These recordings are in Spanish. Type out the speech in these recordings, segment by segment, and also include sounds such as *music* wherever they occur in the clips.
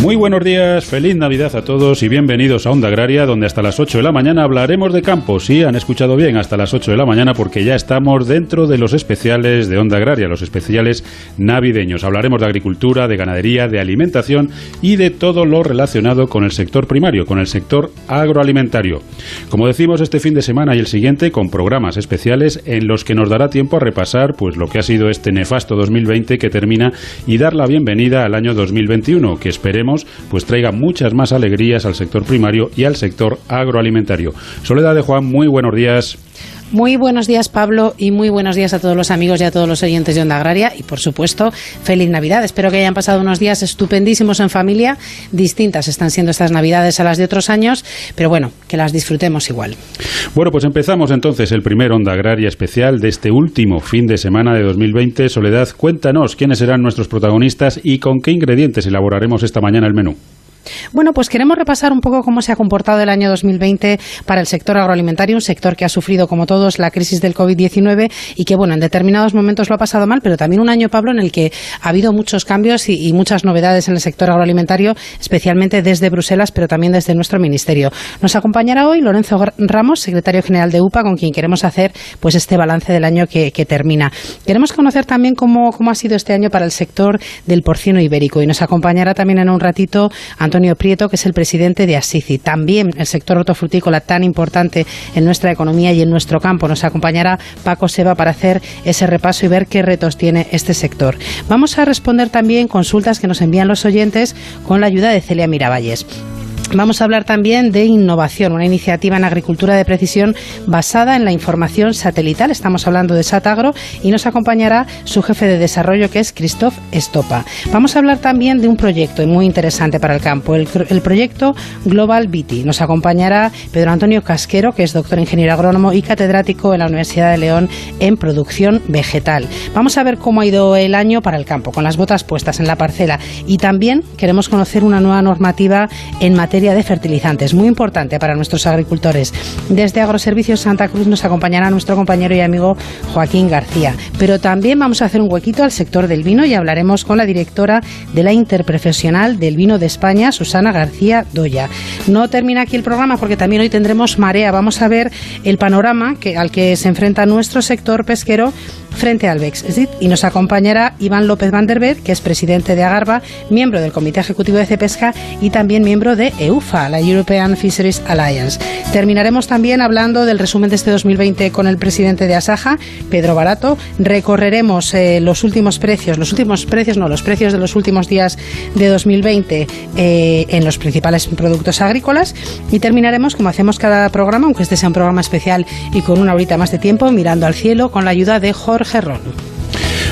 Muy buenos días, feliz Navidad a todos y bienvenidos a Onda Agraria, donde hasta las 8 de la mañana hablaremos de campo. Sí, han escuchado bien, hasta las 8 de la mañana, porque ya estamos dentro de los especiales de Onda Agraria, los especiales navideños. Hablaremos de agricultura, de ganadería, de alimentación y de todo lo relacionado con el sector primario, con el sector agroalimentario. Como decimos, este fin de semana y el siguiente, con programas especiales en los que nos dará tiempo a repasar pues lo que ha sido este nefasto 2020 que termina y dar la bienvenida al año 2021, que esperemos pues traiga muchas más alegrías al sector primario y al sector agroalimentario. Soledad de Juan, muy buenos días. Muy buenos días, Pablo, y muy buenos días a todos los amigos y a todos los oyentes de Onda Agraria. Y, por supuesto, feliz Navidad. Espero que hayan pasado unos días estupendísimos en familia. Distintas están siendo estas Navidades a las de otros años, pero bueno, que las disfrutemos igual. Bueno, pues empezamos entonces el primer Onda Agraria especial de este último fin de semana de 2020. Soledad, cuéntanos quiénes serán nuestros protagonistas y con qué ingredientes elaboraremos esta mañana el menú. Bueno, pues queremos repasar un poco cómo se ha comportado el año 2020 para el sector agroalimentario, un sector que ha sufrido, como todos, la crisis del COVID-19 y que, bueno, en determinados momentos lo ha pasado mal, pero también un año, Pablo, en el que ha habido muchos cambios y, muchas novedades en el sector agroalimentario, especialmente desde Bruselas, pero también desde nuestro ministerio. Nos acompañará hoy Lorenzo Ramos, secretario general de UPA, con quien queremos hacer pues este balance del año que, termina. Queremos conocer también cómo, cómo ha sido este año para el sector del porcino ibérico y nos acompañará también en un ratito Antonio Antonio Prieto, que es el presidente de Asici. También el sector hortofrutícola tan importante en nuestra economía y en nuestro campo. Nos acompañará Paco Seba para hacer ese repaso y ver qué retos tiene este sector. Vamos a responder también consultas que nos envían los oyentes con la ayuda de Celia Miravalles. Vamos a hablar también de innovación, una iniciativa en agricultura de precisión basada en la información satelital. Estamos hablando de Satagro y nos acompañará su jefe de desarrollo que es Christoph Estopa. Vamos a hablar también de un proyecto muy interesante para el campo, el, proyecto Global Viti. Nos acompañará Pedro Antonio Casquero, que es doctor ingeniero agrónomo y catedrático en la Universidad de León en producción vegetal. Vamos a ver cómo ha ido el año para el campo, con las botas puestas en la parcela. Y también queremos conocer una nueva normativa en materia de fertilizantes, muy importante para nuestros agricultores. Desde Agroservicios Santa Cruz nos acompañará nuestro compañero y amigo Joaquín García. Pero también vamos a hacer un huequito al sector del vino y hablaremos con la directora de la Interprofesional del Vino de España, Susana García Doya. No termina aquí el programa porque también hoy tendremos marea. Vamos a ver el panorama que, al que se enfrenta nuestro sector pesquero frente al Brexit y nos acompañará Iván López Van que es presidente de Agarba, miembro del Comité Ejecutivo de Cepesca y también miembro de EUFA, la European Fisheries Alliance. Terminaremos también hablando del resumen de este 2020 con el presidente de Asaja, Pedro Barato. Recorreremos eh, los últimos precios, los últimos precios, no, los precios de los últimos días de 2020 eh, en los principales productos agrícolas y terminaremos, como hacemos cada programa, aunque este sea un programa especial y con una horita más de tiempo, mirando al cielo con la ayuda de Jorge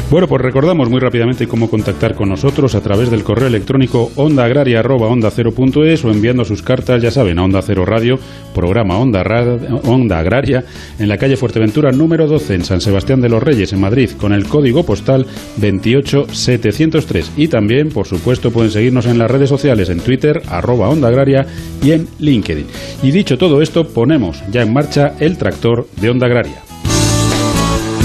bueno, pues recordamos muy rápidamente cómo contactar con nosotros a través del correo electrónico ondaagraria.onda0.es o enviando sus cartas, ya saben, a Onda Cero Radio, programa Onda, Onda Agraria, en la calle Fuerteventura número 12, en San Sebastián de los Reyes, en Madrid, con el código postal 28703. Y también, por supuesto, pueden seguirnos en las redes sociales, en Twitter, arroba Onda Agraria y en LinkedIn. Y dicho todo esto, ponemos ya en marcha el tractor de Onda Agraria.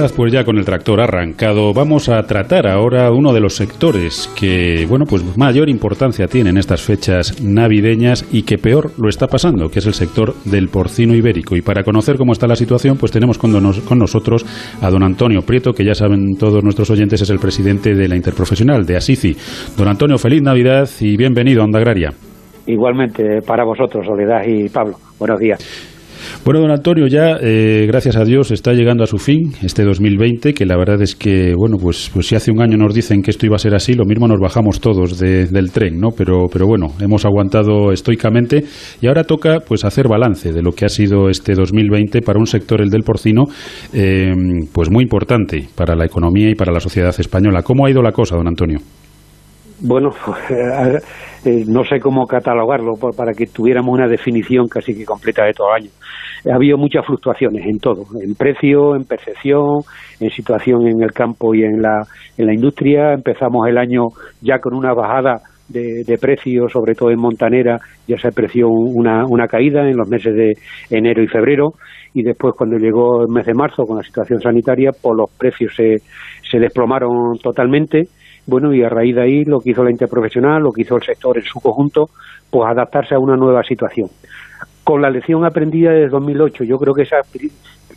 Pues ya con el tractor arrancado, vamos a tratar ahora uno de los sectores que, bueno, pues mayor importancia tiene en estas fechas navideñas y que peor lo está pasando, que es el sector del porcino ibérico. Y para conocer cómo está la situación, pues tenemos con, con nosotros a don Antonio Prieto, que ya saben todos nuestros oyentes es el presidente de la Interprofesional de Asici. Don Antonio, feliz Navidad y bienvenido a Onda Agraria. Igualmente para vosotros, Soledad y Pablo. Buenos días. Bueno, don Antonio, ya eh, gracias a Dios está llegando a su fin este 2020, que la verdad es que, bueno, pues, pues si hace un año nos dicen que esto iba a ser así, lo mismo nos bajamos todos del tren, ¿no? Pero, pero bueno, hemos aguantado estoicamente y ahora toca pues hacer balance de lo que ha sido este 2020 para un sector, el del porcino, eh, pues muy importante para la economía y para la sociedad española. ¿Cómo ha ido la cosa, don Antonio? Bueno, *laughs* eh, no sé cómo catalogarlo para que tuviéramos una definición casi que completa de todo el año. Ha habido muchas fluctuaciones en todo, en precio, en percepción, en situación en el campo y en la, en la industria. Empezamos el año ya con una bajada de, de precios, sobre todo en Montanera, ya se apreció una, una caída en los meses de enero y febrero y después cuando llegó el mes de marzo con la situación sanitaria, pues los precios se, se desplomaron totalmente bueno, y a raíz de ahí lo que hizo la interprofesional, lo que hizo el sector en su conjunto, pues adaptarse a una nueva situación. Con la lección aprendida desde 2008, yo creo que esa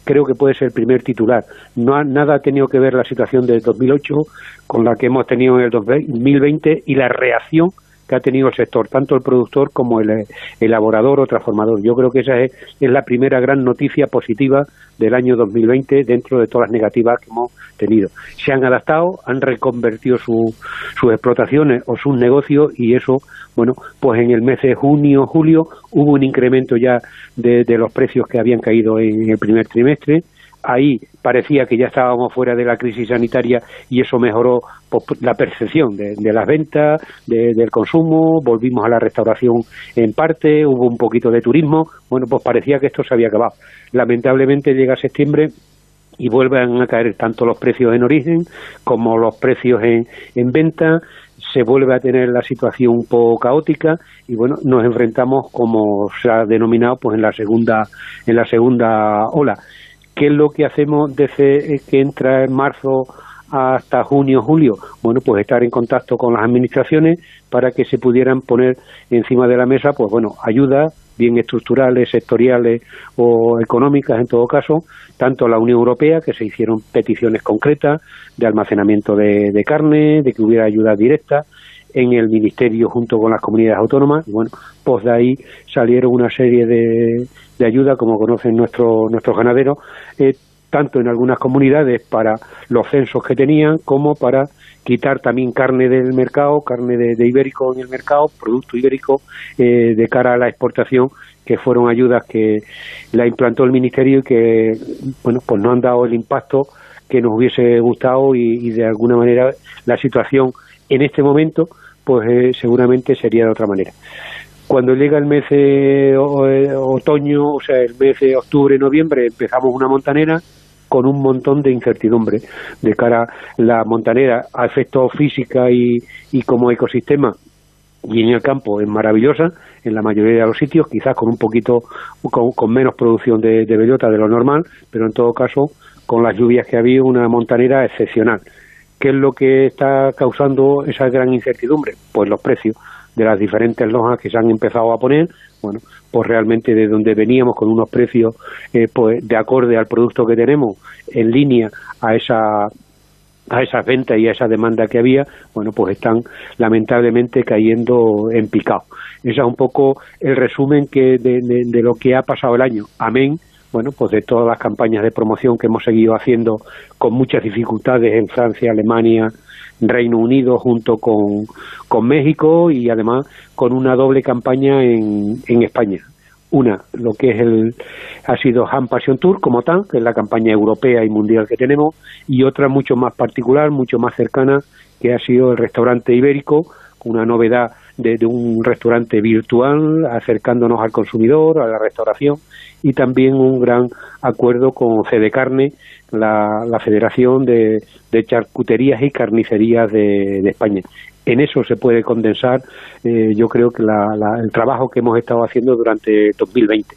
creo que puede ser el primer titular. No nada ha tenido que ver la situación del 2008 con la que hemos tenido en el 2020 y la reacción que ha tenido el sector, tanto el productor como el elaborador o transformador. Yo creo que esa es, la primera gran noticia positiva del año 2020 dentro de todas las negativas que hemos tenido. Se han adaptado, han reconvertido sus explotaciones o sus negocios y eso, bueno, pues en el mes de junio, julio hubo un incremento ya de los precios que habían caído en el primer trimestre ahí parecía que ya estábamos fuera de la crisis sanitaria y eso mejoró pues, la percepción de, las ventas, del consumo, volvimos a la restauración en parte, hubo un poquito de turismo, bueno, pues parecía que esto se había acabado. Lamentablemente llega septiembre y vuelven a caer tanto los precios en origen como los precios en, en venta, se vuelve a tener la situación un poco caótica y bueno, nos enfrentamos como se ha denominado pues en la segunda en la segunda ola. ¿Qué es lo que hacemos desde que entra en marzo hasta junio, julio? Bueno, pues estar en contacto con las administraciones para que se pudieran poner encima de la mesa, pues bueno, ayudas bien estructurales, sectoriales o económicas en todo caso, tanto la Unión Europea, que se hicieron peticiones concretas de almacenamiento de, de carne, de que hubiera ayuda directa, en el Ministerio junto con las comunidades autónomas. Y bueno, pues de ahí salieron una serie de, de ayudas, como conocen nuestros nuestros ganaderos, eh, tanto en algunas comunidades para los censos que tenían, como para quitar también carne del mercado, carne de, ibérico en el mercado, producto ibérico, eh, de cara a la exportación, que fueron ayudas que la implantó el Ministerio y que, bueno, pues no han dado el impacto que nos hubiese gustado y de alguna manera la situación en este momento pues eh, seguramente sería de otra manera. Cuando llega el mes de otoño, o sea, el mes de octubre, noviembre, empezamos una montanera con un montón de incertidumbre de cara a la montanera a efectos física y, como ecosistema y en el campo es maravillosa en la mayoría de los sitios, quizás con un poquito, con, menos producción de, de, bellota de lo normal, pero en todo caso, con las lluvias que había, una montanera excepcional. ¿Qué es lo que está causando esa gran incertidumbre? Pues los precios de las diferentes lonjas que se han empezado a poner, bueno, pues realmente de donde veníamos con unos precios eh, pues de acorde al producto que tenemos, en línea a esa a esas ventas y a esa demanda que había, bueno, pues están lamentablemente cayendo en picado. Ese es un poco el resumen que de, de lo que ha pasado el año. Amén bueno, pues de todas las campañas de promoción que hemos seguido haciendo con muchas dificultades en Francia, Alemania, Reino Unido junto con, con México y además con una doble campaña en, en España. Una, lo que es el, ha sido Han Passion Tour como tal, que es la campaña europea y mundial que tenemos, y otra mucho más particular, mucho más cercana, que ha sido el restaurante ibérico, una novedad de, un restaurante virtual acercándonos al consumidor, a la restauración y también un gran acuerdo con Fede Carne, la, Federación de, Charcuterías y Carnicerías de, España. En eso se puede condensar, eh, yo creo que el trabajo que hemos estado haciendo durante 2020.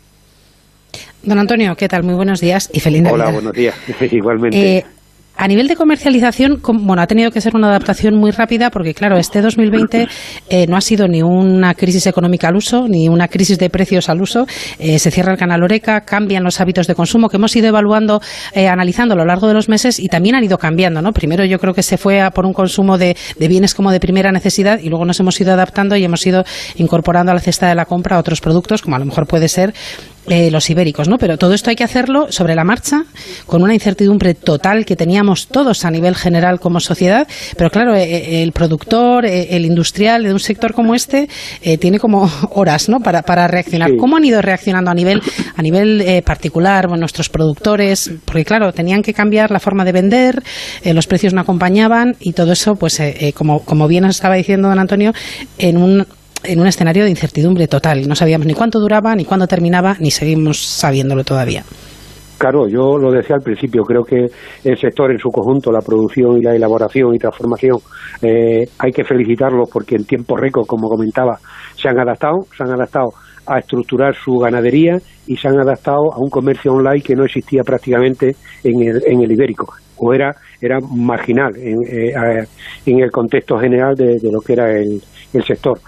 Don Antonio, ¿qué tal? Muy buenos días y feliz Navidad. Hola, buenos días. *laughs* Igualmente. Eh, a nivel de comercialización, bueno, ha tenido que ser una adaptación muy rápida porque, claro, este 2020 eh, no ha sido ni una crisis económica al uso, ni una crisis de precios al uso. Eh, se cierra el canal Oreca, cambian los hábitos de consumo que hemos ido evaluando, eh, analizando a lo largo de los meses y también han ido cambiando, ¿no? Primero yo creo que se fue a por un consumo de, de bienes como de primera necesidad y luego nos hemos ido adaptando y hemos ido incorporando a la cesta de la compra otros productos, como a lo mejor puede ser eh, los ibéricos, ¿no? Pero todo esto hay que hacerlo sobre la marcha, con una incertidumbre total que teníamos todos a nivel general como sociedad. Pero claro, eh, eh, el productor, el industrial de un sector como este tiene como *laughs* horas, ¿no? Para, para reaccionar. ¿Cómo han ido reaccionando a nivel, a nivel particular nuestros productores? Porque claro, tenían que cambiar la forma de vender, los precios no acompañaban y todo eso, pues, como, como bien os estaba diciendo don Antonio, en un en un escenario de incertidumbre total. No sabíamos ni cuánto duraba, ni cuándo terminaba, ni seguimos sabiéndolo todavía. Claro, yo lo decía al principio, creo que el sector en su conjunto, la producción y la elaboración y transformación, eh, hay que felicitarlos porque en tiempo récord, como comentaba, se han adaptado, se han adaptado a estructurar su ganadería y se han adaptado a un comercio online que no existía prácticamente en el, en el ibérico o era era marginal en, eh, en el contexto general de, lo que era el, el sector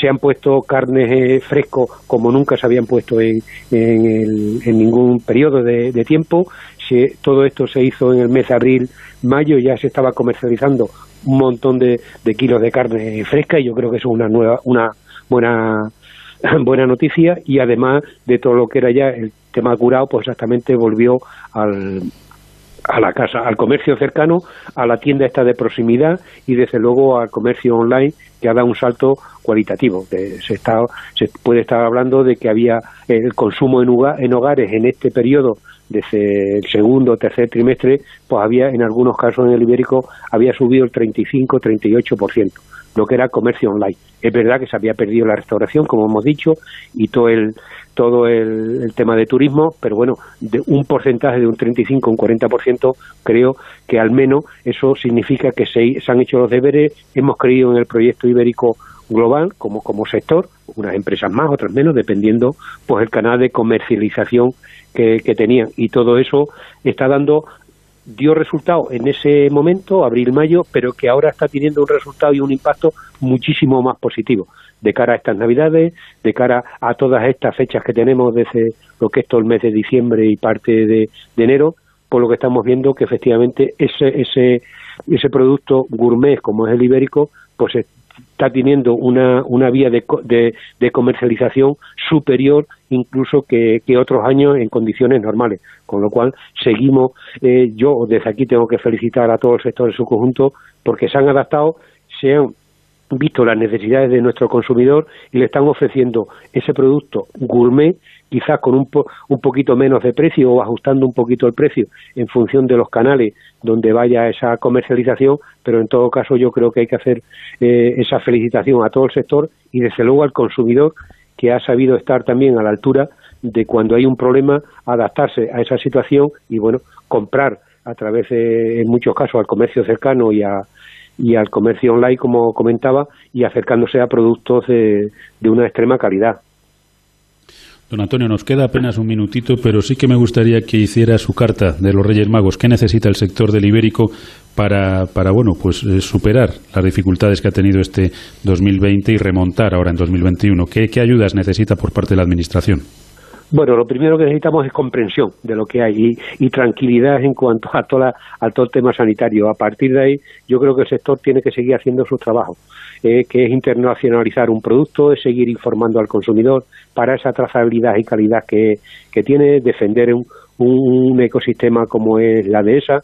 se han puesto carnes eh, frescos como nunca se habían puesto en, en, ningún periodo de, tiempo. todo esto se hizo en el mes de abril, mayo, ya se estaba comercializando un montón de, kilos de carne fresca y yo creo que eso es una nueva, una buena *laughs* buena noticia y además de todo lo que era ya el tema curado, pues exactamente volvió al, a la casa, al comercio cercano, a la tienda esta de proximidad y desde luego al comercio online que ha dado un salto cualitativo. Se, está, se puede estar hablando de que había el consumo en, hogares en este periodo, desde el segundo o tercer trimestre, pues había en algunos casos en el ibérico había subido el 35-38%, lo que era comercio online. Es verdad que se había perdido la restauración, como hemos dicho, y todo el todo el, tema de turismo, pero bueno, de un porcentaje de un 35 un 40%, creo que al menos eso significa que se, se han hecho los deberes, hemos creído en el proyecto ibérico global como, como sector, unas empresas más, otras menos, dependiendo pues el canal de comercialización que, que tenían. Y todo eso está dando dio resultado en ese momento, abril-mayo, pero que ahora está teniendo un resultado y un impacto muchísimo más positivo de cara a estas Navidades, de cara a todas estas fechas que tenemos desde lo que es todo el mes de diciembre y parte de, enero, por lo que estamos viendo que efectivamente ese, ese, ese producto gourmet como es el ibérico, pues está teniendo una, una vía de, de, comercialización superior incluso que, que, otros años en condiciones normales. Con lo cual, seguimos, eh, yo desde aquí tengo que felicitar a todo el sector en su conjunto porque se han adaptado, se han visto las necesidades de nuestro consumidor y le están ofreciendo ese producto gourmet, quizás con un, un poquito menos de precio o ajustando un poquito el precio en función de los canales donde vaya esa comercialización, pero en todo caso yo creo que hay que hacer eh, esa felicitación a todo el sector y desde luego al consumidor que ha sabido estar también a la altura de cuando hay un problema adaptarse a esa situación y bueno comprar a través de, en muchos casos al comercio cercano y a, y al comercio online, como comentaba, y acercándose a productos de, una extrema calidad. Don Antonio, nos queda apenas un minutito, pero sí que me gustaría que hiciera su carta de los Reyes Magos. ¿Qué necesita el sector del ibérico para, para bueno, pues eh, superar las dificultades que ha tenido este 2020 y remontar ahora en 2021? ¿Qué, qué ayudas necesita por parte de la Administración? Bueno, lo primero que necesitamos es comprensión de lo que hay y, tranquilidad en cuanto a, toda, a todo el tema sanitario. A partir de ahí, yo creo que el sector tiene que seguir haciendo su trabajo, eh, que es internacionalizar un producto, es seguir informando al consumidor para esa trazabilidad y calidad que, que tiene, defender un, un, ecosistema como es la de esa.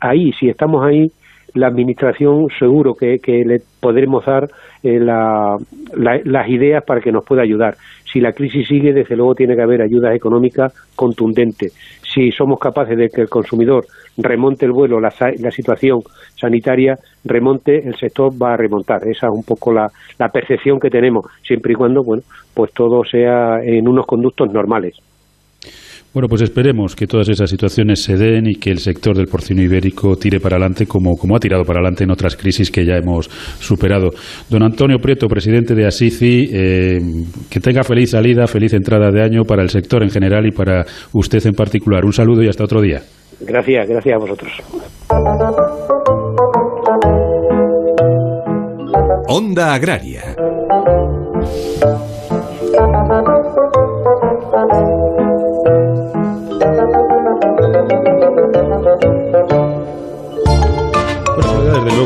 Ahí, si estamos ahí, la administración seguro que, le podremos dar eh, las ideas para que nos pueda ayudar. Si la crisis sigue, desde luego tiene que haber ayudas económicas contundentes. Si somos capaces de que el consumidor remonte el vuelo, la, la situación sanitaria remonte, el sector va a remontar. Esa es un poco la, la percepción que tenemos, siempre y cuando, bueno, pues todo sea en unos conductos normales. Bueno, pues esperemos que todas esas situaciones se den y que el sector del porcino ibérico tire para adelante como, como ha tirado para adelante en otras crisis que ya hemos superado. Don Antonio Prieto, presidente de ASICI, eh, que tenga feliz salida, feliz entrada de año para el sector en general y para usted en particular. Un saludo y hasta otro día. Gracias, gracias a vosotros. Onda Agraria.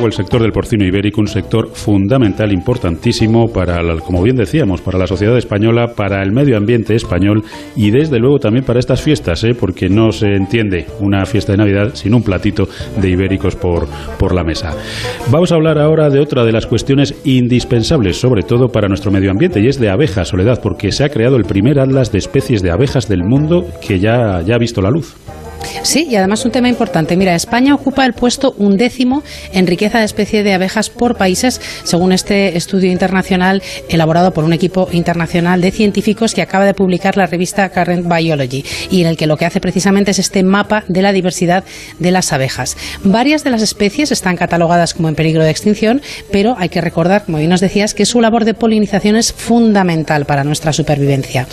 El sector del porcino ibérico, un sector fundamental, importantísimo para, como bien decíamos, para la sociedad española, para el medio ambiente español y desde luego también para estas fiestas, ¿eh? porque no se entiende una fiesta de Navidad sin un platito de ibéricos por, por la mesa. Vamos a hablar ahora de otra de las cuestiones indispensables, sobre todo para nuestro medio ambiente, y es de abejas, Soledad, porque se ha creado el primer atlas de especies de abejas del mundo que ya, ya ha visto la luz. Sí, y además un tema importante. Mira, España ocupa el puesto undécimo en riqueza de especie de abejas por países, según este estudio internacional elaborado por un equipo internacional de científicos que acaba de publicar la revista Current Biology y en el que lo que hace precisamente es este mapa de la diversidad de las abejas. Varias de las especies están catalogadas como en peligro de extinción, pero hay que recordar, como bien nos decías, que su labor de polinización es fundamental para nuestra supervivencia.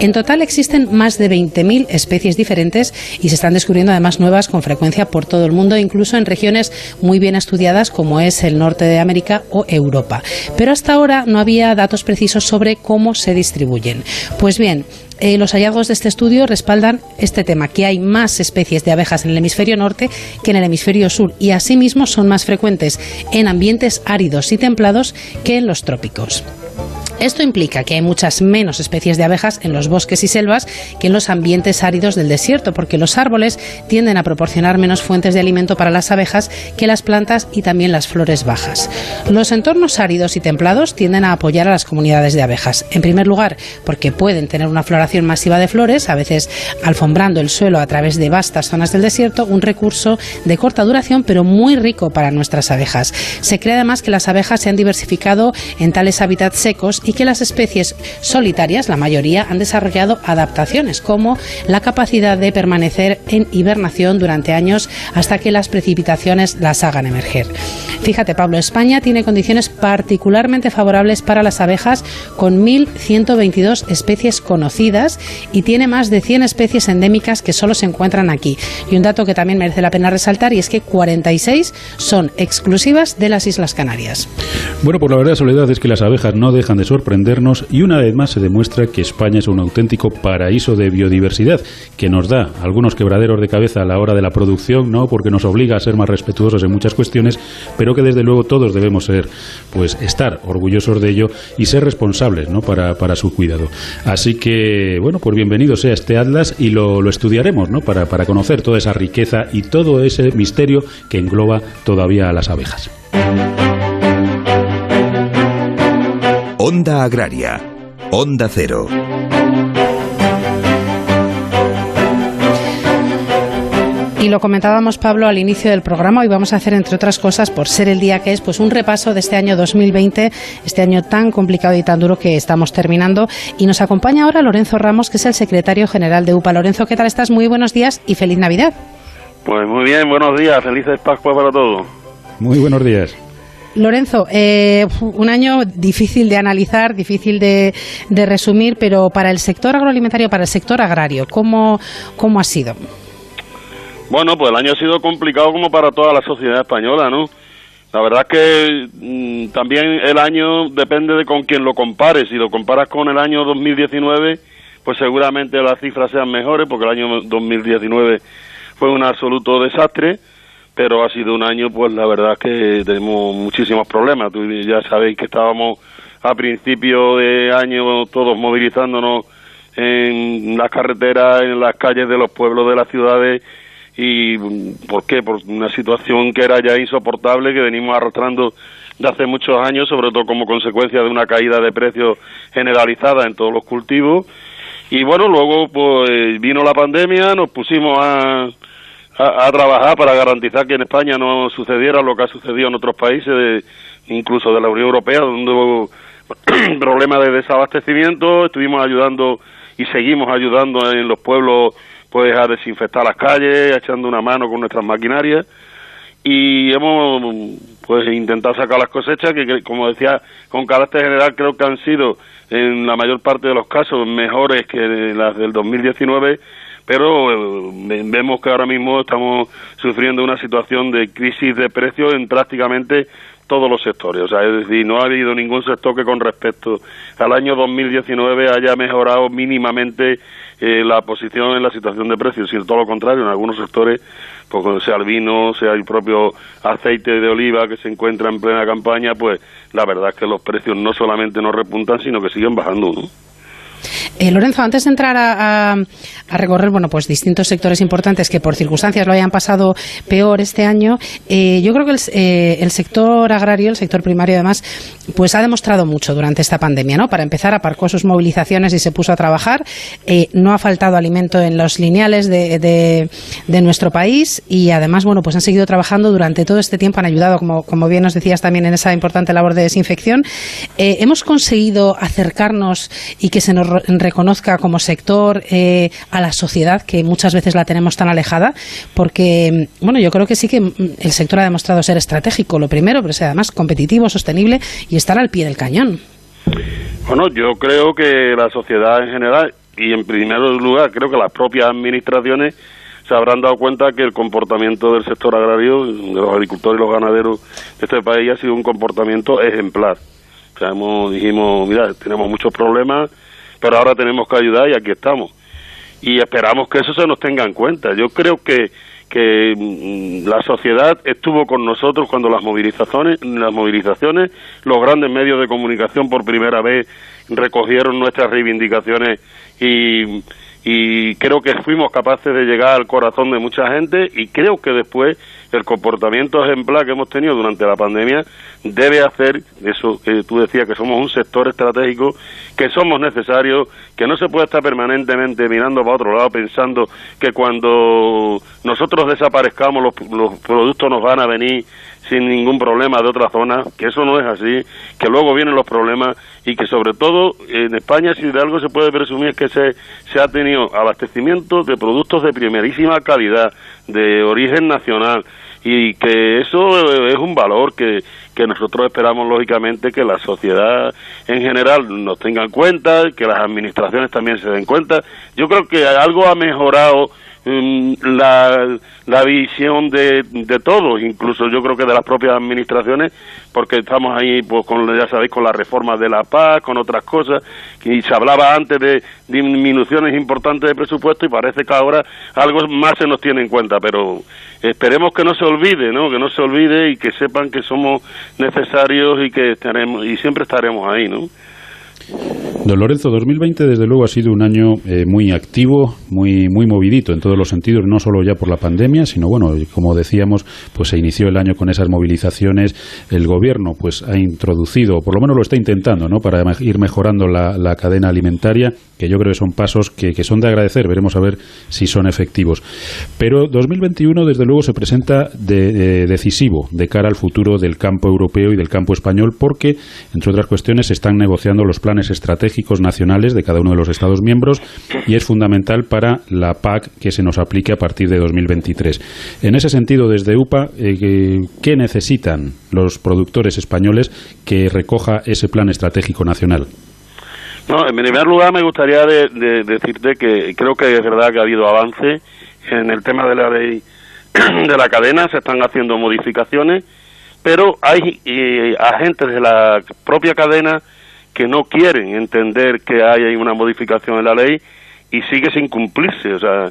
En total existen más de 20.000 especies diferentes y se están descubriendo además nuevas con frecuencia por todo el mundo, incluso en regiones muy bien estudiadas como es el norte de América o Europa. Pero hasta ahora no había datos precisos sobre cómo se distribuyen. Pues bien, eh, los hallazgos de este estudio respaldan este tema, que hay más especies de abejas en el hemisferio norte que en el hemisferio sur y asimismo son más frecuentes en ambientes áridos y templados que en los trópicos. Esto implica que hay muchas menos especies de abejas en los bosques y selvas que en los ambientes áridos del desierto, porque los árboles tienden a proporcionar menos fuentes de alimento para las abejas que las plantas y también las flores bajas. Los entornos áridos y templados tienden a apoyar a las comunidades de abejas. En primer lugar, porque pueden tener una floración masiva de flores, a veces alfombrando el suelo a través de vastas zonas del desierto, un recurso de corta duración pero muy rico para nuestras abejas. Se cree además que las abejas se han diversificado en tales hábitats secos y que las especies solitarias, la mayoría, han desarrollado adaptaciones como la capacidad de permanecer en hibernación durante años hasta que las precipitaciones las hagan emerger. Fíjate, Pablo, España tiene condiciones particularmente favorables para las abejas con 1.122 especies conocidas y tiene más de 100 especies endémicas que solo se encuentran aquí. Y un dato que también merece la pena resaltar y es que 46 son exclusivas de las Islas Canarias. Bueno, pues la verdad, Soledad, es que las abejas no dejan de sorprendernos y una vez más se demuestra que España es un auténtico paraíso de biodiversidad que nos da algunos quebraderos de cabeza a la hora de la producción, ¿no? Porque nos obliga a ser más respetuosos en muchas cuestiones, pero que desde luego todos debemos ser, pues estar orgullosos de ello y ser responsables, ¿no? Para, para su cuidado. Así que, bueno, pues bienvenido sea este Atlas y lo, lo estudiaremos, ¿no? Para, para conocer toda esa riqueza y todo ese misterio que engloba todavía a las abejas. Onda Agraria. Onda Cero. Y lo comentábamos, Pablo, al inicio del programa. Hoy vamos a hacer, entre otras cosas, por ser el día que es, pues un repaso de este año 2020, este año tan complicado y tan duro que estamos terminando. Y nos acompaña ahora Lorenzo Ramos, que es el secretario general de UPA. Lorenzo, ¿qué tal estás? Muy buenos días y feliz Navidad. Pues muy bien, buenos días, felices Pascua para todos. Muy buenos días. Lorenzo, eh, un año difícil de analizar, difícil de, resumir, pero para el sector agroalimentario, para el sector agrario, ¿cómo, ¿cómo ha sido? Bueno, pues el año ha sido complicado como para toda la sociedad española, ¿no? La verdad es que mm, también el año depende de con quién lo compares. Si lo comparas con el año 2019, pues seguramente las cifras sean mejores, porque el año 2019 fue un absoluto desastre pero ha sido un año, pues la verdad es que tenemos muchísimos problemas. Tú ya sabéis que estábamos a principio de año todos movilizándonos en las carreteras, en las calles de los pueblos de las ciudades. ¿Y por qué? Por una situación que era ya insoportable, que venimos arrastrando de hace muchos años, sobre todo como consecuencia de una caída de precios generalizada en todos los cultivos. Y bueno, luego pues vino la pandemia, nos pusimos a, a, trabajar para garantizar que en España no sucediera lo que ha sucedido en otros países, incluso de la Unión Europea, donde hubo *clears throat* problemas de desabastecimiento. Estuvimos ayudando y seguimos ayudando en los pueblos pues a desinfectar las calles, echando una mano con nuestras maquinarias y hemos pues intentado sacar las cosechas que como decía con carácter general creo que han sido en la mayor parte de los casos mejores que las del 2019 pero eh, vemos que ahora mismo estamos sufriendo una situación de crisis de precios en prácticamente todos los sectores. O sea, es decir, no ha habido ningún sector que con respecto al año 2019 haya mejorado mínimamente eh, la posición en la situación de precios, sino todo lo contrario, en algunos sectores, pues sea el vino, sea el propio aceite de oliva que se encuentra en plena campaña, pues la verdad es que los precios no solamente no repuntan, sino que siguen bajando, ¿no? Eh, Lorenzo, antes de entrar a, recorrer bueno, pues distintos sectores importantes que por circunstancias lo hayan pasado peor este año, eh, yo creo que eh, el, sector agrario, el sector primario además, pues ha demostrado mucho durante esta pandemia. ¿no? Para empezar, aparcó sus movilizaciones y se puso a trabajar. no ha faltado alimento en los lineales de, nuestro país y además bueno, pues han seguido trabajando durante todo este tiempo, han ayudado, como, como bien nos decías también, en esa importante labor de desinfección. hemos conseguido acercarnos y que se nos reconozca como sector eh, a la sociedad que muchas veces la tenemos tan alejada, porque, bueno, yo creo que sí que el sector ha demostrado ser estratégico, lo primero, pero sea además competitivo, sostenible y estar al pie del cañón. Bueno, yo creo que la sociedad en general y en primer lugar creo que las propias administraciones se habrán dado cuenta que el comportamiento del sector agrario, de los agricultores y los ganaderos de este país ha sido un comportamiento ejemplar. O sea, hemos, dijimos, mira, tenemos muchos problemas, pero ahora tenemos que ayudar y aquí estamos. Y esperamos que eso se nos tenga en cuenta. Yo creo que, que mm, la sociedad estuvo con nosotros cuando las movilizaciones, las movilizaciones, los grandes medios de comunicación por primera vez recogieron nuestras reivindicaciones y, y creo que fuimos capaces de llegar al corazón de mucha gente y creo que después el comportamiento ejemplar que hemos tenido durante la pandemia debe hacer eso que tú decías que somos un sector estratégico, que somos necesarios, que no se puede estar permanentemente mirando para otro lado pensando que cuando nosotros desaparezcamos los, los productos nos van a venir sin ningún problema de otra zona, que eso no es así, que luego vienen los problemas y que sobre todo en España si de algo se puede presumir es que se, se ha tenido abastecimiento de productos de primerísima calidad, de origen nacional, y que eso es un valor que, que nosotros esperamos lógicamente que la sociedad en general nos tenga en cuenta, que las administraciones también se den cuenta. Yo creo que algo ha mejorado la, la visión de, de todos, incluso yo creo que de las propias administraciones, porque estamos ahí, pues, con, ya sabéis, con la reforma de la paz, con otras cosas, y se hablaba antes de disminuciones importantes de presupuesto y parece que ahora algo más se nos tiene en cuenta, pero esperemos que no se olvide, ¿no? Que no se olvide y que sepan que somos necesarios y que estaremos, y siempre estaremos ahí, ¿no? Don Lorenzo, 2020 desde luego ha sido un año eh, muy activo, muy muy movidito en todos los sentidos, no solo ya por la pandemia, sino bueno, como decíamos, pues se inició el año con esas movilizaciones, el gobierno pues ha introducido, por lo menos lo está intentando, ¿no? para ir mejorando la, cadena alimentaria, que yo creo que son pasos que, son de agradecer, veremos a ver si son efectivos. Pero 2021 desde luego se presenta de, decisivo de cara al futuro del campo europeo y del campo español porque entre otras cuestiones se están negociando los planes estratégicos nacionales de cada uno de los Estados miembros y es fundamental para la PAC que se nos aplique a partir de 2023. En ese sentido, desde UPA, eh, ¿qué necesitan los productores españoles que recoja ese plan estratégico nacional? No, en primer lugar me gustaría decirte que creo que es verdad que ha habido avance en el tema de la ley *clears throat* de la cadena, se están haciendo modificaciones, pero hay eh, agentes de la propia cadena que no quieren entender que hay una modificación en la ley y sigue sin cumplirse. O sea,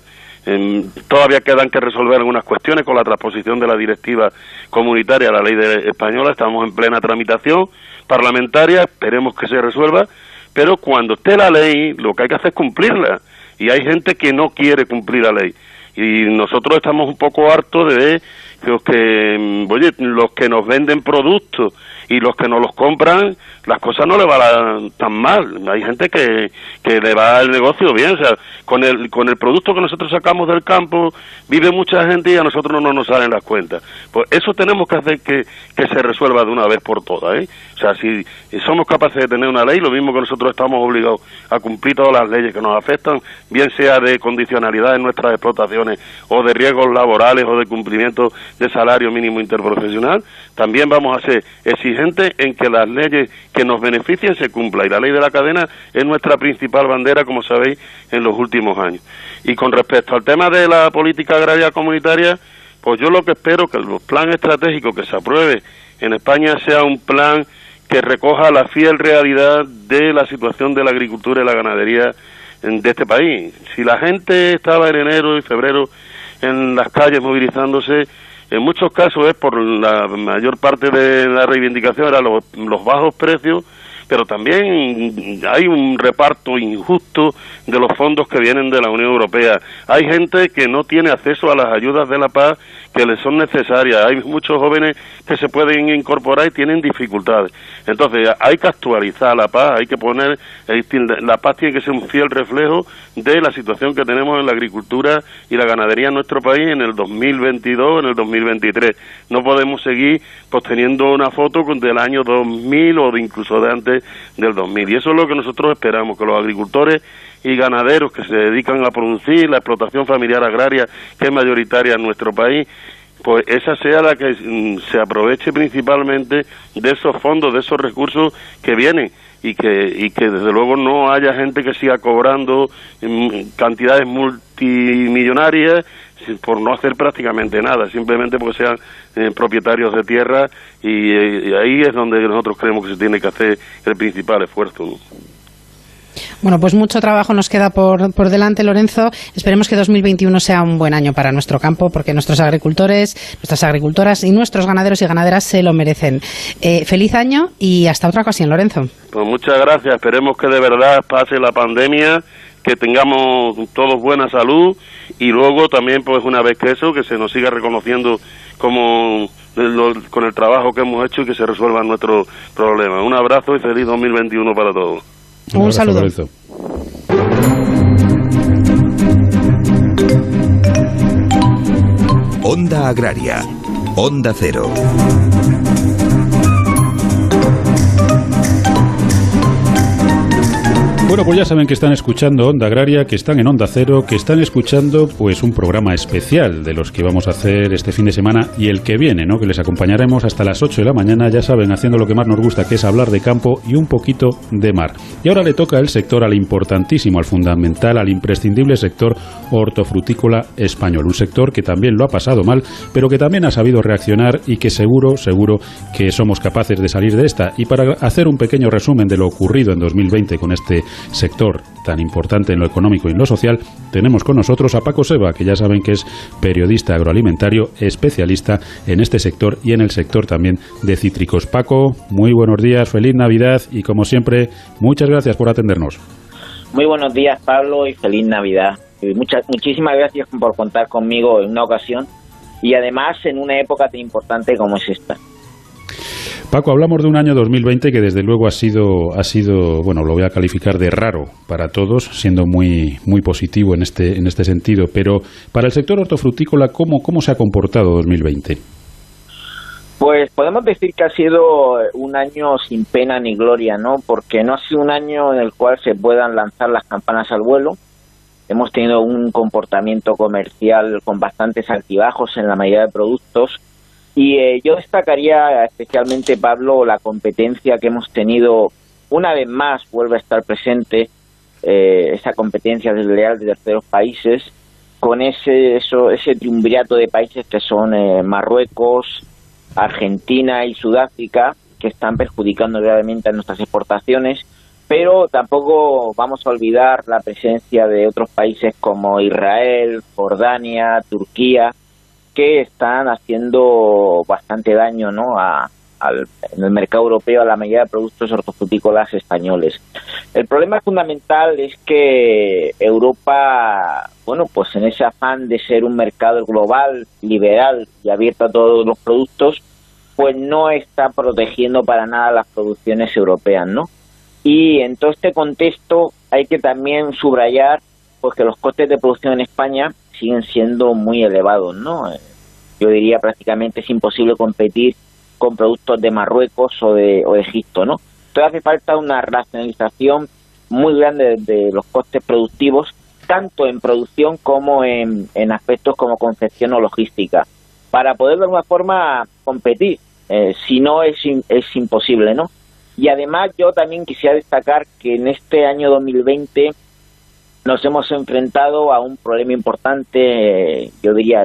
todavía quedan que resolver algunas cuestiones con la transposición de la directiva comunitaria a la ley de, española. Estamos en plena tramitación parlamentaria, esperemos que se resuelva, pero cuando esté la ley, lo que hay que hacer es cumplirla. Y hay gente que no quiere cumplir la ley. Y nosotros estamos un poco hartos de los que, oye, los que nos venden productos y los que no los compran, las cosas no le van tan mal. Hay gente que, que le va el negocio bien, o sea, con el, con el producto que nosotros sacamos del campo vive mucha gente y a nosotros no nos salen las cuentas. Pues eso tenemos que hacer que, que se resuelva de una vez por todas, ¿eh? O sea, si somos capaces de tener una ley, lo mismo que nosotros estamos obligados a cumplir todas las leyes que nos afectan, bien sea de condicionalidad en nuestras explotaciones o de riesgos laborales o de cumplimiento de salario mínimo interprofesional, también vamos a ser exigentes en que las leyes que nos beneficien se cumplan. Y la ley de la cadena es nuestra principal bandera, como sabéis, en los últimos años. Y con respecto al tema de la política agraria comunitaria, pues yo lo que espero que el plan estratégico que se apruebe en España sea un plan que recoja la fiel realidad de la situación de la agricultura y la ganadería de este país. Si la gente estaba en enero y febrero en las calles movilizándose, en muchos casos es por la mayor parte de la reivindicación, eran los, los bajos precios pero también hay un reparto injusto de los fondos que vienen de la Unión Europea. Hay gente que no tiene acceso a las ayudas de la paz que les son necesarias. Hay muchos jóvenes que se pueden incorporar y tienen dificultades. Entonces, hay que actualizar la paz, hay que poner, la paz tiene que ser un fiel reflejo de la situación que tenemos en la agricultura y la ganadería en nuestro país en el 2022, en el 2023. No podemos seguir pues teniendo una foto del año 2000 o de incluso de antes del 2000. Y eso es lo que nosotros esperamos, que los agricultores y ganaderos que se dedican a producir la explotación familiar agraria, que es mayoritaria en nuestro país, pues esa sea la que mm, se aproveche principalmente de esos fondos, de esos recursos que vienen y que, y que desde luego no haya gente que siga cobrando mm, cantidades multimillonarias por no hacer prácticamente nada, simplemente porque sean eh, propietarios de tierra y, ahí es donde nosotros creemos que se tiene que hacer el principal esfuerzo. Bueno, pues mucho trabajo nos queda por, por, delante, Lorenzo. Esperemos que 2021 sea un buen año para nuestro campo, porque nuestros agricultores, nuestras agricultoras y nuestros ganaderos y ganaderas se lo merecen. Eh, feliz año y hasta otra ocasión, Lorenzo. Pues muchas gracias. Esperemos que de verdad pase la pandemia, que tengamos todos buena salud y luego también, pues una vez que eso, que se nos siga reconociendo como con el trabajo que hemos hecho y que se resuelvan nuestros problemas. Un abrazo y feliz 2021 para todos. Un, saludo. Onda Agraria. Onda Cero. Bueno, pues ya saben que están escuchando Onda Agraria, que están en Onda Cero, que están escuchando pues un programa especial de los que vamos a hacer este fin de semana y el que viene, ¿no? Que les acompañaremos hasta las 8 de la mañana, ya saben, haciendo lo que más nos gusta, que es hablar de campo y un poquito de mar. Y ahora le toca el sector al importantísimo, al fundamental, al imprescindible sector hortofrutícola español, un sector que también lo ha pasado mal, pero que también ha sabido reaccionar y que seguro, seguro que somos capaces de salir de esta. Y para hacer un pequeño resumen de lo ocurrido en 2020 con este sector tan importante en lo económico y en lo social, tenemos con nosotros a Paco Seba, que ya saben que es periodista agroalimentario, especialista en este sector y en el sector también de cítricos. Paco, muy buenos días, feliz Navidad y como siempre, muchas gracias por atendernos. Muy buenos días, Pablo, y feliz Navidad. muchas, muchísimas gracias por contar conmigo en una ocasión y además en una época tan importante como es esta. Paco, hablamos de un año 2020 que desde luego ha sido, ha sido, bueno, lo voy a calificar de raro para todos, siendo muy, muy positivo en este, en este sentido. Pero para el sector hortofrutícola, ¿cómo, cómo se ha comportado 2020? Pues podemos decir que ha sido un año sin pena ni gloria, ¿no? Porque no ha sido un año en el cual se puedan lanzar las campanas al vuelo. Hemos tenido un comportamiento comercial con bastantes altibajos en la mayoría de productos y eh, yo destacaría especialmente, Pablo, la competencia que hemos tenido, una vez más vuelve a estar presente eh, esa competencia desleal de terceros países, con ese, eso, ese triunvirato de países que son eh, Marruecos, Argentina y Sudáfrica, que están perjudicando gravemente a nuestras exportaciones, pero tampoco vamos a olvidar la presencia de otros países como Israel, Jordania, Turquía, que están haciendo bastante daño ¿no? a, al, en el mercado europeo a la mayoría de productos hortofrutícolas españoles. El problema fundamental es que Europa, bueno, pues en ese afán de ser un mercado global, liberal y abierto a todos los productos, pues no está protegiendo para nada las producciones europeas, ¿no? Y en todo este contexto hay que también subrayar pues que los costes de producción en España siguen siendo muy elevados, ¿no? Yo diría prácticamente es imposible competir con productos de Marruecos o de, o Egipto, ¿no? Entonces hace falta una racionalización muy grande de, los costes productivos, tanto en producción como en, aspectos como concepción o logística, para poder de alguna forma competir. Eh, si no, es, es imposible, ¿no? Y además yo también quisiera destacar que en este año 2020 nos hemos enfrentado a un problema importante, yo diría,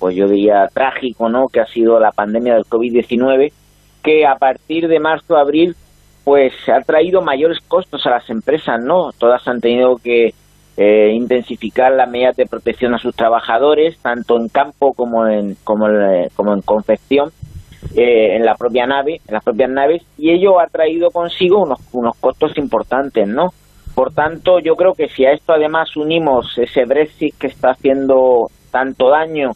pues yo diría trágico, ¿no? Que ha sido la pandemia del COVID-19 que a partir de marzo abril pues ha traído mayores costos a las empresas, ¿no? Todas han tenido que eh, intensificar las medidas de protección a sus trabajadores, tanto en campo como en, como, como en confección, eh, en la propia nave, en las propias naves, y ello ha traído consigo unos, unos costos importantes, ¿no? Por tanto, yo creo que si a esto además unimos ese Brexit que está haciendo tanto daño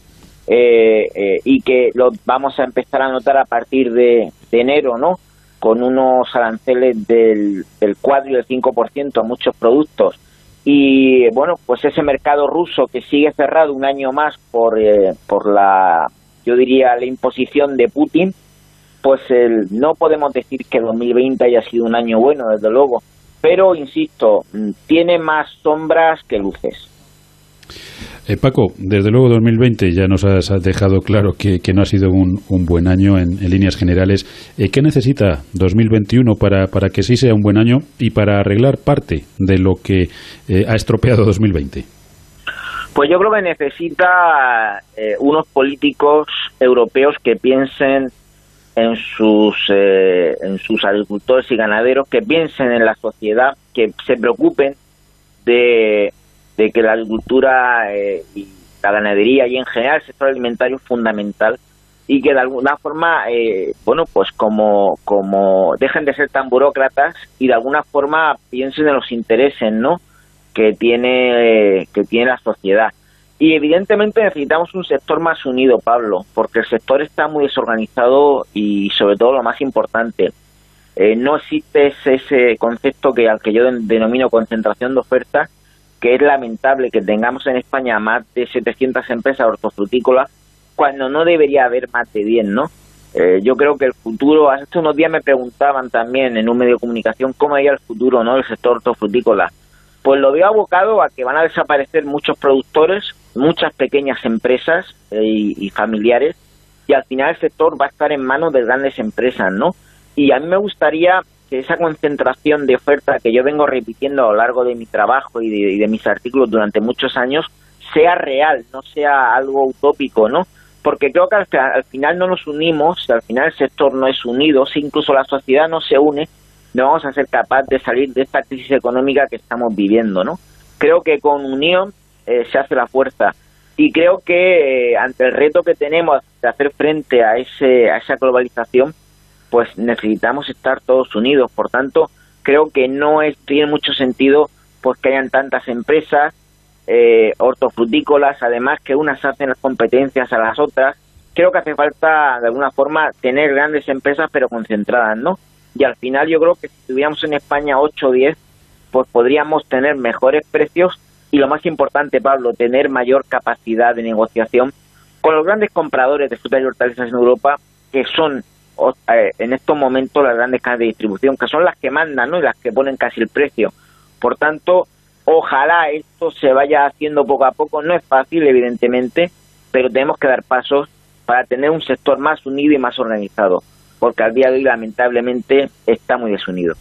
eh, y que lo vamos a empezar a notar a partir de, de enero, ¿no? Con unos aranceles del, del 4 y del 5% a muchos productos y bueno, pues ese mercado ruso que sigue cerrado un año más por, eh, por la, yo diría, la imposición de Putin, pues el, no podemos decir que 2020 haya sido un año bueno, desde luego, pero insisto, tiene más sombras que luces. Eh, Paco, desde luego 2020 ya nos has dejado claro que, no ha sido un, buen año en, líneas generales. Eh, ¿Qué necesita 2021 para, para que sí sea un buen año y para arreglar parte de lo que eh, ha estropeado 2020? Pues yo creo que necesita unos políticos europeos que piensen en sus, en sus agricultores y ganaderos, que piensen en la sociedad, que se preocupen de de que la agricultura eh, y la ganadería y en general el sector alimentario es fundamental y que de alguna forma, eh, bueno, pues como, como dejen de ser tan burócratas y de alguna forma piensen en los intereses, ¿no? Que tiene, que tiene la sociedad. Y evidentemente necesitamos un sector más unido, Pablo, porque el sector está muy desorganizado y sobre todo lo más importante, eh, no existe ese, concepto que al que yo denomino concentración de ofertas que es lamentable que tengamos en España más de 700 empresas hortofrutícolas cuando no debería haber más de 10, ¿no? Eh, yo creo que el futuro, hace unos días me preguntaban también en un medio de comunicación cómo veía el futuro, ¿no? del sector hortofrutícola. Pues lo veo abocado a que van a desaparecer muchos productores, muchas pequeñas empresas eh, y, y familiares, y al final el sector va a estar en manos de grandes empresas, ¿no? Y a mí me gustaría que esa concentración de oferta que yo vengo repitiendo a lo largo de mi trabajo y de, mis artículos durante muchos años sea real, no sea algo utópico, ¿no? Porque creo que al, final no nos unimos, al final el sector no es unido, si incluso la sociedad no se une, no vamos a ser capaces de salir de esta crisis económica que estamos viviendo, ¿no? Creo que con unión eh, se hace la fuerza y creo que eh, ante el reto que tenemos de hacer frente a ese a esa globalización pues necesitamos estar todos unidos. Por tanto, creo que no tiene mucho sentido pues que hayan tantas empresas eh, hortofrutícolas, además que unas hacen las competencias a las otras. Creo que hace falta, de alguna forma, tener grandes empresas, pero concentradas, ¿no? Y al final yo creo que si tuviéramos en España 8 o 10, pues podríamos tener mejores precios y lo más importante, Pablo, tener mayor capacidad de negociación con los grandes compradores de frutas y hortalizas en Europa, que son eh, en estos momentos las grandes cadenas de distribución, que son las que mandan ¿no? y las que ponen casi el precio. Por tanto, ojalá esto se vaya haciendo poco a poco. No es fácil, evidentemente, pero tenemos que dar pasos para tener un sector más unido y más organizado, porque al día de hoy lamentablemente está muy desunido.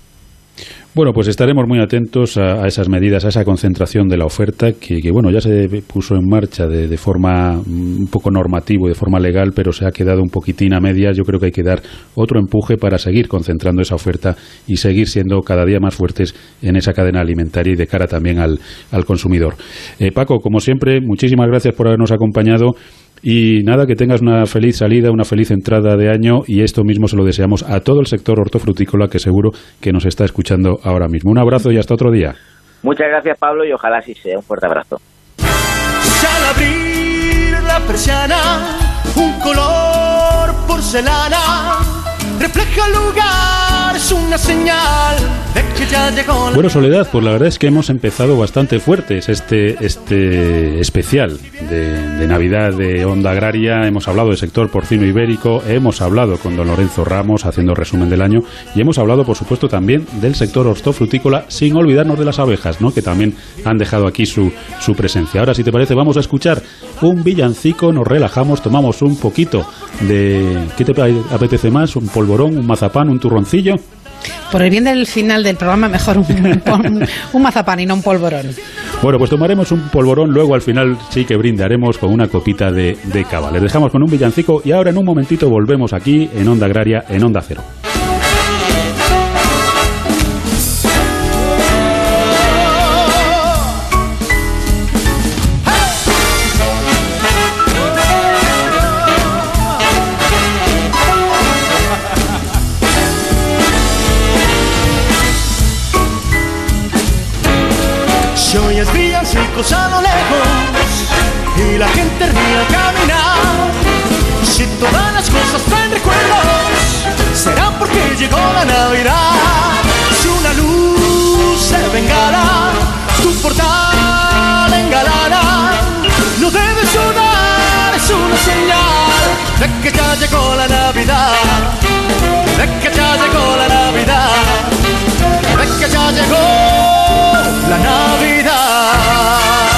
Bueno, pues estaremos muy atentos a, esas medidas, a esa concentración de la oferta que, bueno, ya se puso en marcha de, forma mm, un poco normativo, de forma legal, pero se ha quedado un poquitín a medias. Yo creo que hay que dar otro empuje para seguir concentrando esa oferta y seguir siendo cada día más fuertes en esa cadena alimentaria y de cara también al, consumidor. Eh, Paco, como siempre, muchísimas gracias por habernos acompañado. Y nada, que tengas una feliz salida, una feliz entrada de año y esto mismo se lo deseamos a todo el sector hortofrutícola que seguro que nos está escuchando ahora mismo. Un abrazo y hasta otro día. Muchas gracias Pablo y ojalá así sea. Un fuerte abrazo. la persiana, un color porcelana, refleja el lugar, es una señal bueno, Soledad, pues la verdad es que hemos empezado bastante fuertes este, este especial de, Navidad de Onda Agraria. Hemos hablado del sector porcino ibérico, hemos hablado con don Lorenzo Ramos haciendo resumen del año y hemos hablado, por supuesto, también del sector hortofrutícola, sin olvidarnos de las abejas, ¿no? que también han dejado aquí su, su presencia. Ahora, si te parece, vamos a escuchar un villancico, nos relajamos, tomamos un poquito de... ¿Qué te apetece más? ¿Un polvorón, un mazapán, un turroncillo? Por el bien del final del programa, mejor *laughs* un, mazapán y no un polvorón. Bueno, pues tomaremos un polvorón, luego al final sí que brindaremos con una copita de, de cava. Les dejamos con un villancico y ahora en un momentito volvemos aquí en Onda Agraria, en Onda Cero. Cosas traen recuerdos, será porque llegó la Navidad. Si una luz se vengara, tu portal engalara, no debes sudar, es una señal de que ya llegó la Navidad, de que ya llegó la Navidad, de que ya llegó la Navidad.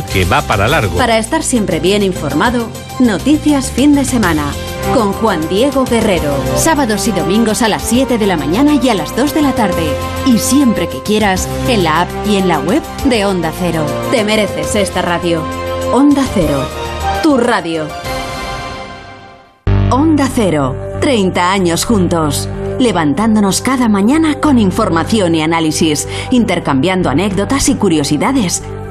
que va para largo. Para estar siempre bien informado, Noticias Fin de Semana con Juan Diego Guerrero. Sábados y domingos a las 7 de la mañana y a las 2 de la tarde. Y siempre que quieras, en la app y en la web de Onda Cero. Te mereces esta radio. Onda Cero, tu radio. Onda Cero, 30 años juntos levantándonos cada mañana con información y análisis, intercambiando anécdotas y curiosidades,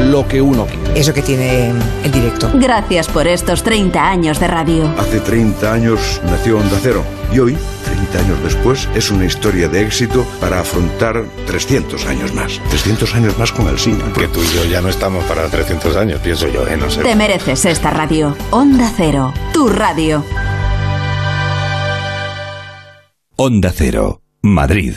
lo que uno quiere. Eso que tiene el directo. Gracias por estos 30 años de radio Hace 30 años nació Onda Cero y hoy, 30 años después, es una historia de éxito para afrontar 300 años más. 300 años más con el cine. Que tú y yo ya no estamos para 300 años, pienso yo, ¿eh? No sé. Te mereces esta radio. Onda Cero, tu radio. Onda Cero, Madrid.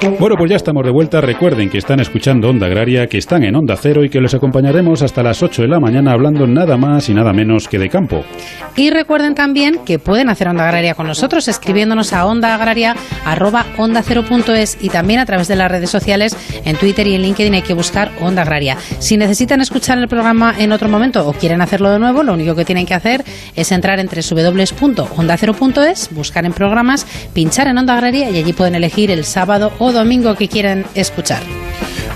Bueno, pues ya estamos de vuelta. Recuerden que están escuchando Onda Agraria, que están en Onda Cero y que les acompañaremos hasta las 8 de la mañana hablando nada más y nada menos que de campo. Y recuerden también que pueden hacer Onda Agraria con nosotros escribiéndonos a ondaagraria.onda0.es y también a través de las redes sociales en Twitter y en LinkedIn hay que buscar Onda Agraria. Si necesitan escuchar el programa en otro momento o quieren hacerlo de nuevo, lo único que tienen que hacer es entrar en www.onda0.es, buscar en programas, pinchar en Onda Agraria y allí pueden elegir el sábado o domingo que quieran escuchar.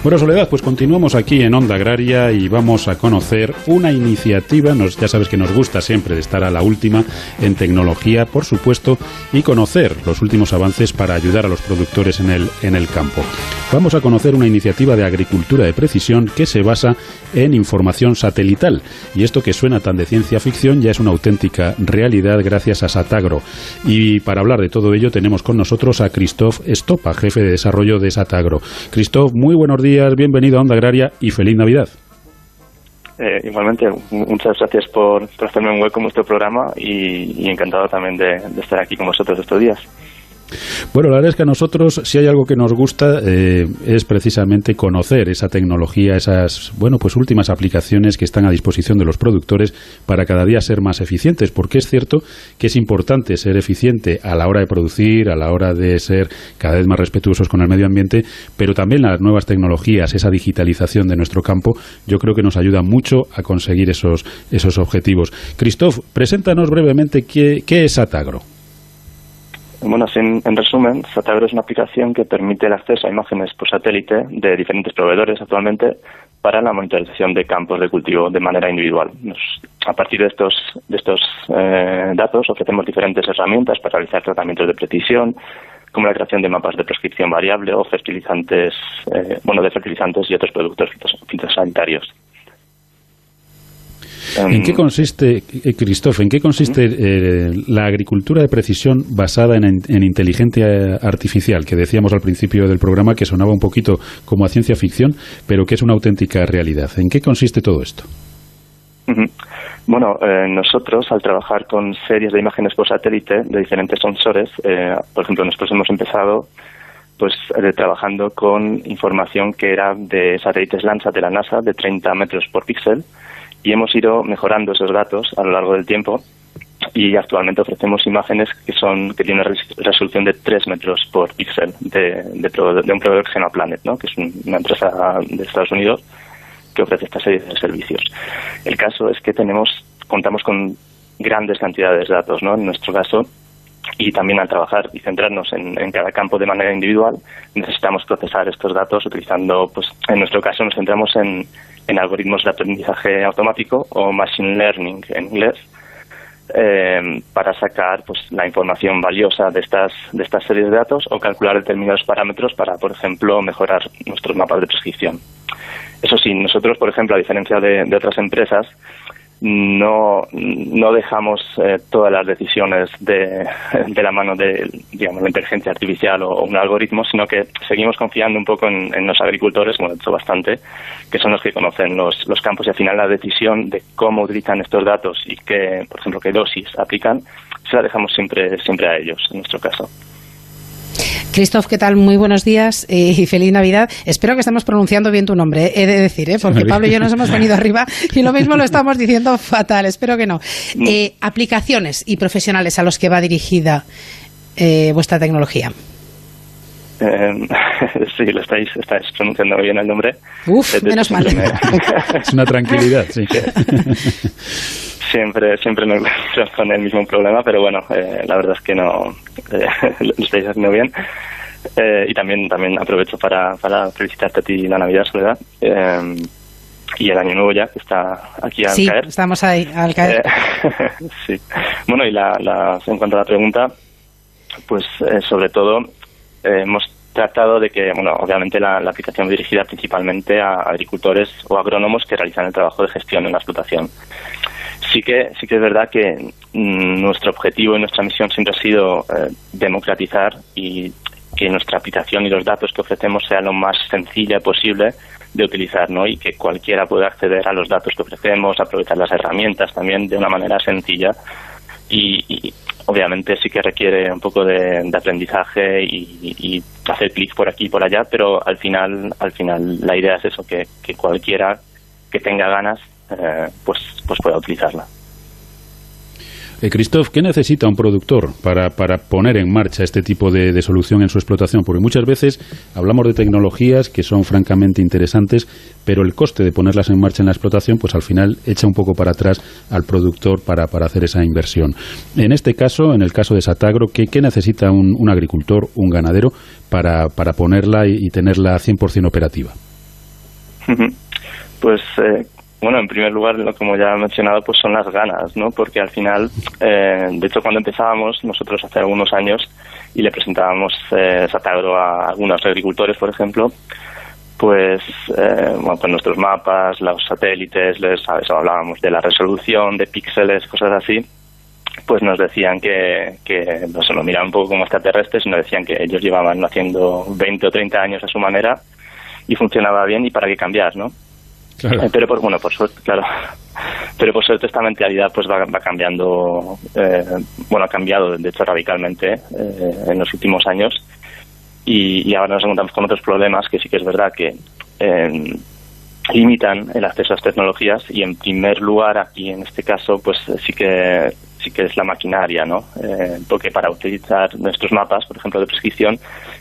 Bueno, Soledad, pues continuamos aquí en Onda Agraria y vamos a conocer una iniciativa, nos, ya sabes que nos gusta siempre de estar a la última en tecnología, por supuesto, y conocer los últimos avances para ayudar a los productores en el, en el campo. Vamos a conocer una iniciativa de agricultura de precisión que se basa en información satelital. Y esto que suena tan de ciencia ficción ya es una auténtica realidad gracias a Satagro. Y para hablar de todo ello tenemos con nosotros a Christoph Estopa, jefe de desarrollo de Satagro. Christoph, muy buenos días bienvenido a Onda Agraria y feliz Navidad. Eh, igualmente, muchas gracias por, hacerme un hueco en vuestro programa y, encantado también de, estar aquí con vosotros estos días. Bueno, la verdad es que a nosotros, si hay algo que nos gusta, eh, es precisamente conocer esa tecnología, esas, bueno, pues últimas aplicaciones que están a disposición de los productores para cada día ser más eficientes, porque es cierto que es importante ser eficiente a la hora de producir, a la hora de ser cada vez más respetuosos con el medio ambiente, pero también las nuevas tecnologías, esa digitalización de nuestro campo, yo creo que nos ayuda mucho a conseguir esos, esos objetivos. Christoph, preséntanos brevemente qué, qué es Atagro. Bueno, en, en, resumen, Satagro es una aplicación que permite el acceso a imágenes por satélite de diferentes proveedores actualmente para la monitorización de campos de cultivo de manera individual. A partir de estos, de estos eh, datos ofrecemos diferentes herramientas para realizar tratamientos de precisión, como la creación de mapas de prescripción variable o fertilizantes, eh, bueno, de fertilizantes y otros productos fitosanitarios. ¿En qué consiste, eh, Christophe, en qué consiste eh, la agricultura de precisión basada en, en, inteligencia artificial, que decíamos al principio del programa que sonaba un poquito como a ciencia ficción, pero que es una auténtica realidad? ¿En qué consiste todo esto? Bueno, eh, nosotros al trabajar con series de imágenes por satélite de diferentes sensores, eh, por ejemplo, nosotros hemos empezado pues eh, trabajando con información que era de satélites Landsat de la NASA de 30 metros por píxel y hemos ido mejorando esos datos a lo largo del tiempo y actualmente ofrecemos imágenes que son que tienen resolución de 3 metros por píxel de, de, de un proveedor que se llama Planet, ¿no? que es una empresa de Estados Unidos que ofrece esta serie de servicios. El caso es que tenemos contamos con grandes cantidades de datos, ¿no? En nuestro caso, y también al trabajar y centrarnos en, en, cada campo de manera individual, necesitamos procesar estos datos utilizando, pues en nuestro caso nos centramos en, en algoritmos de aprendizaje automático o machine learning en inglés, eh, para sacar pues la información valiosa de estas de estas series de datos o calcular determinados parámetros para, por ejemplo, mejorar nuestros mapas de prescripción. Eso sí, nosotros, por ejemplo, a diferencia de, de otras empresas, no, no dejamos eh, todas las decisiones de, de, la mano de digamos, la inteligencia artificial o, un algoritmo, sino que seguimos confiando un poco en, los agricultores, bueno, de hecho bastante, que son los que conocen los, los campos y al final la decisión de cómo utilizan estos datos y qué, por ejemplo, qué dosis aplican, se la dejamos siempre, siempre a ellos, en nuestro caso. Christoph, ¿qué tal? Muy buenos días eh, y feliz Navidad. Espero que estemos pronunciando bien tu nombre, eh, he de decir, ¿eh? porque Pablo y yo nos hemos venido arriba y lo mismo lo estamos diciendo fatal, espero que no. Eh, aplicaciones y profesionales a los que va dirigida eh, vuestra tecnología. Eh, *laughs* sí, lo estáis, estáis pronunciando bien el nombre. Uf, menos mal. Me... *laughs* es una tranquilidad, sí. siempre siempre me encuentro con el mismo problema, pero bueno, eh, la verdad es que no eh, *laughs* lo estáis haciendo bien. Eh, y también también aprovecho para, para felicitarte a ti la Navidad, Soledad. Eh, y el año nuevo ya, que está aquí al sí, caer. estamos ahí, al caer. sí. Bueno, y la, la, en cuanto a la pregunta, pues sobre todo hemos tratado de que, bueno, obviamente la, aplicación dirigida principalmente a agricultores o agrónomos que realizan el trabajo de gestión en la explotación sí que sí que es verdad que mm, nuestro objetivo y nuestra misión siempre ha sido eh, democratizar y que nuestra aplicación y los datos que ofrecemos sea lo más sencilla posible de utilizar, ¿no? Y que cualquiera pueda acceder a los datos que ofrecemos, aprovechar las herramientas también de una manera sencilla y obviamente sí que requiere un poco de, aprendizaje y, y hacer clic por aquí y por allá, pero al final al final la idea es eso que, que cualquiera que tenga ganas eh, pues, pues pueda utilizarla. Eh, Christoph, ¿qué necesita un productor para, para poner en marcha este tipo de, de, solución en su explotación? Porque muchas veces hablamos de tecnologías que son francamente interesantes, pero el coste de ponerlas en marcha en la explotación, pues al final echa un poco para atrás al productor para, para hacer esa inversión. En este caso, en el caso de Satagro, ¿qué, qué necesita un, un, agricultor, un ganadero, para, para ponerla y, y tenerla 100% operativa? Pues eh, bueno, en primer lugar, como ya he mencionado, pues son las ganas, ¿no? Porque al final, eh, de hecho, cuando empezábamos, nosotros hace algunos años, y le presentábamos eh, Satagro a algunos agricultores, por ejemplo, pues, eh, bueno, con nuestros mapas, los satélites, les ¿sabes? hablábamos de la resolución, de píxeles, cosas así, pues nos decían que, que no se lo miraban un poco como extraterrestres, y nos decían que ellos llevaban haciendo 20 o 30 años a su manera y funcionaba bien y para qué cambiar, ¿no? Claro. Pero por, bueno, por suerte, claro. pero por suerte esta mentalidad pues va, cambiando, eh, bueno, ha cambiado de hecho radicalmente eh, en los últimos años y, ahora nos encontramos con otros problemas que sí que es verdad que eh, limitan el acceso a las tecnologías y en primer lugar aquí en este caso pues sí que sí que es la maquinaria, ¿no? Eh, porque para utilizar nuestros mapas, por ejemplo, de prescripción,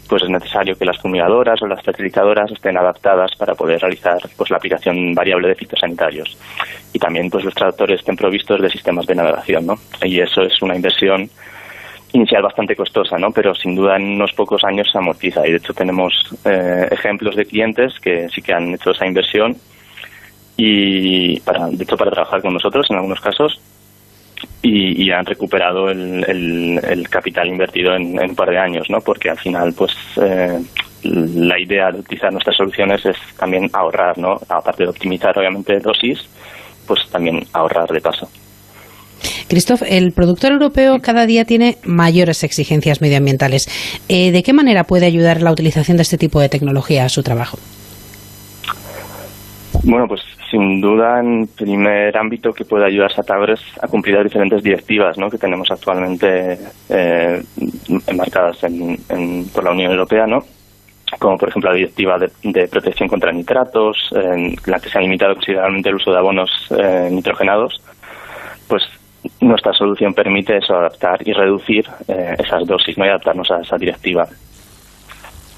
pues es necesario que las fumigadoras o las fertilizadoras estén adaptadas para poder realizar pues la aplicación variable de fitosanitarios. Y también pues los tractores estén provistos de sistemas de navegación, ¿no? Y eso es una inversión inicial bastante costosa, ¿no? Pero sin duda en unos pocos años se amortiza y de hecho tenemos eh, ejemplos de clientes que sí que han hecho esa inversión y para, de hecho para trabajar con nosotros en algunos casos y, han recuperado el, capital invertido en, un par de años, ¿no? Porque al final, pues eh, la idea de utilizar nuestras soluciones es también ahorrar, ¿no? Aparte de optimizar, obviamente, dosis, pues también ahorrar de paso. Christoph, el productor europeo cada día tiene mayores exigencias medioambientales. Eh, ¿De qué manera puede ayudar la utilización de este tipo de tecnología a su trabajo? Bueno, pues sin duda, en primer ámbito que puede ayudar a Satagres a cumplir las diferentes directivas ¿no? que tenemos actualmente eh, enmarcadas por la Unión Europea, ¿no? como por ejemplo la directiva de, protección contra nitratos, en la que se ha limitado considerablemente el uso de abonos eh, nitrogenados, pues nuestra solución permite eso, adaptar y reducir eh, esas dosis ¿no? y adaptarnos a esa directiva.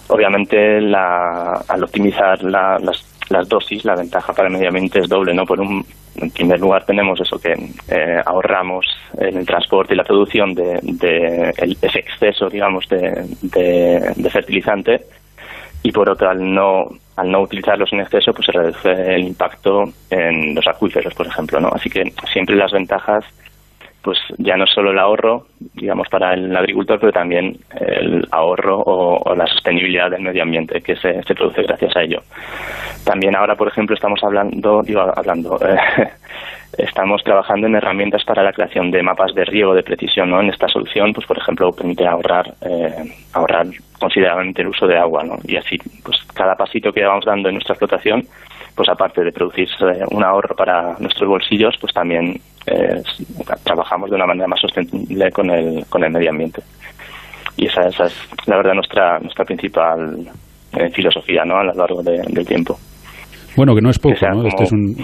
Obviamente, al optimizar las, dosis, la ventaja para el medio ambiente es doble. ¿no? Por un, en primer lugar, tenemos eso que eh, ahorramos en el transporte y la producción de, ese exceso, digamos, de, fertilizante. Y por otro, al no al no utilizarlos en exceso, pues se reduce el impacto en los acuíferos, por ejemplo, ¿no? Así que siempre las ventajas pues ya no solo el ahorro, digamos, para el agricultor, pero también el ahorro o, la sostenibilidad del medio ambiente que se, se, produce gracias a ello. También ahora, por ejemplo, estamos hablando, digo, hablando, *laughs* eh, estamos trabajando en herramientas para la creación de mapas de riego de precisión, ¿no? En esta solución, pues por ejemplo, permite ahorrar, eh, ahorrar considerablemente el uso de agua, ¿no? Y así, pues cada pasito que vamos dando en nuestra explotación, pues aparte de producirse un ahorro para nuestros bolsillos, pues también eh, trabajamos de una manera más sostenible con el, con el medio ambiente. Y esa, esa es, la verdad, nuestra, nuestra principal eh, filosofía ¿no? a lo largo del tiempo. Bueno, que no es poco, ¿no? Este es un,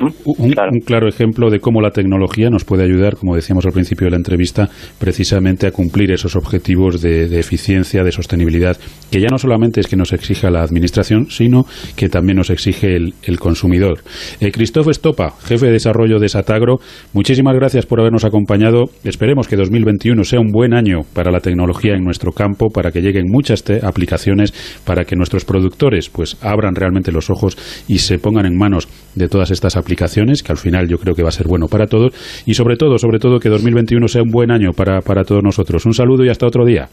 claro. ejemplo de cómo la tecnología nos puede ayudar, como decíamos al principio de la entrevista, precisamente a cumplir esos objetivos de, eficiencia, de sostenibilidad, que ya no solamente es que nos exija la Administración, sino que también nos exige el, consumidor. Eh, Christoph Estopa, jefe de desarrollo de Satagro, muchísimas gracias por habernos acompañado. Esperemos que 2021 sea un buen año para la tecnología en nuestro campo, para que lleguen muchas aplicaciones, para que nuestros productores pues abran realmente los ojos y se pongan en manos de todas estas aplicaciones, que al final yo creo que va a ser bueno para todos, y sobre todo, sobre todo que 2021 sea un buen año para, para todos nosotros. Un saludo y hasta otro día.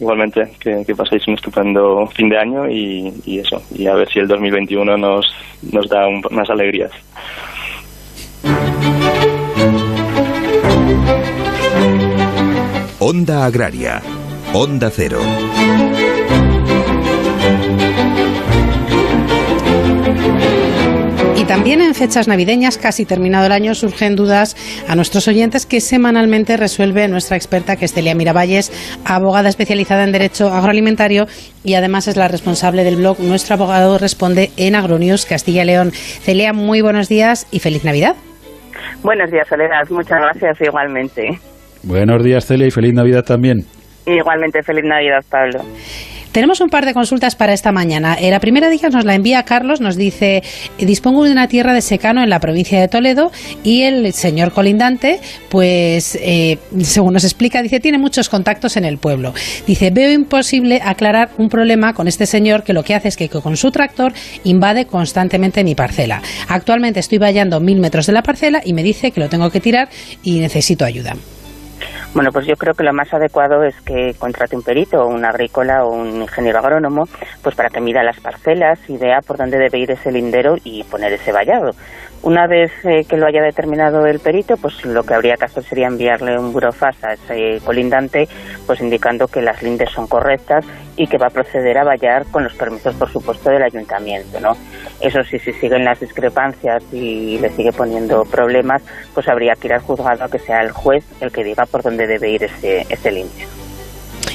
Igualmente, que, paséis un estupendo fin de año y, eso, y a ver si el 2021 nos, nos da más alegrías. Onda Agraria, Onda Cero. Y también en fechas navideñas, casi terminado el año, surgen dudas a nuestros oyentes que semanalmente resuelve nuestra experta, que es Celia Miravalles, abogada especializada en Derecho Agroalimentario y además es la responsable del blog Nuestro Abogado Responde en Agronews Castilla y León. Celia, muy buenos días y feliz Navidad. Buenos días, Soledad. Muchas gracias igualmente. Buenos días, Celia, y feliz Navidad también. Igualmente, feliz Navidad, Pablo. Tenemos un par de consultas para esta mañana. Eh, la primera de nos la envía Carlos, nos dice, dispongo de una tierra de secano en la provincia de Toledo y el señor colindante, pues, eh, según nos explica, dice, tiene muchos contactos en el pueblo. Dice, veo imposible aclarar un problema con este señor que lo que hace es que con su tractor invade constantemente mi parcela. Actualmente estoy vallando mil metros de la parcela y me dice que lo tengo que tirar y necesito ayuda. Bueno, pues yo creo que lo más adecuado es que contrate un perito, un agrícola o un ingeniero agrónomo, pues para que mida las parcelas y vea por dónde debe ir ese lindero y poner ese vallado. Una vez eh, que lo haya determinado el perito, pues lo que habría que hacer sería enviarle un burofax a ese colindante, pues indicando que las lindes son correctas y que va a proceder a vallar con los permisos, por supuesto, del ayuntamiento, ¿no? Eso sí, si siguen las discrepancias y le sigue poniendo problemas, pues habría que ir al juzgado a que sea el juez el que diga por dónde debe ir ese, ese límite.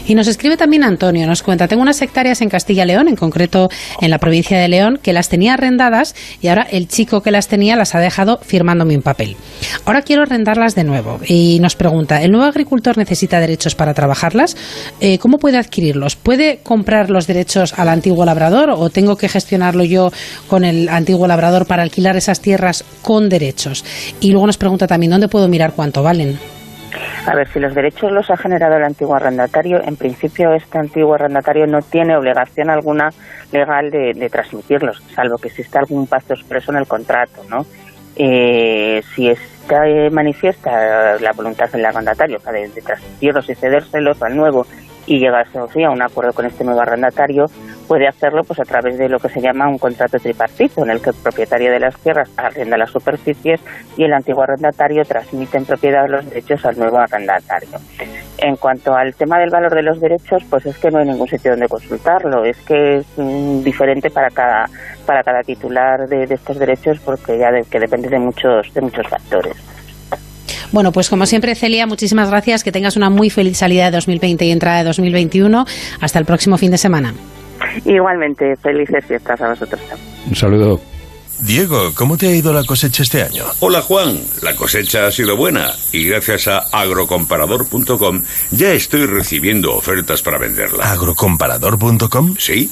Y nos escribe también Antonio, nos cuenta, tengo unas hectáreas en Castilla León, en concreto en la provincia de León, que las tenía arrendadas y ahora el chico que las tenía las ha dejado firmándome un papel. Ahora quiero arrendarlas de nuevo y nos pregunta, ¿el nuevo agricultor necesita derechos para trabajarlas? Eh, ¿Cómo puede adquirirlos? ¿Puede comprar los derechos al antiguo labrador o tengo que gestionarlo yo con el antiguo labrador para alquilar esas tierras con derechos? Y luego nos pregunta también, ¿dónde puedo mirar cuánto valen? A ver, si los derechos los ha generado el antiguo arrendatario, en principio este antiguo arrendatario no tiene obligación alguna legal de, transmitirlos, salvo que exista algún pacto expreso en el contrato, ¿no? Eh, si está manifiesta la voluntad del arrendatario de, de transmitirlos y cedérselos al nuevo y llegase a un acuerdo con este nuevo arrendatario, puede hacerlo pues a través de lo que se llama un contrato tripartito, en el que el propietario de las tierras arrenda las superficies y el antiguo arrendatario transmite en propiedad los derechos al nuevo arrendatario. En cuanto al tema del valor de los derechos, pues es que no hay ningún sitio donde consultarlo, es que es mm, diferente para cada para cada titular de, estos derechos porque ya que depende de muchos de muchos factores. Bueno, pues como siempre, Celia, muchísimas gracias. Que tengas una muy feliz salida de 2020 y entrada de 2021. Hasta el próximo fin de semana. Igualmente, felices fiestas a vosotros. Un saludo. Diego, ¿cómo te ha ido la cosecha este año? Hola Juan, la cosecha ha sido buena y gracias a agrocomparador.com ya estoy recibiendo ofertas para venderla. ¿Agrocomparador.com? Sí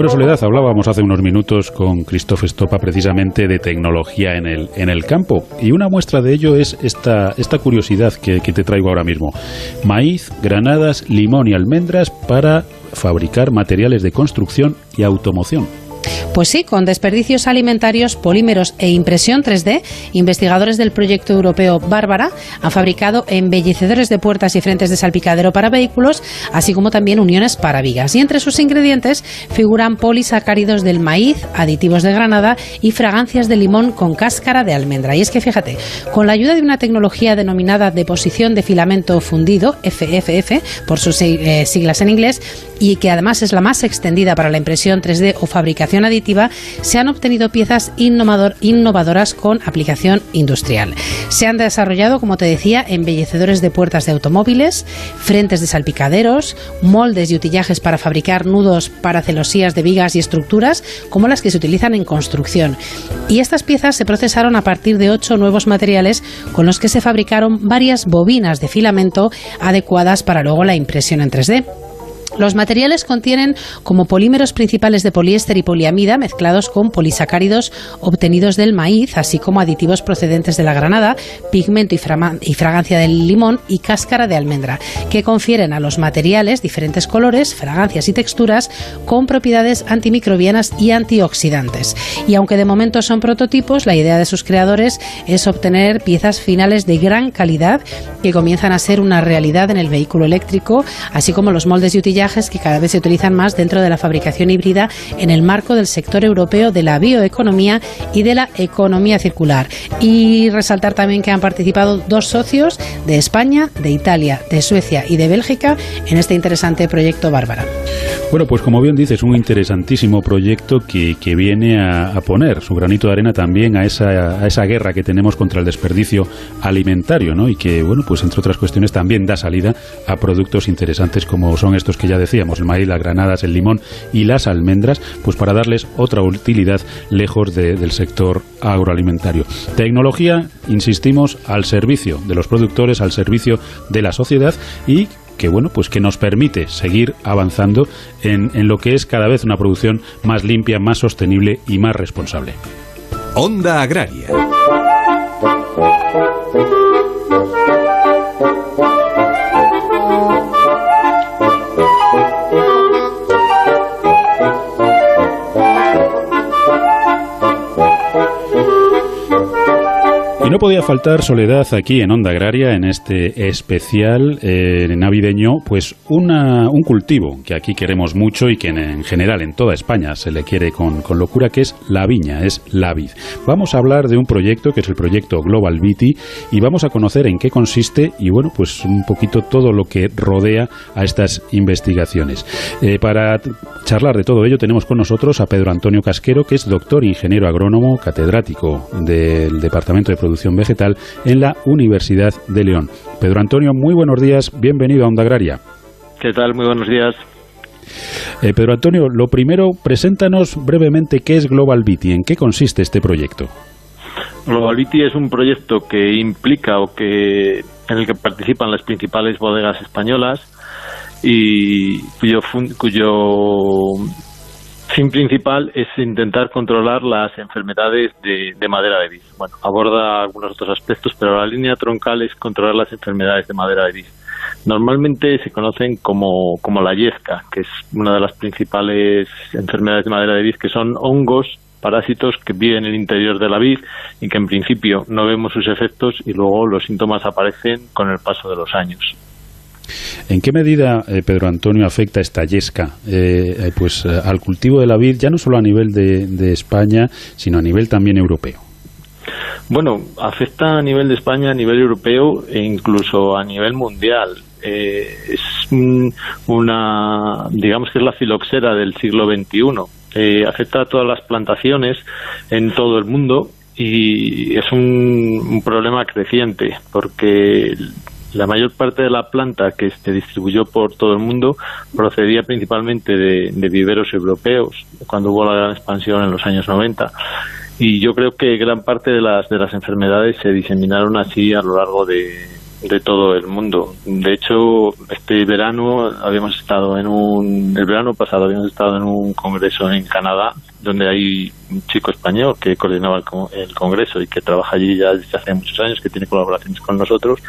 Bueno, Soledad, hablábamos hace unos minutos con Christoph Stopa precisamente de tecnología en el, en el campo. Y una muestra de ello es esta, esta curiosidad que, que te traigo ahora mismo. Maíz, granadas, limón y almendras para fabricar materiales de construcción y automoción. Pues sí, con desperdicios alimentarios, polímeros e impresión 3D, investigadores del proyecto europeo Bárbara han fabricado embellecedores de puertas y frentes de salpicadero para vehículos, así como también uniones para vigas. Y entre sus ingredientes figuran polisacáridos del maíz, aditivos de granada y fragancias de limón con cáscara de almendra. Y es que fíjate, con la ayuda de una tecnología denominada deposición de filamento fundido, FFF, por sus eh, siglas en inglés, y que además es la más extendida para la impresión 3D o fabricación aditiva, se han obtenido piezas innovadoras con aplicación industrial. Se han desarrollado, como te decía, embellecedores de puertas de automóviles, frentes de salpicaderos, moldes y utillajes para fabricar nudos para celosías de vigas y estructuras, como las que se utilizan en construcción. Y estas piezas se procesaron a partir de ocho nuevos materiales con los que se fabricaron varias bobinas de filamento adecuadas para luego la impresión en 3D. Los materiales contienen como polímeros principales de poliéster y poliamida mezclados con polisacáridos obtenidos del maíz, así como aditivos procedentes de la granada, pigmento y, fragancia del limón y cáscara de almendra, que confieren a los materiales diferentes colores, fragancias y texturas con propiedades antimicrobianas y antioxidantes. Y aunque de momento son prototipos, la idea de sus creadores es obtener piezas finales de gran calidad que comienzan a ser una realidad en el vehículo eléctrico, así como los moldes y que cada vez se utilizan más dentro de la fabricación híbrida en el marco del sector europeo de la bioeconomía y de la economía circular. Y resaltar también que han participado dos socios de España, de Italia, de Suecia y de Bélgica en este interesante proyecto Bárbara. Bueno, pues como bien dices, un interesantísimo proyecto que, que viene a, poner su granito de arena también a esa, a esa guerra que tenemos contra el desperdicio alimentario, ¿no? Y que, bueno, pues entre otras cuestiones también da salida a productos interesantes como son estos que ya decíamos, el maíz, las granadas, el limón y las almendras, pues para darles otra utilidad lejos del sector agroalimentario. Tecnología, insistimos, al servicio de los productores, al servicio de la sociedad y que bueno, pues que nos permite seguir avanzando en, en lo que es cada vez una producción más limpia, más sostenible y más responsable. Onda Agraria. Podía faltar Soledad aquí en Onda Agraria, en este especial eh, navideño, pues una, un cultivo que aquí queremos mucho y que en, general en toda España se le quiere con, con, locura, que es la viña, es la vid. Vamos a hablar de un proyecto que es el proyecto Global Viti y vamos a conocer en qué consiste y bueno, pues un poquito todo lo que rodea a estas investigaciones. Eh, para charlar de todo ello tenemos con nosotros a Pedro Antonio Casquero, que es doctor ingeniero agrónomo, catedrático del Departamento de Producción Vegetal en la Universidad de León. Pedro Antonio, muy buenos días, bienvenido a Onda Agraria. ¿Qué tal? Muy buenos días. Eh, Pedro Antonio, lo primero, preséntanos brevemente qué es Global Viti, en qué consiste este proyecto. Global Viti es un proyecto que implica o que en el que participan las principales bodegas españolas y cuyo, cuyo fin principal es intentar controlar las enfermedades de, madera de vid. Bueno, aborda algunos otros aspectos, pero la línea troncal es controlar las enfermedades de madera de vid. Normalmente se conocen como, como la yesca, que es una de las principales enfermedades de madera de vid, que son hongos parásitos que viven en el interior de la vid y que en principio no vemos sus efectos y luego los síntomas aparecen con el paso de los años. ¿En qué medida, eh, Pedro Antonio, afecta esta yesca eh, eh, pues, al cultivo de la vid, ya no solo a nivel de, España, sino a nivel también europeo? Bueno, afecta a nivel de España, a nivel europeo e incluso a nivel mundial. es una, digamos que es la filoxera del siglo XXI. afecta a todas las plantaciones en todo el mundo y es un problema creciente porque la mayor parte de la planta que se distribuyó por todo el mundo procedía principalmente de, viveros europeos, cuando hubo la gran expansión en los años 90 y yo creo que gran parte de las de las enfermedades se diseminaron así a lo largo de, de todo el mundo. De hecho, este verano habíamos estado en un, el verano pasado habíamos estado en un congreso en Canadá, donde hay un chico español que coordinaba el, congreso y que trabaja allí ya desde hace muchos años, que tiene colaboraciones con nosotros,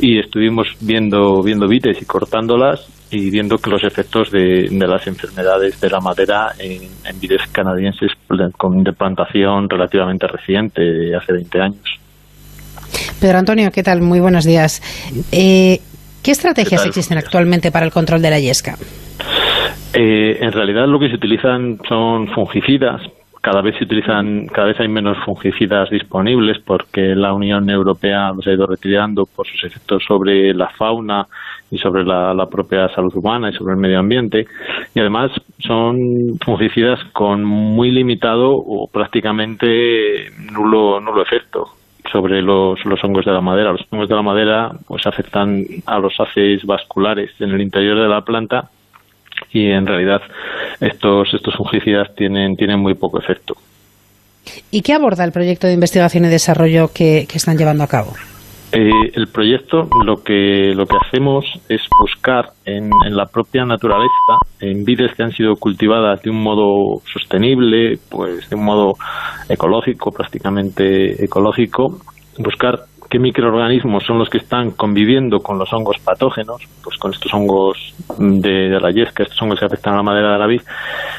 y estuvimos viendo, viendo vides y cortándolas y viendo que los efectos de, de las enfermedades de la madera en, en vides canadienses con de plantación relativamente reciente, hace 20 años. Pedro Antonio, ¿qué tal? Muy buenos días. Eh, ¿Qué estrategias existen actualmente para el control de la yesca? Eh, en realidad lo que se utilizan son fungicidas. Cada vez se utilizan, cada vez hay menos fungicidas disponibles porque la Unión Europea los ha ido retirando por sus efectos sobre la fauna y sobre la, la propia salud humana y sobre el medio ambiente. Y además son fungicidas con muy limitado o prácticamente nulo, nulo efecto sobre los, los hongos de la madera. Los hongos de la madera pues afectan a los haces vasculares en el interior de la planta y en realidad estos, estos fungicidas tienen, tienen muy poco efecto. ¿Y qué aborda el proyecto de investigación y desarrollo que, que están llevando a cabo? Eh, el proyecto lo que lo que hacemos es buscar en, en, la propia naturaleza, en vides que han sido cultivadas de un modo sostenible, pues de un modo ecológico, prácticamente ecológico, buscar qué microorganismos son los que están conviviendo con los hongos patógenos, pues con estos hongos de, la yesca, estos hongos que afectan a la madera de la vid,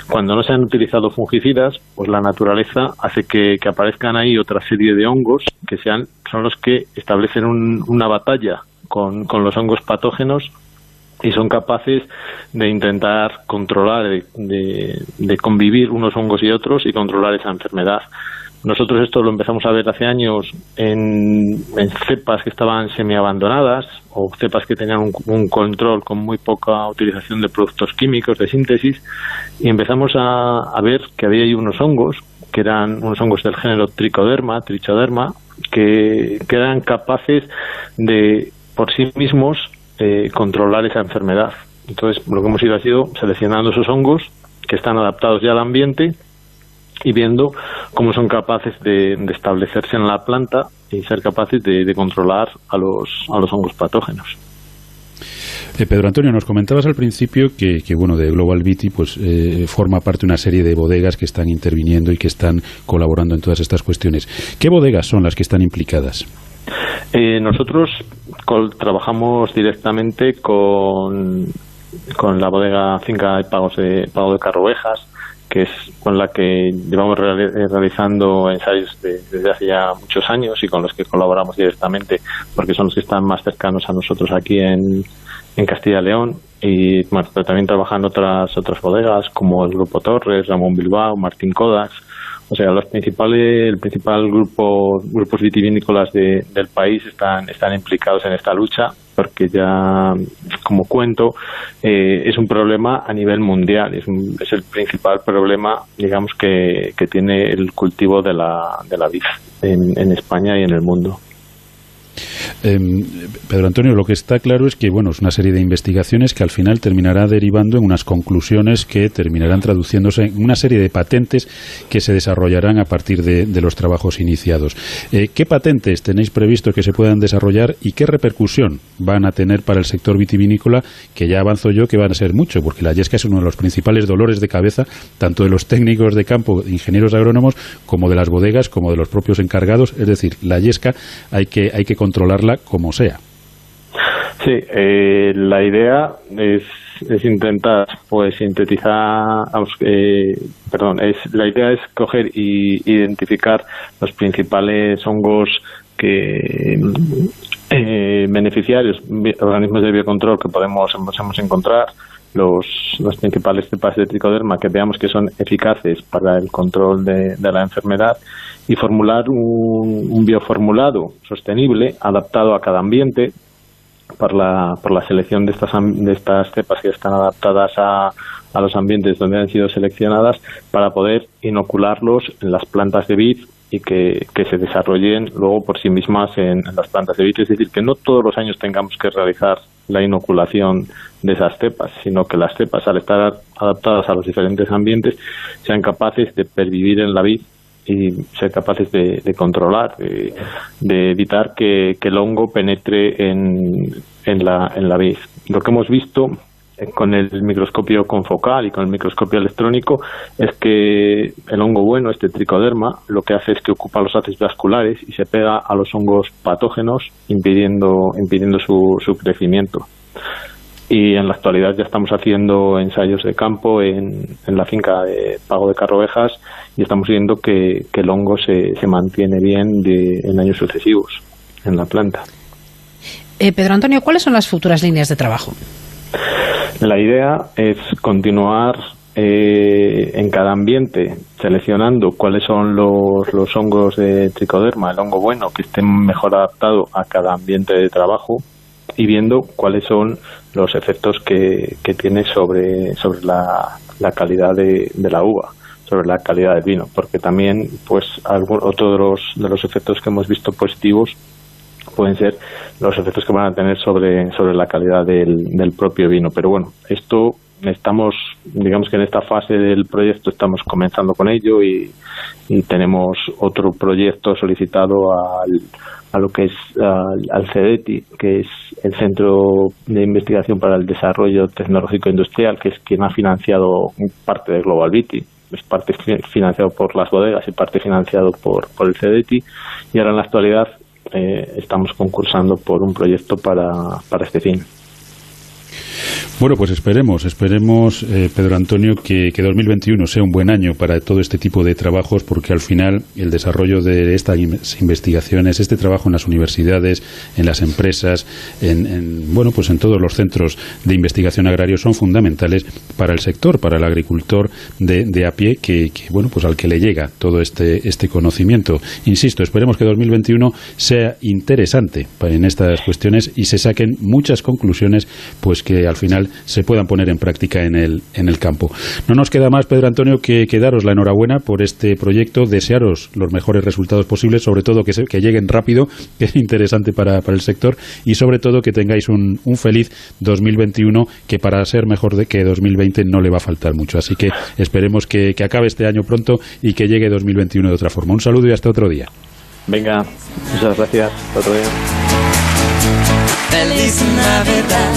cuando no se han utilizado fungicidas, pues la naturaleza hace que, aparezcan ahí otra serie de hongos que sean, son los que establecen una batalla con, los hongos patógenos y son capaces de intentar controlar, de, de, convivir unos hongos y otros y controlar esa enfermedad. Nosotros esto lo empezamos a ver hace años en, cepas que estaban semi-abandonadas o cepas que tenían un, control con muy poca utilización de productos químicos de síntesis y empezamos a, ver que había ahí unos hongos que eran unos hongos del género tricoderma, trichoderma, que, eran capaces de por sí mismos eh, controlar esa enfermedad. Entonces, lo que hemos ido ha sido seleccionando esos hongos que están adaptados ya al ambiente y viendo cómo son capaces de, establecerse en la planta y ser capaces de, controlar a los, a los hongos patógenos. Eh, Pedro Antonio, nos comentabas al principio que, bueno, de Global Viti pues, eh, forma parte una serie de bodegas que están interviniendo y que están colaborando en todas estas cuestiones. ¿Qué bodegas son las que están implicadas? Eh, nosotros trabajamos directamente con, con la bodega Finca y Pagos de, Pago de Carrovejas, que es con la que llevamos reali- realizando ensayos de- desde hace ya muchos años y con los que colaboramos directamente, porque son los que están más cercanos a nosotros aquí en, en Castilla y León. Y bueno, pero también trabajan otras otras bodegas como el Grupo Torres, Ramón Bilbao, Martín Kodax. O sea, los principales, el principal grupo, grupos vitivinícolas de- del país están, están implicados en esta lucha, porque ya, como cuento, eh, es un problema a nivel mundial, es, un- es el principal problema, digamos, que, que tiene el cultivo de la, de la vid en, en España y en el mundo. Em, Pedro Antonio, lo que está claro es que bueno, es una serie de investigaciones que al final terminará derivando en unas conclusiones que terminarán traduciéndose en una serie de patentes que se desarrollarán a partir de, los trabajos iniciados. Eh, ¿Qué patentes tenéis previsto que se puedan desarrollar y qué repercusión van a tener para el sector vitivinícola? Que ya avanzo yo que van a ser mucho, porque la yesca es uno de los principales dolores de cabeza tanto de los técnicos de campo, ingenieros agrónomos, como de las bodegas, como de los propios encargados. Es decir, la yesca hay que, hay que controlarla como sea. Sí, eh, la idea es, intentar pues sintetizar, eh, perdón, es la idea es coger y identificar los principales hongos que eh, beneficiarios, organismos de biocontrol que podemos podemos encontrar, los, los principales cepas de tricoderma que veamos que son eficaces para el control de la enfermedad y formular un, bioformulado sostenible adaptado a cada ambiente por la, por la selección de estas, de estas cepas que están adaptadas a, a los ambientes donde han sido seleccionadas para poder inocularlos en las plantas de vid y que, que se desarrollen luego por sí mismas en las plantas de vid. Es decir, que no todos los años tengamos que realizar la inoculación de esas cepas, sino que las cepas, al estar adaptadas a los diferentes ambientes, sean capaces de pervivir en la vid y ser capaces de, controlar, de, de evitar que, que el hongo penetre en, en, la, en la vid. Lo que hemos visto eh, con el microscopio confocal y con el microscopio electrónico es que el hongo bueno, este tricoderma, lo que hace es que ocupa los haces vasculares y se pega a los hongos patógenos impidiendo, impidiendo su, su crecimiento y en la actualidad ya estamos haciendo ensayos de campo en, en la finca de Pago de Carrovejas y estamos viendo que, que el hongo se, se mantiene bien de, en años sucesivos en la planta. Eh, Pedro Antonio, ¿cuáles son las futuras líneas de trabajo? La idea es continuar eh, en cada ambiente seleccionando cuáles son los, los hongos de tricoderma, el hongo bueno, que estén mejor adaptado a cada ambiente de trabajo y viendo cuáles son los efectos que, que tiene sobre, sobre la, la calidad de, de la uva sobre la calidad del vino, porque también, pues, algún, otro de los, de los efectos que hemos visto positivos pueden ser los efectos que van a tener sobre, sobre la calidad del, del propio vino. Pero bueno, esto estamos, digamos que en esta fase del proyecto estamos comenzando con ello y, y tenemos otro proyecto solicitado al, a lo que es al, CEDETI, que es el Centro de Investigación para el Desarrollo Tecnológico Industrial, que es quien ha financiado parte de Global Viti es parte financiado por las bodegas y parte financiado por, por el CEDETI y ahora en la actualidad eh, estamos concursando por un proyecto para, para este fin. Bueno, pues esperemos, esperemos, eh, Pedro Antonio, que, que, 2021 sea un buen año para todo este tipo de trabajos, porque al final el desarrollo de estas investigaciones, este trabajo en las universidades, en las empresas, en, en, bueno, pues en todos los centros de investigación agrario son fundamentales para el sector, para el agricultor de, de a pie, que, que, bueno, pues al que le llega todo este, este conocimiento. Insisto, esperemos que 2021 sea interesante en estas cuestiones y se saquen muchas conclusiones, pues que al final se puedan poner en práctica en el, en el campo. No nos queda más, Pedro Antonio, que, que daros la enhorabuena por este proyecto, desearos los mejores resultados posibles, sobre todo que, se, que lleguen rápido, *laughs* que es interesante para, para, el sector, y sobre todo que tengáis un, un, feliz 2021, que para ser mejor de que 2020 no le va a faltar mucho. Así que esperemos que, que acabe este año pronto y que llegue 2021 de otra forma. Un saludo y hasta otro día. Venga, muchas gracias. Hasta otro día. Feliz Navidad,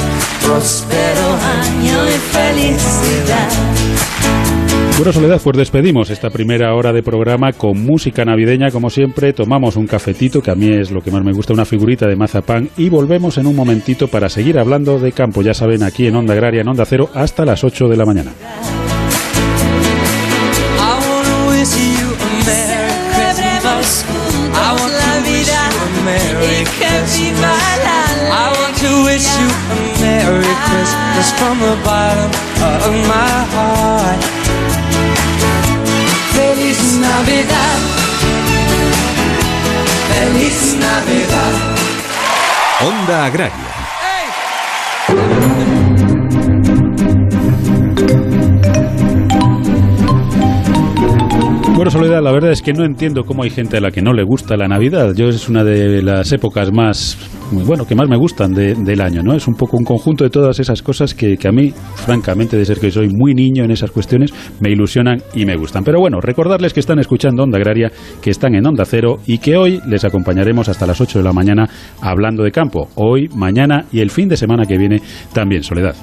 próspero año y felicidad. Bueno, Soledad, pues despedimos esta primera hora de programa con música navideña, como siempre. Tomamos un cafetito, que a mí es lo que más me gusta, una figurita de mazapán, y volvemos en un momentito para seguir hablando de campo. Ya saben, aquí en Onda Agraria, en Onda Cero, hasta las 8 de la mañana. I want to wish you from the bottom of my heart. Feliz Navidad. Feliz Navidad. Onda Agraria. Bueno, Soledad, la verdad es que no entiendo cómo hay gente a la que no le gusta la Navidad. Yo es una de las épocas más, muy bueno, que más me gustan de- del año, ¿no? Es un poco un conjunto de todas esas cosas que, que a mí, francamente, de ser que soy muy niño en esas cuestiones, me ilusionan y me gustan. Pero bueno, recordarles que están escuchando Onda Agraria, que están en Onda Cero y que hoy les acompañaremos hasta las 8 de la mañana hablando de campo. Hoy, mañana y el fin de semana que viene también, Soledad.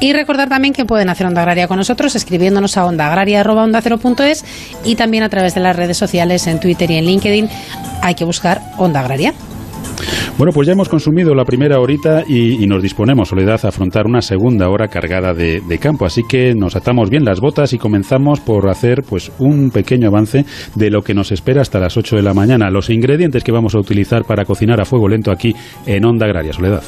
Y recordar también que pueden hacer Onda Agraria con nosotros escribiéndonos a ondaagraria.onda0.es y también a través de las redes sociales en Twitter y en LinkedIn. Hay que buscar Onda Agraria. Bueno, pues ya hemos consumido la primera horita y, y nos disponemos, Soledad, a afrontar una segunda hora cargada de, de campo. Así que nos atamos bien las botas y comenzamos por hacer pues un pequeño avance de lo que nos espera hasta las 8 de la mañana. Los ingredientes que vamos a utilizar para cocinar a fuego lento aquí en Onda Agraria, Soledad.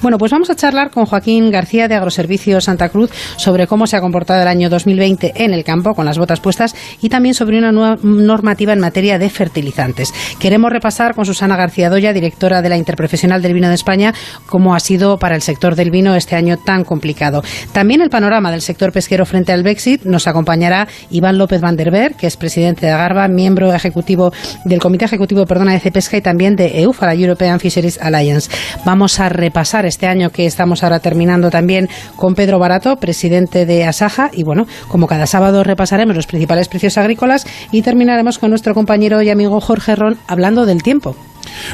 Bueno, pues vamos a charlar con Joaquín García de Agroservicios Santa Cruz sobre cómo se ha comportado el año 2020 en el campo con las botas puestas y también sobre una nueva normativa en materia de fertilizantes. Queremos repasar con Susana García Doya, directora de la Interprofesional del Vino de España, cómo ha sido para el sector del vino este año tan complicado. También el panorama del sector pesquero frente al Brexit nos acompañará Iván López Van der Berg, que es presidente de Agarba, miembro ejecutivo del Comité Ejecutivo perdona, de CEPESCA y también de EUFA, la European Fisheries Alliance. Vamos a repasar este año que estamos ahora terminando también con Pedro Barato, presidente de Asaja. Y bueno, como cada sábado repasaremos los principales precios agrícolas y terminaremos con nuestro compañero y amigo Jorge Ron hablando del tiempo.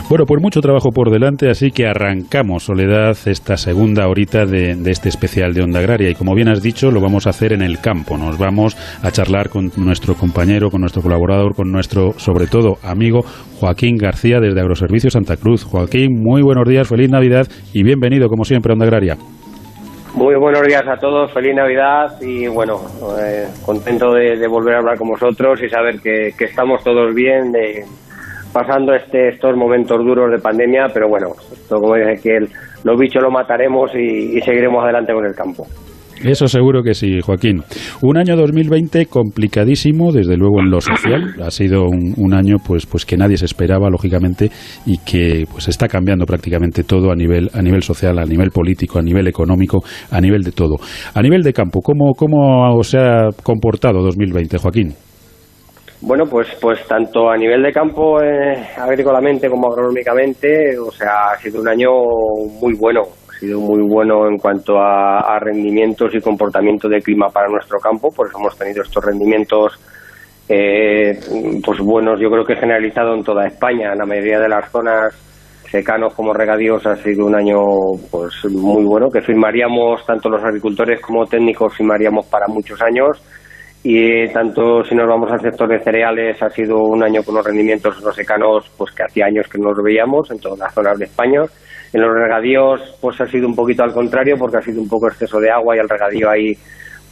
Bueno, pues mucho trabajo por delante, así que arrancamos, Soledad, esta segunda horita de, de este especial de Onda Agraria. Y como bien has dicho, lo vamos a hacer en el campo. Nos vamos a charlar con nuestro compañero, con nuestro colaborador, con nuestro, sobre todo, amigo Joaquín García desde Agroservicios Santa Cruz. Joaquín, muy buenos días, feliz Navidad y bienvenido, como siempre, a Onda Agraria. Muy buenos días a todos, feliz Navidad y bueno, eh, contento de, de volver a hablar con vosotros y saber que, que estamos todos bien, de, pasando este, estos momentos duros de pandemia, pero bueno, esto como dice que el- los bichos lo mataremos y, y seguiremos adelante con el campo. Eso seguro que sí, Joaquín. Un año 2020 complicadísimo, desde luego en lo social. Ha sido un, un año pues, pues que nadie se esperaba, lógicamente, y que pues está cambiando prácticamente todo a nivel, a nivel social, a nivel político, a nivel económico, a nivel de todo. A nivel de campo, ¿cómo, cómo se ha comportado 2020, Joaquín? Bueno, pues, pues tanto a nivel de campo, eh, agrícolamente como agronómicamente, o sea, ha sido un año muy bueno. Ha sido muy bueno en cuanto a, rendimientos y comportamiento de clima para nuestro campo, por eso hemos tenido estos rendimientos eh, pues buenos, yo creo que generalizado en toda España. En la mayoría de las zonas secanos como regadíos ha sido un año pues muy bueno, que firmaríamos tanto los agricultores como técnicos firmaríamos para muchos años y tanto si nos vamos al sector de cereales ha sido un año con unos rendimientos en los secanos pues que hacía años que no los veíamos en todas las zonas de España. En los regadíos pues ha sido un poquito al contrario porque ha sido un poco exceso de agua y el regadío ahí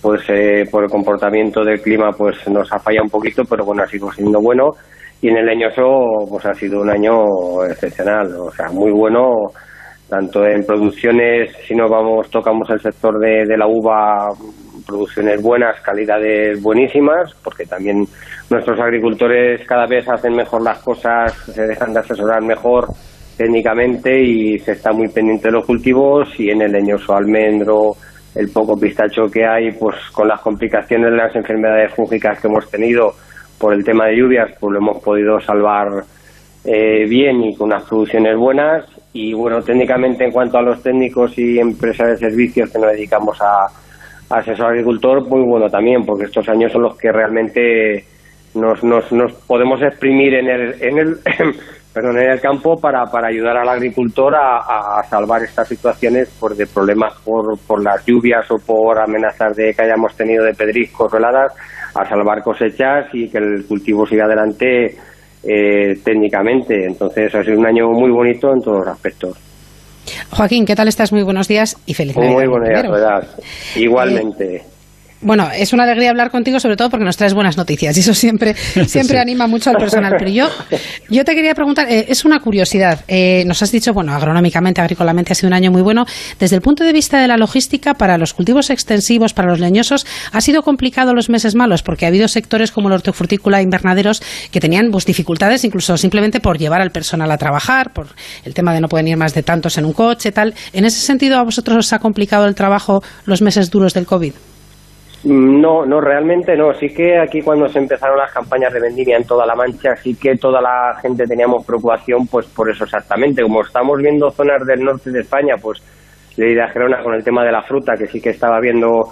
pues eh, por el comportamiento del clima pues nos ha fallado un poquito pero bueno ha sido siendo bueno. Y en el leñoso pues ha sido un año excepcional o sea muy bueno tanto en producciones si nos vamos tocamos el sector de, de la uva producciones buenas, calidades buenísimas, porque también nuestros agricultores cada vez hacen mejor las cosas, se dejan de asesorar mejor técnicamente y se está muy pendiente de los cultivos y en el leñoso almendro, el poco pistacho que hay, pues con las complicaciones de las enfermedades fúngicas que hemos tenido por el tema de lluvias, pues lo hemos podido salvar eh, bien y con unas producciones buenas. Y bueno, técnicamente en cuanto a los técnicos y empresas de servicios que nos dedicamos a, a asesor agricultor, muy bueno también, porque estos años son los que realmente nos, nos, nos podemos exprimir en el, en el, *laughs* perdón, en el campo para, para ayudar al agricultor a, a salvar estas situaciones por de problemas por, por las lluvias o por amenazas de que hayamos tenido de pedriscos o heladas, a salvar cosechas y que el cultivo siga adelante eh, técnicamente. Entonces ha sido un año muy bonito en todos los aspectos. Joaquín, ¿qué tal estás? Muy buenos días y feliz Navidad. Muy buenos días, primero. ¿verdad? Bueno, es una alegría hablar contigo, sobre todo porque nos traes buenas noticias y eso siempre, *laughs* siempre anima mucho al personal. Pero yo, yo te quería preguntar, eh, es una curiosidad. Eh, nos has dicho, bueno, agronómicamente, agrícolamente ha sido un año muy bueno. Desde el punto de vista de la logística, para los cultivos extensivos, para los leñosos, ha sido complicado los meses malos porque ha habido sectores como la hortofrutícola, invernaderos, que tenían pues, dificultades incluso simplemente por llevar al personal a trabajar, por el tema de no pueden ir más de tantos en un coche, tal. En ese sentido, ¿a vosotros os ha complicado el trabajo los meses duros del COVID? No, no, realmente no. Sí que aquí cuando se empezaron las campañas de vendimia en toda la Mancha, sí que toda la gente teníamos preocupación, pues por eso exactamente. Como estamos viendo zonas del norte de España, pues le a Gerona con el tema de la fruta, que sí que estaba viendo,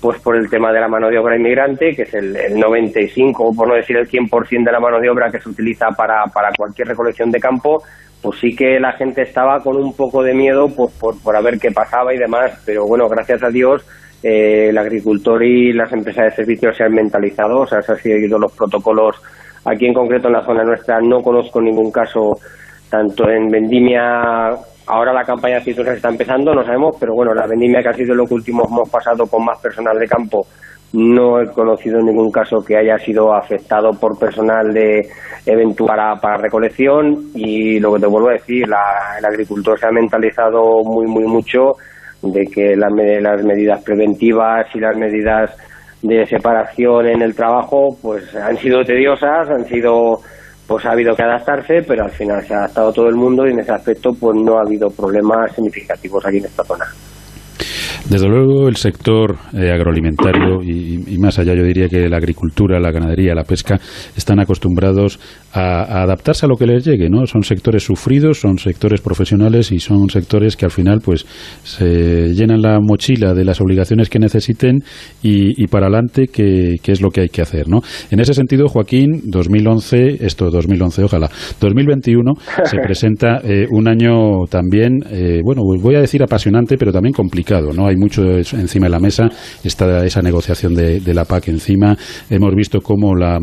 pues por el tema de la mano de obra inmigrante, que es el, el 95, por no decir el 100% de la mano de obra que se utiliza para, para cualquier recolección de campo, pues sí que la gente estaba con un poco de miedo pues por, por a ver qué pasaba y demás. Pero bueno, gracias a Dios eh, el agricultor y las empresas de servicios se han mentalizado, o sea, se han seguido los protocolos. Aquí en concreto en la zona nuestra no conozco ningún caso, tanto en vendimia, ahora la campaña de citrus está empezando, no sabemos, pero bueno, la vendimia que ha sido lo que último hemos pasado con más personal de campo, no he conocido ningún caso que haya sido afectado por personal de eventual para, recolección y lo que te vuelvo a decir, el agricultor se ha mentalizado muy, muy mucho de que las medidas preventivas y las medidas de separación en el trabajo pues han sido tediosas, han sido pues ha habido que adaptarse, pero al final se ha adaptado todo el mundo y en ese aspecto pues no ha habido problemas significativos aquí en esta zona. Desde luego, el sector eh, agroalimentario y, más allá, yo diría que la agricultura, la ganadería, la pesca, están acostumbrados a, adaptarse a lo que les llegue, ¿no? Son sectores sufridos, son sectores profesionales y son sectores que al final, pues, se llenan la mochila de las obligaciones que necesiten y, para adelante, que, es lo que hay que hacer, ¿no? En ese sentido, Joaquín, 2011, esto 2011, ojalá, 2021, *laughs* se presenta eh, un año también, eh, bueno, voy a decir apasionante, pero también complicado, ¿no? Hay mucho encima de la mesa, está esa negociación de, la PAC encima. Hemos visto cómo la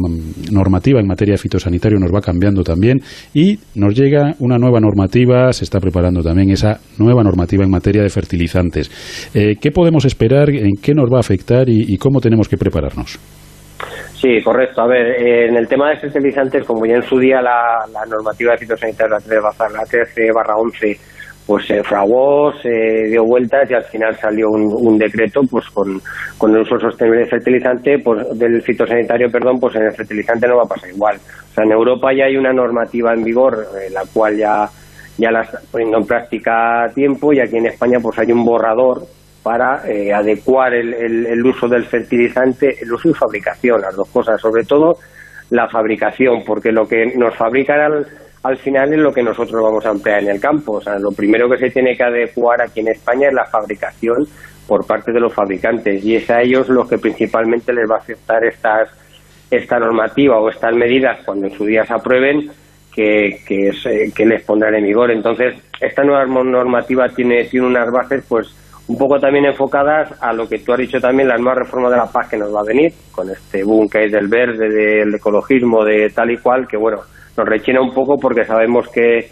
normativa en materia fitosanitario nos va cambiando también y nos llega una nueva normativa, se está preparando también esa nueva normativa en materia de fertilizantes. Eh, ¿Qué podemos esperar? ¿En qué nos va a afectar y, cómo tenemos que prepararnos? Sí, correcto. A ver, eh, en el tema de fertilizantes, como ya en su día la, normativa de fitosanitaria, la 13 barra 11, pues se fraguó, se dio vueltas y al final salió un, decreto pues con, con, el uso sostenible del fertilizante, pues del fitosanitario, perdón, pues en el fertilizante no va a pasar igual. O sea, en Europa ya hay una normativa en vigor, eh, la cual ya, ya la está poniendo en práctica a tiempo y aquí en España pues hay un borrador para eh, adecuar el, el, uso del fertilizante, el uso y fabricación, las dos cosas, sobre todo la fabricación, porque lo que nos fabrican al final es lo que nosotros vamos a emplear en el campo. O sea, lo primero que se tiene que adecuar aquí en España es la fabricación por parte de los fabricantes y es a ellos los que principalmente les va a aceptar estas, esta normativa o estas medidas cuando en su día se aprueben que, que, que les pondrán en vigor. Entonces, esta nueva normativa tiene, tiene unas bases pues un poco también enfocadas a lo que tú has dicho también, la nueva reforma de la paz que nos va a venir, con este boom que hay del verde, del ecologismo, de tal y cual, que bueno, nos rechina un poco porque sabemos que,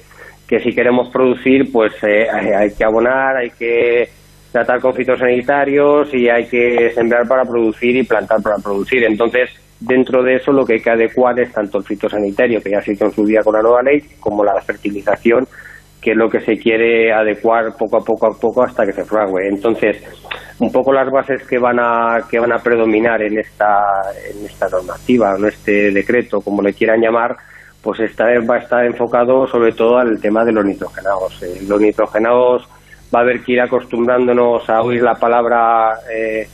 que si queremos producir, pues eh, hay que abonar, hay que tratar con fitosanitarios y hay que sembrar para producir y plantar para producir. Entonces, dentro de eso lo que hay que adecuar es tanto el fitosanitario, que ya se hizo en su día con la nueva ley, como la fertilización, que es lo que se quiere adecuar poco a poco a poco hasta que se frague. Entonces, un poco las bases que van a que van a predominar en esta en esta normativa, en este decreto, como le quieran llamar, pues esta vez va a estar enfocado sobre todo al tema de los nitrogenados. Eh, los nitrogenados va a haber que ir acostumbrándonos a oír la palabra eh,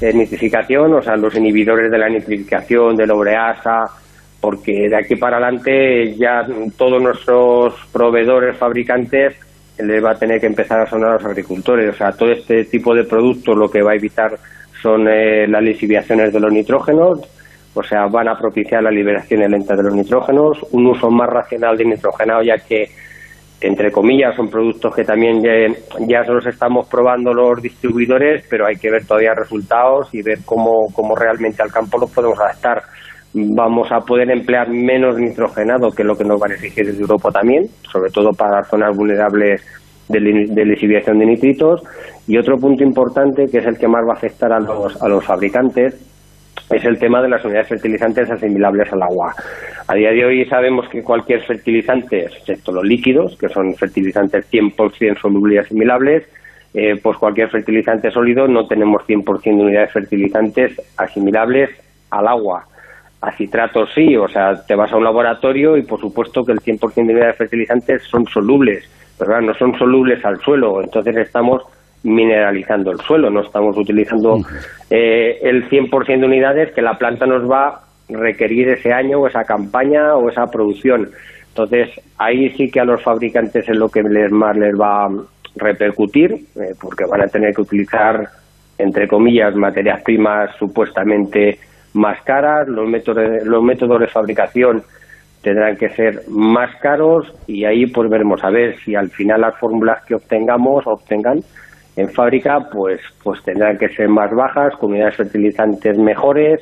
nitrificación, o sea, los inhibidores de la nitrificación, de la ureasa, porque de aquí para adelante ya todos nuestros proveedores, fabricantes, les va a tener que empezar a sonar a los agricultores. O sea, todo este tipo de productos lo que va a evitar son eh, las lisiviaciones de los nitrógenos, o sea, van a propiciar la liberación lenta de los nitrógenos, un uso más racional de nitrógeno, ya que, entre comillas, son productos que también ya, ya los estamos probando los distribuidores, pero hay que ver todavía resultados y ver cómo, cómo realmente al campo los podemos adaptar. Vamos a poder emplear menos nitrogenado, que lo que nos van a exigir desde Europa también, sobre todo para zonas vulnerables de, de de nitritos Y otro punto importante, que es el que más va a afectar a los, a los fabricantes, es el tema de las unidades fertilizantes asimilables al agua. A día de hoy sabemos que cualquier fertilizante, excepto los líquidos, que son fertilizantes 100% solubles y asimilables, eh, pues cualquier fertilizante sólido no tenemos 100% de unidades fertilizantes asimilables al agua. A citratos sí, o sea, te vas a un laboratorio y por supuesto que el 100% de unidades fertilizantes son solubles, pero no son solubles al suelo, entonces estamos mineralizando el suelo, no estamos utilizando eh, el 100% de unidades que la planta nos va a requerir ese año o esa campaña o esa producción. Entonces, ahí sí que a los fabricantes es lo que les más les va a repercutir, eh, porque van a tener que utilizar, entre comillas, materias primas supuestamente más caras, los métodos, los métodos de fabricación tendrán que ser más caros y ahí pues veremos a ver si al final las fórmulas que obtengamos obtengan en fábrica pues pues tendrán que ser más bajas, con unidades fertilizantes mejores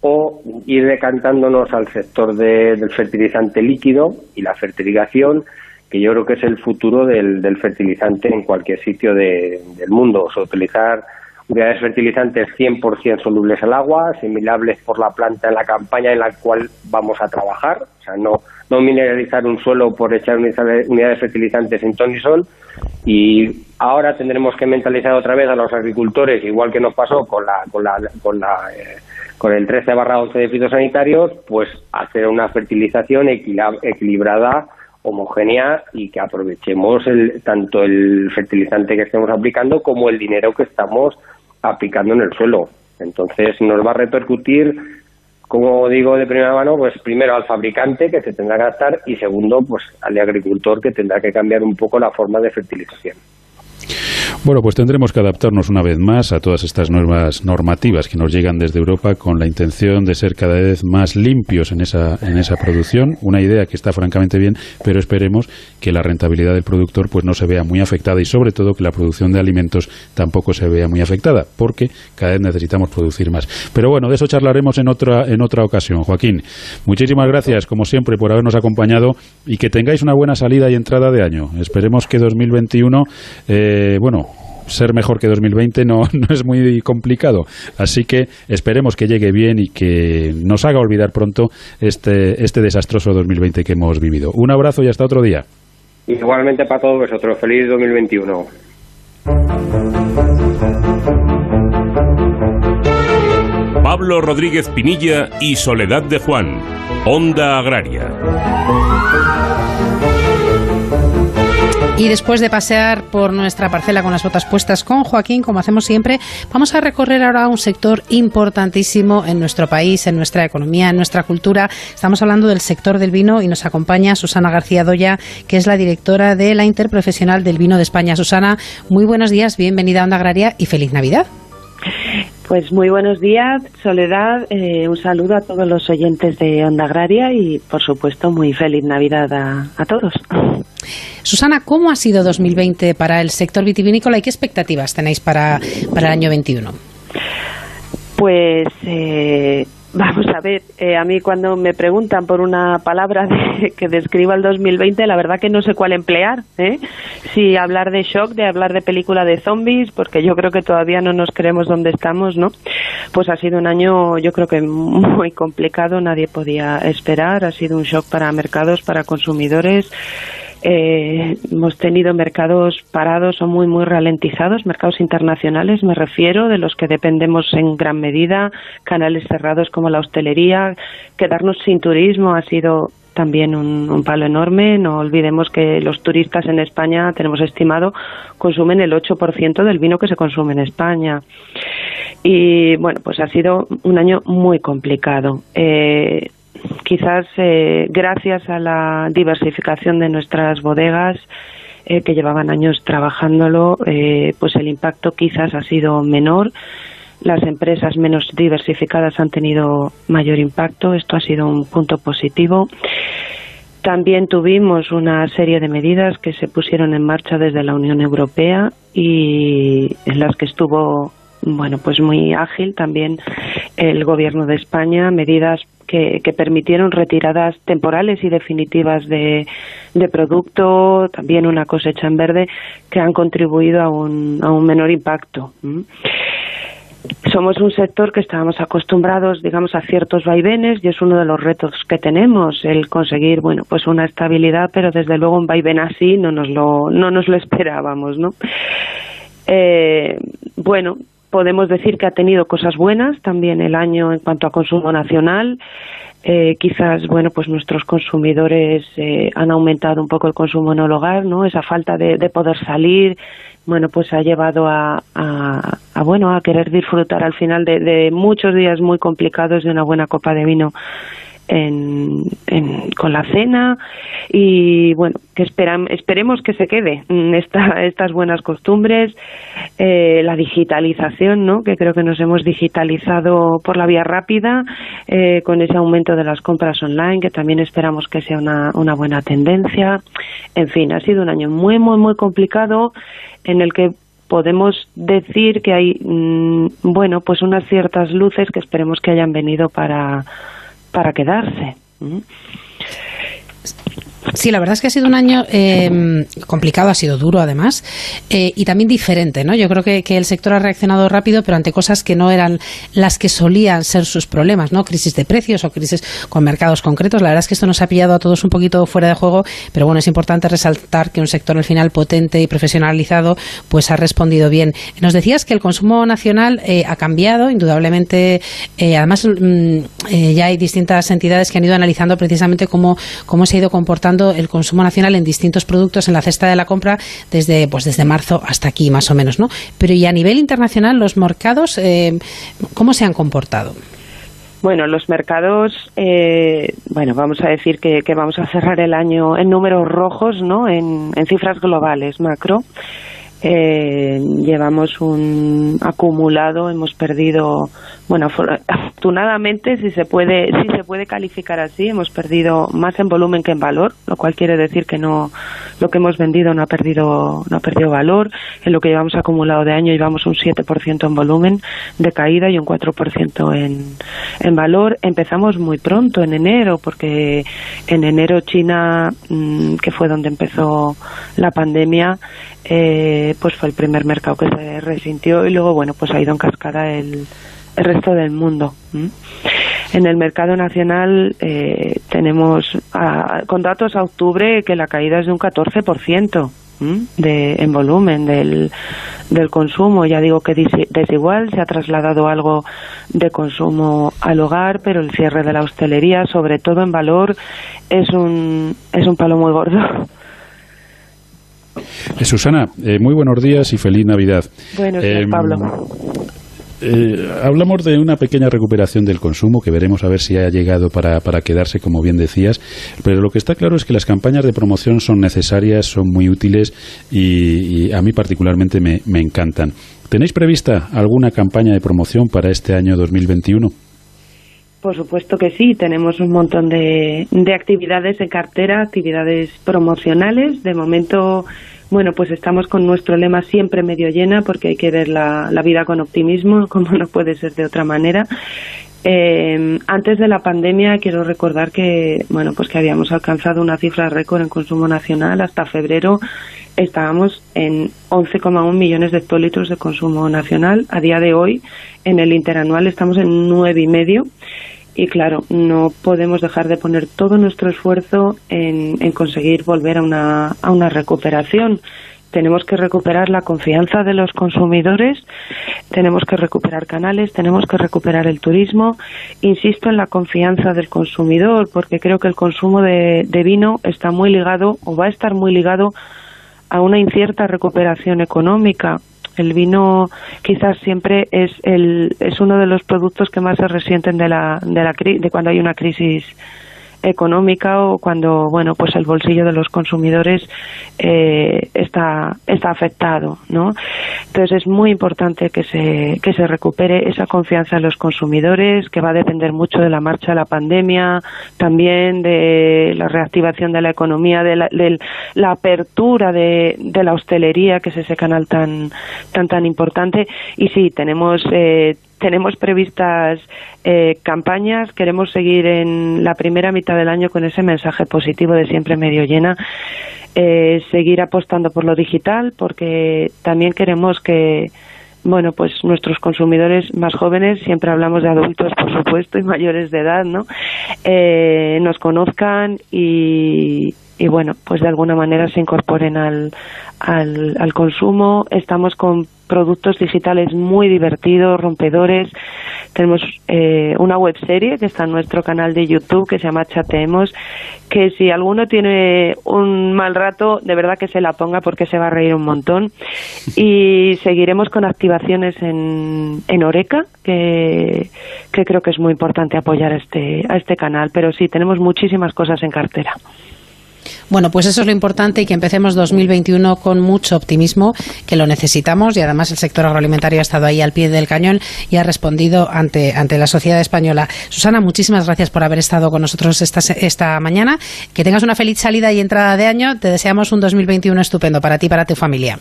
o ir decantándonos al sector del fertilizante líquido y la fertilización, que yo creo que es el futuro del, fertilizante en cualquier sitio del mundo. O sea, utilizar unidades fertilizantes 100% solubles al agua, asimilables por la planta en la campaña en la cual vamos a trabajar, o sea, no, no mineralizar un suelo por echar unidades fertilizantes en ton y y ahora tendremos que mentalizar otra vez a los agricultores, igual que nos pasó con la con la con la eh, con el 13 barra 11 de fitosanitarios, pues hacer una fertilización equilibrada, homogénea y que aprovechemos el, tanto el fertilizante que estemos aplicando como el dinero que estamos aplicando en el suelo. Entonces nos va a repercutir como digo de primera mano, pues primero al fabricante que se tendrá que adaptar y segundo, pues al agricultor que tendrá que cambiar un poco la forma de fertilización. Bueno, pues tendremos que adaptarnos una vez más a todas estas nuevas normativas que nos llegan desde Europa con la intención de ser cada vez más limpios en esa, en esa producción. Una idea que está francamente bien, pero esperemos que la rentabilidad del productor pues no se vea muy afectada y sobre todo que la producción de alimentos tampoco se vea muy afectada, porque cada vez necesitamos producir más. Pero bueno, de eso charlaremos en otra, en otra ocasión. Joaquín, muchísimas gracias, como siempre, por habernos acompañado y que tengáis una buena salida y entrada de año. Esperemos que 2021, eh, bueno, ser mejor que 2020 no, *laughs* no es muy complicado. Así que esperemos que llegue bien y que nos haga olvidar pronto este, este desastroso 2020 que hemos vivido. Un abrazo y hasta otro día. Igualmente para todos vosotros. Feliz 2021. Pablo Rodríguez Pinilla y Soledad de Juan. Onda Agraria. Y después de pasear por nuestra parcela con las botas puestas con Joaquín, como hacemos siempre, vamos a recorrer ahora un sector importantísimo en nuestro país, en nuestra economía, en nuestra cultura. Estamos hablando del sector del vino y nos acompaña Susana García Doya, que es la directora de la Interprofesional del Vino de España. Susana, muy buenos días, bienvenida a Onda Agraria y feliz Navidad. Pues muy buenos días, Soledad. Eh, un saludo a todos los oyentes de Onda Agraria y, por supuesto, muy feliz Navidad a, todos. Susana, ¿cómo ha sido 2020 para el sector vitivinícola y qué expectativas tenéis para, para el año 21? Pues eh, Vamos a ver, eh, a mí cuando me preguntan por una palabra *laughs* que describa el 2020, la verdad que no sé cuál emplear. ¿eh? Si hablar de shock, de hablar de película de zombies, porque yo creo que todavía no nos creemos dónde estamos, ¿no? Pues ha sido un año, yo creo que muy complicado, nadie podía esperar. Ha sido un shock para mercados, para consumidores. Eh, hemos tenido mercados parados o muy, muy ralentizados, mercados internacionales, me refiero, de los que dependemos en gran medida, canales cerrados como la hostelería. Quedarnos sin turismo ha sido también un, palo enorme. No olvidemos que los turistas en España, tenemos estimado, consumen el 8% del vino que se consume en España. Y bueno, pues ha sido un año muy complicado. Eh, quizás eh, gracias a la diversificación de nuestras bodegas eh, que llevaban años trabajándolo, eh, pues el impacto quizás ha sido menor. Las empresas menos diversificadas han tenido mayor impacto. Esto ha sido un punto positivo. También tuvimos una serie de medidas que se pusieron en marcha desde la Unión Europea y en las que estuvo bueno, pues muy ágil también el gobierno de España, medidas que, permitieron retiradas temporales y definitivas de, de, producto, también una cosecha en verde, que han contribuido a un, a un menor impacto. Somos un sector que estábamos acostumbrados, digamos, a ciertos vaivenes y es uno de los retos que tenemos, el conseguir, bueno, pues una estabilidad, pero desde luego un vaivén así no nos lo, no nos lo *laughs* esperábamos, ¿no? Eh, bueno, podemos decir que ha tenido cosas buenas también el año en cuanto a consumo nacional. Eh, quizás, bueno, pues nuestros consumidores eh, han aumentado un poco el consumo en el hogar, ¿no? Esa falta de, poder salir, bueno, pues ha llevado a, a, bueno, a querer disfrutar al final de muchos días muy complicados de una buena copa de vino en, con la cena y bueno que esperan, esperemos que se quede esta, estas buenas costumbres eh, la digitalización no que creo que nos hemos digitalizado por la vía rápida eh, con ese aumento de las compras online que también esperamos que sea una, una buena tendencia. En fin ha sido un año muy muy muy complicado en el que podemos decir que hay mm, bueno pues unas ciertas luces que esperemos que hayan venido para para quedarse. Sí, la verdad es que ha sido un año eh, complicado, ha sido duro además, eh, y también diferente, ¿no? Yo creo que, el sector ha reaccionado rápido, pero ante cosas que no eran las que solían ser sus problemas, ¿no? Crisis de precios o crisis con mercados concretos. La verdad es que esto nos ha pillado a todos un poquito fuera de juego, pero bueno, es importante resaltar que un sector al final potente y profesionalizado, pues ha respondido bien. Nos decías que el consumo nacional eh, ha cambiado, indudablemente. además, mm, ya hay distintas entidades que han ido analizando precisamente cómo, cómo se ha ido comportando el consumo nacional en distintos productos en la cesta de la compra desde, pues desde marzo hasta aquí, más o menos, ¿no? Pero y a nivel internacional, los mercados, eh, ¿cómo se han comportado? Bueno, los mercados, eh, bueno, vamos a decir que, vamos a cerrar el año en números rojos, ¿no? En, en cifras globales, macro. Eh, llevamos un acumulado, hemos perdido, bueno, afortunadamente si se puede, si se puede calificar así, hemos perdido más en volumen que en valor, lo cual quiere decir que no, lo que hemos vendido no ha perdido, no ha perdido valor. En lo que llevamos acumulado de año llevamos un 7% en volumen de caída y un 4% en, en valor. Empezamos muy pronto en enero, porque en enero China, mm, que fue donde empezó la pandemia, eh, pues fue el primer mercado que se resintió y luego, bueno, pues ha ido en cascada el, el resto del mundo. En el mercado nacional eh, tenemos con datos a octubre que la caída es de un 14% de, en volumen del, del consumo. Ya digo que desigual, se ha trasladado algo de consumo al hogar, pero el cierre de la hostelería, sobre todo en valor, es un, es un palo muy gordo. Eh, Susana, eh, muy buenos días y feliz Navidad. Buenos días, em, Pablo. Eh, hablamos de una pequeña recuperación del consumo que veremos a ver si ha llegado para, para, quedarse, como bien decías, pero lo que está claro es que las campañas de promoción son necesarias, son muy útiles y, a mí particularmente me, me, encantan. ¿Tenéis prevista alguna campaña de promoción para este año 2021? Por supuesto que sí, tenemos un montón de, de actividades en cartera, actividades promocionales. De momento bueno, pues estamos con nuestro lema siempre medio llena porque hay que ver la, vida con optimismo, *laughs* como no puede ser de otra manera. Eh, antes de la pandemia quiero recordar que bueno pues que habíamos alcanzado una cifra récord en consumo nacional hasta febrero estábamos en 11,1 millones de hectolitros de consumo nacional a día de hoy en el interanual estamos en nueve y medio y claro, no podemos dejar de poner todo nuestro esfuerzo en, conseguir volver a una, a una recuperación. Tenemos que recuperar la confianza de los consumidores, tenemos que recuperar canales, tenemos que recuperar el turismo. Insisto en la confianza del consumidor, porque creo que el consumo de, de vino está muy ligado o va a estar muy ligado a una incierta recuperación económica. El vino quizás siempre es, el, es uno de los productos que más se resienten de, la, de, la, de cuando hay una crisis económica o cuando bueno pues el bolsillo de los consumidores eh, está está afectado no entonces es muy importante que se que se recupere esa confianza en los consumidores que va a depender mucho de la marcha de la pandemia también de la reactivación de la economía de la, la apertura de, de, la hostelería que es ese canal tan tan tan importante. Y sí tenemos eh, tenemos previstas eh, campañas, queremos seguir en la primera mitad del año con ese mensaje positivo de siempre medio llena, eh, seguir apostando por lo digital, porque también queremos que bueno, pues nuestros consumidores más jóvenes, siempre hablamos de adultos, por supuesto, y mayores de edad, ¿no? Eh, nos conozcan y, y, bueno, pues de alguna manera se incorporen al, al, al consumo. Estamos con productos digitales muy divertidos, rompedores. Tenemos eh, una web serie que está en nuestro canal de YouTube que se llama Chateemos, que si alguno tiene un mal rato, de verdad que se la ponga porque se va a reír un montón. Y seguiremos con activaciones en, en Oreca, que, que creo que es muy importante apoyar este, a este canal. Pero sí, tenemos muchísimas cosas en cartera. Bueno, pues eso es lo importante y que empecemos 2021 con mucho optimismo, que lo necesitamos y además el sector agroalimentario ha estado ahí al pie del cañón y ha respondido ante, ante la sociedad española. Susana, muchísimas gracias por haber estado con nosotros esta, esta mañana. Que tengas una feliz salida y entrada de año. Te deseamos un 2021 estupendo para ti y para tu familia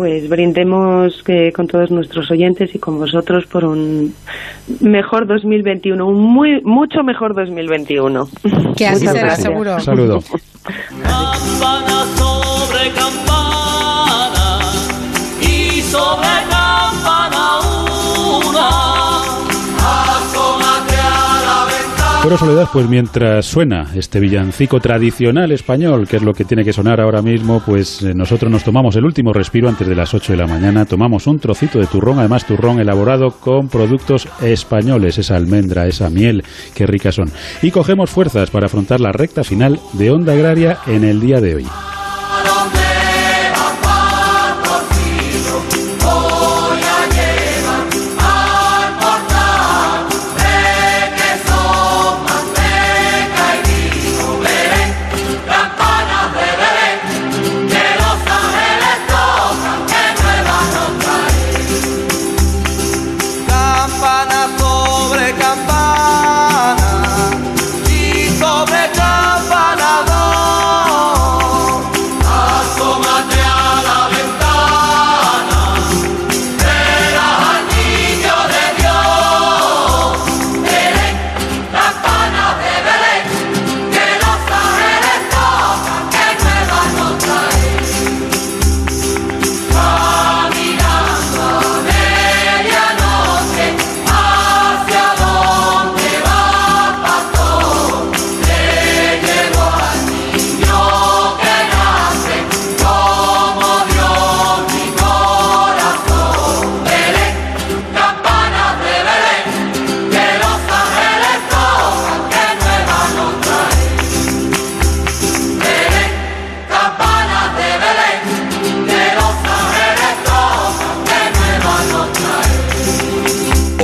pues brindemos que con todos nuestros oyentes y con vosotros por un mejor 2021, un muy mucho mejor 2021. *laughs* Que así será, seguro. Un saludo. Campana sobre campana y sobre Bueno, Soledad, pues mientras suena este villancico tradicional español, que es lo que tiene que sonar ahora mismo, pues eh, nosotros nos tomamos el último respiro antes de las 8 de la mañana, tomamos un trocito de turrón, además turrón elaborado con productos españoles, esa almendra, esa miel, qué ricas son. Y cogemos fuerzas para afrontar la recta final de Onda Agraria en el día de hoy.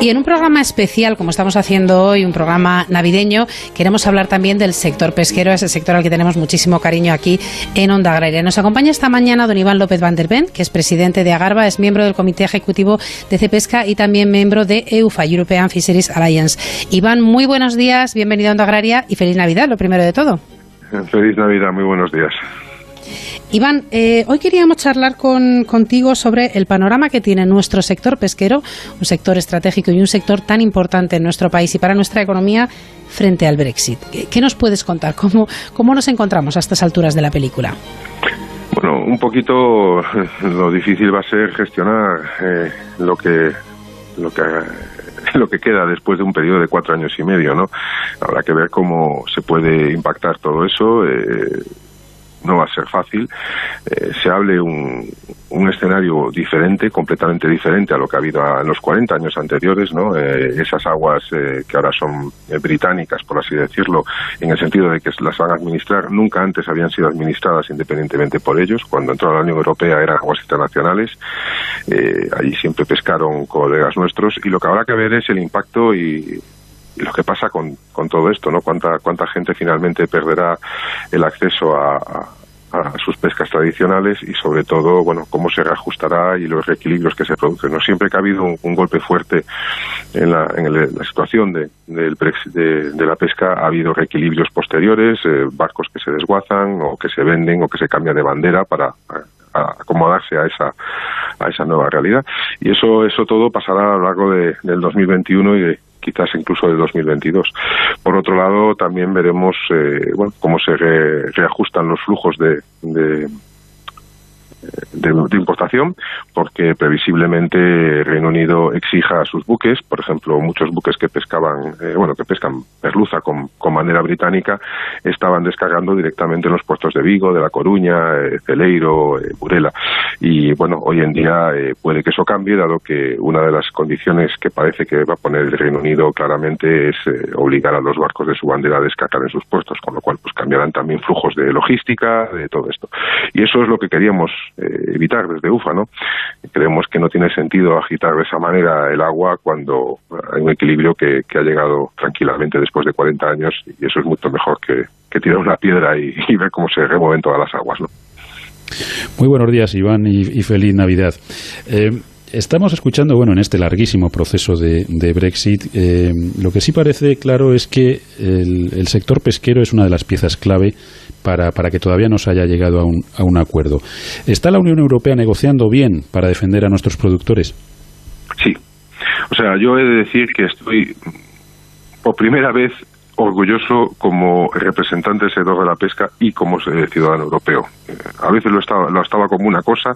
Y en un programa especial, como estamos haciendo hoy, un programa navideño, queremos hablar también del sector pesquero, ese sector al que tenemos muchísimo cariño aquí en Onda Agraria. Nos acompaña esta mañana don Iván López Van der Ven, que es presidente de Agarba, es miembro del Comité Ejecutivo de Cepesca y también miembro de EUFA, European Fisheries Alliance. Iván, muy buenos días, bienvenido a Onda Agraria y feliz Navidad, lo primero de todo. Feliz Navidad, muy buenos días. Iván, eh, hoy queríamos charlar con, contigo sobre el panorama que tiene nuestro sector pesquero, un sector estratégico y un sector tan importante en nuestro país y para nuestra economía frente al Brexit. ¿Qué, nos puedes contar? ¿Cómo, ¿Cómo nos encontramos a estas alturas de la película? Bueno, un poquito *laughs* lo difícil va a ser gestionar eh, lo que lo que *laughs* lo que queda después de un periodo de cuatro años y medio, ¿no? Habrá que ver cómo se puede impactar todo eso. Eh, no va a ser fácil. Eh, se hable un, un escenario diferente, completamente diferente a lo que ha habido en los 40 años anteriores, ¿no? Eh, esas aguas eh, que ahora son eh, británicas, por así decirlo, en el sentido de que las van a administrar, nunca antes habían sido administradas independientemente por ellos. Cuando entró a la Unión Europea eran aguas internacionales. Eh, allí siempre pescaron colegas nuestros y lo que habrá que ver es el impacto y lo que pasa con, con todo esto, ¿no? Cuánta, cuánta gente finalmente perderá el acceso a, a- a sus pescas tradicionales y sobre todo, bueno, cómo se reajustará y los reequilibrios que se producen. No siempre que ha habido un, golpe fuerte en la, en la situación de, del de, de, la pesca ha habido reequilibrios posteriores, eh, barcos que se desguazan o que se venden o que se cambian de bandera para acomodarse a esa a esa nueva realidad y eso eso todo pasará a lo largo de, del 2021 y de, quizás incluso del 2022. Por otro lado, también veremos eh, bueno, cómo se reajustan los flujos de, de, importación, porque previsiblemente Reino Unido exija a sus buques, por ejemplo, muchos buques que pescaban, eh, bueno, que pescan merluza con, bandera británica, estaban descargando directamente en los puertos de Vigo, de La Coruña, eh, Celeiro, eh, Burela. Y bueno, hoy en día puede que eso cambie, dado que una de las condiciones que parece que va a poner el Reino Unido claramente es obligar a los barcos de su bandera a descargar en sus puertos, con lo cual pues cambiarán también flujos de logística, de todo esto. Y eso es lo que queríamos eh, evitar desde UFA, ¿no? Creemos que no tiene sentido agitar de esa manera el agua cuando hay un equilibrio que, ha llegado tranquilamente después de 40 años y eso es mucho mejor que, tirar una piedra y, ver cómo se remueven todas las aguas, ¿no? Muy buenos días, Iván, y, feliz Navidad. Eh, estamos escuchando, bueno, en este larguísimo proceso de, Brexit, eh, lo que sí parece claro es que el, sector pesquero es una de las piezas clave para, para que todavía no se haya llegado a un, a un acuerdo. ¿Está la Unión Europea negociando bien para defender a nuestros productores? Sí. O sea, yo he de decir que estoy por primera vez orgulloso como representante del sector de la pesca y como ciudadano europeo. Eh, a veces lo estaba, lo estaba como una cosa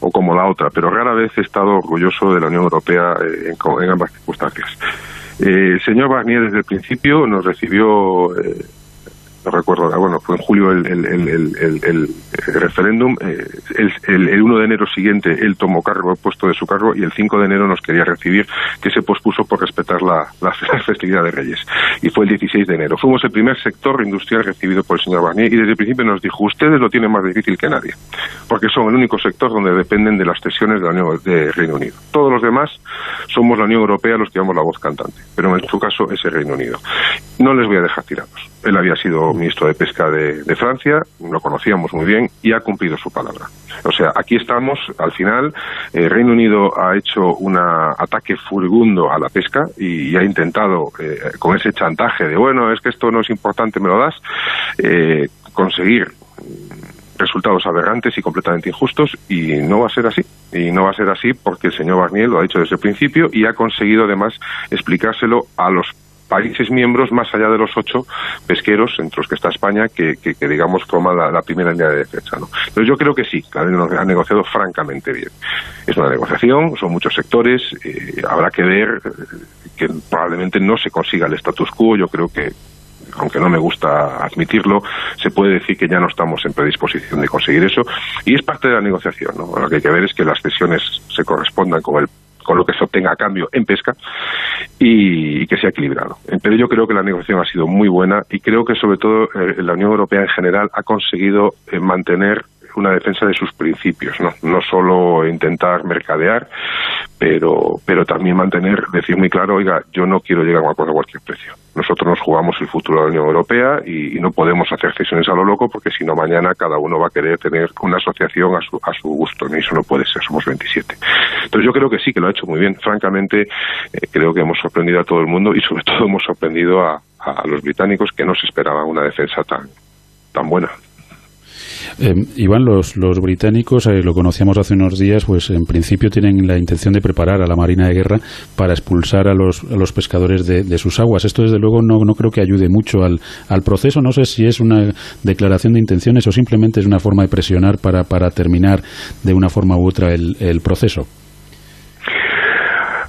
o como la otra, pero rara vez he estado orgulloso de la Unión Europea eh, en, ambas circunstancias. Eh, el señor Barnier desde el principio nos recibió no recuerdo bueno, fue en julio el, referéndum, eh, el, 1 de enero siguiente él tomó cargo, puesto de su cargo, y el 5 de enero nos quería recibir, que se pospuso por respetar la, *laughs* festividad de Reyes. Y fue el 16 de enero. Fuimos el primer sector industrial recibido por el señor Barnier, y desde el principio nos dijo, ustedes lo tienen más difícil que nadie, porque son el único sector donde dependen de las cesiones de la Unión de Reino Unido. Todos los demás somos la Unión Europea los que damos la voz cantante, pero en su caso es el Reino Unido. No les voy a dejar tirados. Él había sido ministro de Pesca de, Francia, lo conocíamos muy bien y ha cumplido su palabra. O sea, aquí estamos, al final, el eh, Reino Unido ha hecho un ataque furibundo a la pesca y, ha intentado, eh, con ese chantaje de, bueno, es que esto no es importante, me lo das, eh, conseguir resultados aberrantes y completamente injustos y no va a ser así. Y no va a ser así porque el señor Barnier lo ha dicho desde el principio y ha conseguido además explicárselo a los países miembros más allá de los ocho pesqueros, entre los que está España, que, digamos toma la, primera línea de defensa. ¿no? Entonces yo creo que sí, que ha negociado francamente bien. Es una negociación, son muchos sectores, eh, habrá que ver eh, que probablemente no se consiga el status quo, yo creo que aunque no me gusta admitirlo, se puede decir que ya no estamos en predisposición de conseguir eso y es parte de la negociación. ¿no? Lo que hay que ver es que las cesiones se correspondan con el con lo que se obtenga a cambio en pesca y, que sea equilibrado. Pero yo creo que la negociación ha sido muy buena y creo que sobre todo eh, la Unión Europea en general ha conseguido eh, mantener una defensa de sus principios, ¿no? No solo intentar mercadear, pero, pero también mantener, decir muy claro, oiga, yo no quiero llegar a un acuerdo a cualquier precio. Nosotros nos jugamos el futuro de la Unión Europea y, no podemos hacer cesiones a lo loco porque si no mañana cada uno va a querer tener una asociación a su, a su gusto y eso no puede ser, somos 27. Entonces yo creo que sí, que lo ha hecho muy bien. Francamente, eh, creo que hemos sorprendido a todo el mundo y sobre todo hemos sorprendido a, a los británicos que no se esperaban una defensa tan, tan buena. Eh, Iván, los, los británicos, eh, lo conocíamos hace unos días, pues en principio tienen la intención de preparar a la Marina de Guerra para expulsar a los, a los pescadores de, de, sus aguas. Esto, desde luego, no, no creo que ayude mucho al, al proceso. No sé si es una declaración de intenciones o simplemente es una forma de presionar para, para terminar de una forma u otra el, el proceso.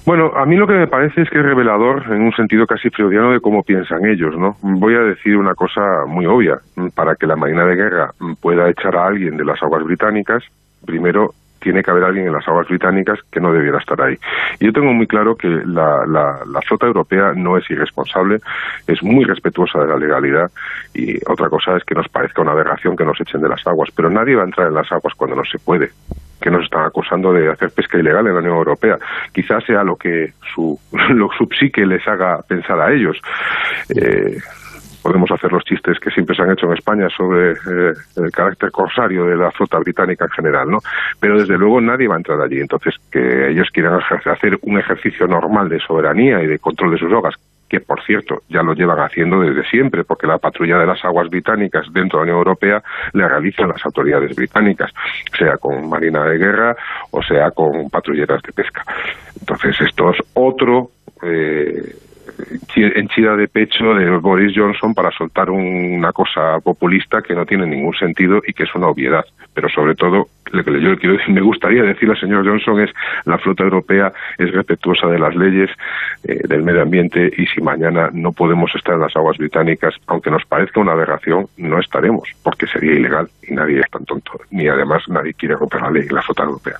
Bueno, a mí lo que me parece es que es revelador en un sentido casi freudiano de cómo piensan ellos, ¿no? Voy a decir una cosa muy obvia. Para que la Marina de Guerra pueda echar a alguien de las aguas británicas, primero tiene que haber alguien en las aguas británicas que no debiera estar ahí. Y yo tengo muy claro que la, la, flota europea no es irresponsable, es muy respetuosa de la legalidad y otra cosa es que nos parezca una aberración que nos echen de las aguas, pero nadie va a entrar en las aguas cuando no se puede que nos están acusando de hacer pesca ilegal en la Unión Europea. Quizás sea lo que su, *laughs* lo, su psique les haga pensar a ellos. Eh, podemos hacer los chistes que siempre se han hecho en España sobre eh, el carácter corsario de la flota británica en general, ¿no? Pero desde luego nadie va a entrar allí. Entonces, que ellos quieran hacer un ejercicio normal de soberanía y de control de sus hogas, que por cierto ya lo llevan haciendo desde siempre, porque la patrulla de las aguas británicas dentro de la Unión Europea la realizan las autoridades británicas, sea con marina de guerra o sea con patrulleras de pesca. Entonces esto es otro eh, henchida de pecho de Boris Johnson para soltar una cosa populista que no tiene ningún sentido y que es una obviedad. Pero sobre todo, lo que yo quiero decir, me gustaría decirle al señor Johnson es la flota europea es respetuosa de las leyes, eh, del medio ambiente y si mañana no podemos estar en las aguas británicas, aunque nos parezca una aberración, no estaremos, porque sería ilegal y nadie es tan tonto, ni además nadie quiere romper la ley, la flota europea.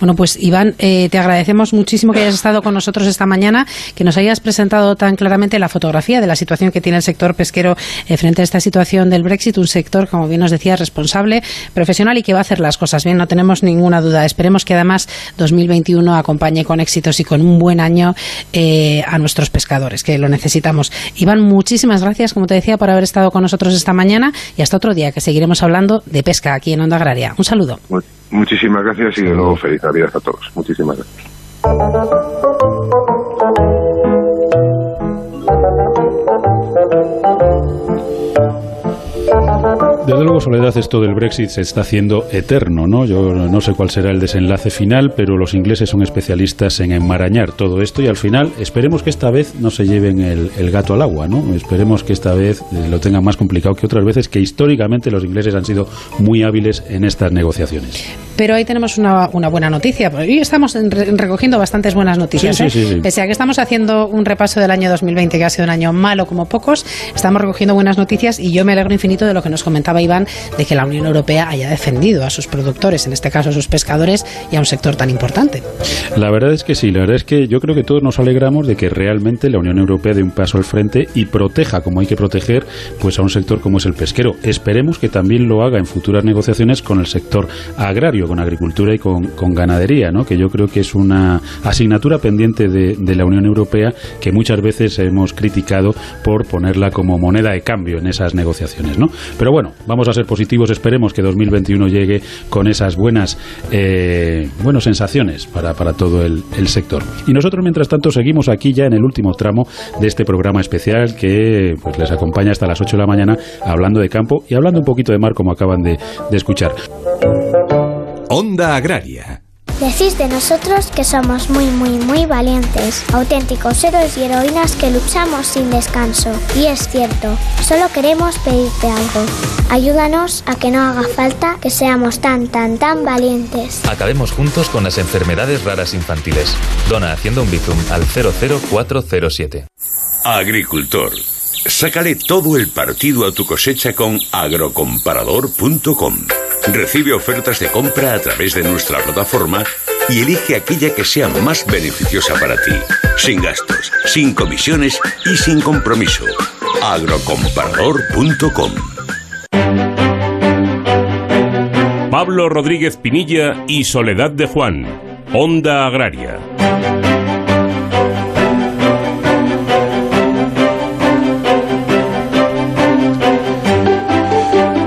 Bueno, pues Iván, eh, te agradecemos muchísimo que hayas estado con nosotros esta mañana, que nos hayas presentado tan claramente la fotografía de la situación que tiene el sector pesquero eh, frente a esta situación del Brexit, un sector, como bien nos decías, responsable, profesional y que va a hacer las cosas bien, no tenemos ninguna duda. Esperemos que además 2021 acompañe con éxitos y con un buen año eh, a nuestros pescadores, que lo necesitamos. Iván, muchísimas gracias, como te decía, por haber estado con nosotros esta mañana y hasta otro día, que seguiremos hablando de pesca aquí en Onda Agraria. Un saludo. Muchísimas gracias y de nuevo feliz Navidad a todos. Muchísimas gracias. Desde luego, Soledad, esto del Brexit se está haciendo eterno, ¿no? Yo no sé cuál será el desenlace final, pero los ingleses son especialistas en enmarañar todo esto y al final esperemos que esta vez no se lleven el, gato al agua, ¿no? Esperemos que esta vez eh, lo tengan más complicado que otras veces, que históricamente los ingleses han sido muy hábiles en estas negociaciones. Pero ahí tenemos una, buena noticia. Hoy estamos recogiendo bastantes buenas noticias. ¿eh? Pese a que estamos haciendo un repaso del año 2020, que ha sido un año malo como pocos, estamos recogiendo buenas noticias y yo me alegro infinito de lo que nos comentaba Iván, de que la Unión Europea haya defendido a sus productores, en este caso a sus pescadores, y a un sector tan importante. La verdad es que sí, la verdad es que yo creo que todos nos alegramos de que realmente la Unión Europea dé un paso al frente y proteja, como hay que proteger, pues a un sector como es el pesquero. Esperemos que también lo haga en futuras negociaciones con el sector agrario con agricultura y con, ganadería, ¿no? que yo creo que es una asignatura pendiente de, la Unión Europea que muchas veces hemos criticado por ponerla como moneda de cambio en esas negociaciones. ¿no? Pero bueno, vamos a ser positivos, esperemos que 2021 llegue con esas buenas, eh, buenas sensaciones para, para todo el, sector. Y nosotros, mientras tanto, seguimos aquí ya en el último tramo de este programa especial que pues, les acompaña hasta las 8 de la mañana hablando de campo y hablando un poquito de mar, como acaban de, de escuchar. Onda Agraria. Decís de nosotros que somos muy, muy, muy valientes, auténticos héroes y heroínas que luchamos sin descanso. Y es cierto, solo queremos pedirte algo. Ayúdanos a que no haga falta que seamos tan, tan, tan valientes. Acabemos juntos con las enfermedades raras infantiles. Dona haciendo un bizum al 00407. Agricultor. Sácale todo el partido a tu cosecha con agrocomparador.com. Recibe ofertas de compra a través de nuestra plataforma y elige aquella que sea más beneficiosa para ti, sin gastos, sin comisiones y sin compromiso. agrocomparador.com Pablo Rodríguez Pinilla y Soledad de Juan, Onda Agraria.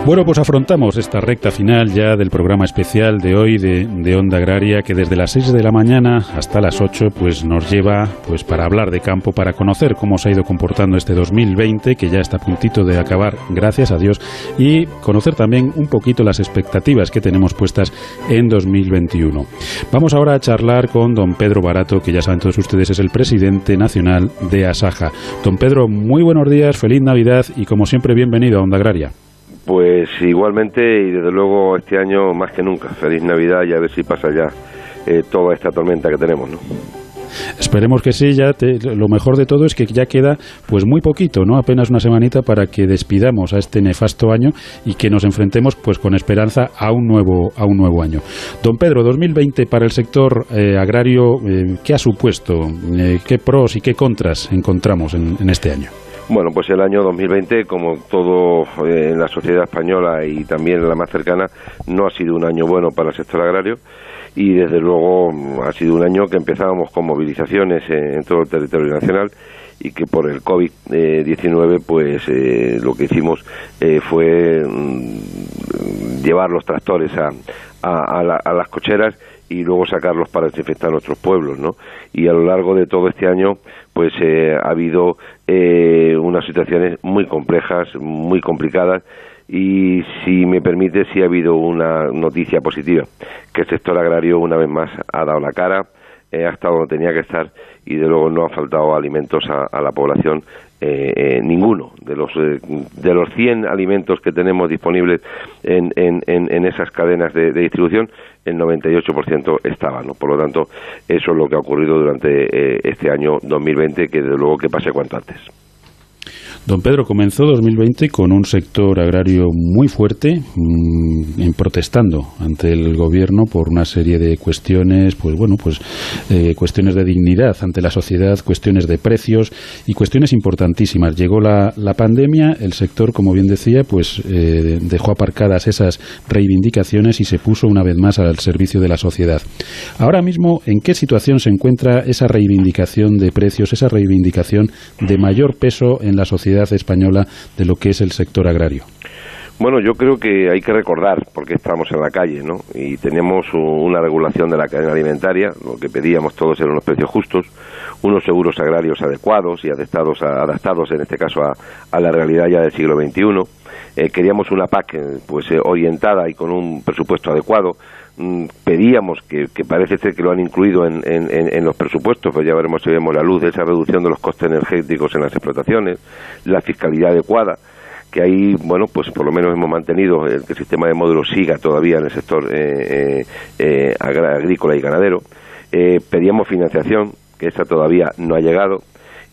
Bueno, pues afrontamos esta recta final ya del programa especial de hoy de, Onda Agraria que desde las 6 de la mañana hasta las 8 pues nos lleva pues para hablar de campo, para conocer cómo se ha ido comportando este 2020 que ya está a puntito de acabar, gracias a Dios, y conocer también un poquito las expectativas que tenemos puestas en 2021. Vamos ahora a charlar con don Pedro Barato, que ya saben todos ustedes es el presidente nacional de Asaja. Don Pedro, muy buenos días, feliz Navidad y como siempre bienvenido a Onda Agraria. Pues igualmente y desde luego este año más que nunca. Feliz Navidad y a ver si pasa ya eh, toda esta tormenta que tenemos, ¿no? Esperemos que sí, ya lo mejor de todo es que ya queda pues muy poquito, ¿no? Apenas una semanita para que despidamos a este nefasto año y que nos enfrentemos pues con esperanza a un nuevo a un nuevo año. Don Pedro, 2020 para el sector eh, agrario, eh, ¿qué ha supuesto? ¿Qué pros y qué contras encontramos en este año? Bueno, pues el año 2020, como todo eh, en la sociedad española y también en la más cercana, no ha sido un año bueno para el sector agrario y desde luego ha sido un año que empezábamos con movilizaciones en todo el territorio nacional y que por el COVID-19 pues eh, lo que hicimos eh, fue mm, llevar los tractores a, a, las cocheras y luego sacarlos para desinfectar nuestros pueblos, ¿no? Y a lo largo de todo este año, pues eh, ha habido unas situaciones muy complejas, muy complicadas, y si me permite, sí ha habido una noticia positiva, que el sector agrario una vez más ha dado la cara, ha estado donde tenía que estar y de luego no ha faltado alimentos a, la población eh, eh, ninguno de los eh, de los 100 alimentos que tenemos disponibles en, en, en, esas cadenas de, distribución el 98% estaba ¿no? por lo tanto eso es lo que ha ocurrido durante este año 2020 que de luego que pase cuanto antes Don Pedro, comenzó 2020 con un sector agrario muy fuerte, mmm, protestando ante el gobierno por una serie de cuestiones, pues bueno, pues eh, cuestiones de dignidad ante la sociedad, cuestiones de precios y cuestiones importantísimas. Llegó la, pandemia, el sector, como bien decía, pues eh, dejó aparcadas esas reivindicaciones y se puso una vez más al servicio de la sociedad. Ahora mismo, ¿en qué situación se encuentra esa reivindicación de precios, esa reivindicación de mayor peso en la sociedad? Española de lo que es el sector agrario? Bueno, yo creo que hay que recordar, porque estamos en la calle, ¿no? Y tenemos una regulación de la cadena alimentaria, lo que pedíamos todos eran unos precios justos, unos seguros agrarios adecuados y adaptados, adaptados en este caso a, la realidad ya del siglo XXI. Eh, queríamos una PAC eh, pues eh, orientada y con un presupuesto adecuado. Mm, pedíamos que, parece ser que lo han incluido en, en, los presupuestos, pues ya veremos si vemos la luz de esa reducción de los costes energéticos en las explotaciones, la fiscalidad adecuada que ahí, bueno, pues por lo menos hemos mantenido el que el sistema de módulos siga todavía en el sector eh, eh, agrícola y ganadero. pedíamos financiación, que esa todavía no ha llegado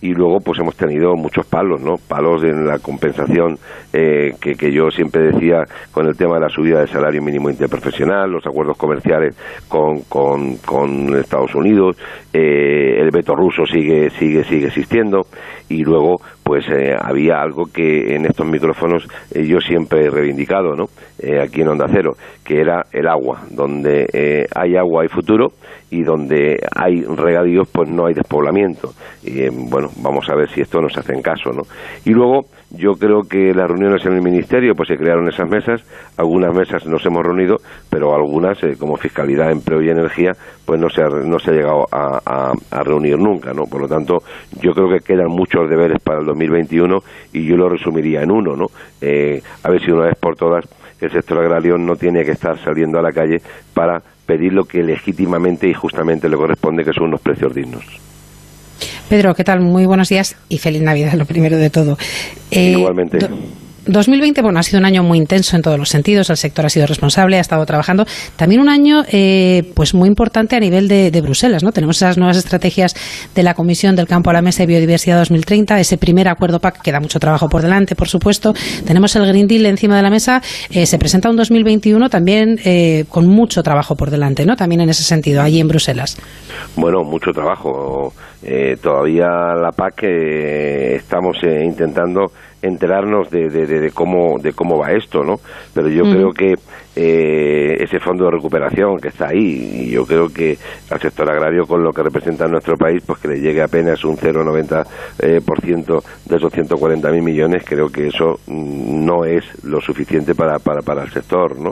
y luego pues hemos tenido muchos palos, ¿no? Palos en la compensación eh, que, que, yo siempre decía con el tema de la subida del salario mínimo interprofesional, los acuerdos comerciales con, con, con Estados Unidos, eh, el veto ruso sigue, sigue, sigue existiendo y luego pues eh, había algo que en estos micrófonos eh, yo siempre he reivindicado, ¿no? Eh, aquí en Onda Cero, que era el agua. Donde hay agua hay futuro y donde hay regadíos pues no hay despoblamiento. Y bueno, vamos a ver si esto nos hace en caso, ¿no? Y luego yo creo que las reuniones en el Ministerio, pues se crearon esas mesas, algunas mesas nos hemos reunido, pero algunas, eh, como Fiscalidad, Empleo y Energía, pues no se ha, no se ha llegado a, reunir nunca, ¿no? Por lo tanto, yo creo que quedan muchos deberes para el 2021 y yo lo resumiría en uno, ¿no? Eh, a ver si una vez por todas el sector agrario no tiene que estar saliendo a la calle para pedir lo que legítimamente y justamente le corresponde, que son unos precios dignos. Pedro, ¿qué tal? Muy buenos días y feliz Navidad, lo primero de todo. Eh, Igualmente. 2020 bueno, ha sido un año muy intenso en todos los sentidos. El sector ha sido responsable, ha estado trabajando. También un año eh, pues muy importante a nivel de, Bruselas. ¿no? Tenemos esas nuevas estrategias de la Comisión del Campo a la Mesa de Biodiversidad 2030, ese primer acuerdo PAC, queda mucho trabajo por delante, por supuesto. Tenemos el Green Deal encima de la mesa. Eh, se presenta un 2021 también eh, con mucho trabajo por delante, ¿no? también en ese sentido, allí en Bruselas. Bueno, mucho trabajo. todavía la PAC estamos intentando enterarnos de, de, de, cómo de cómo va esto, ¿no? Pero yo creo que eh, ese fondo de recuperación que está ahí y yo creo que al sector agrario con lo que representa nuestro país, pues que le llegue apenas un 0,90% eh, por ciento de esos 140.000 millones, creo que eso mm, no es lo suficiente para, para, para el sector, ¿no?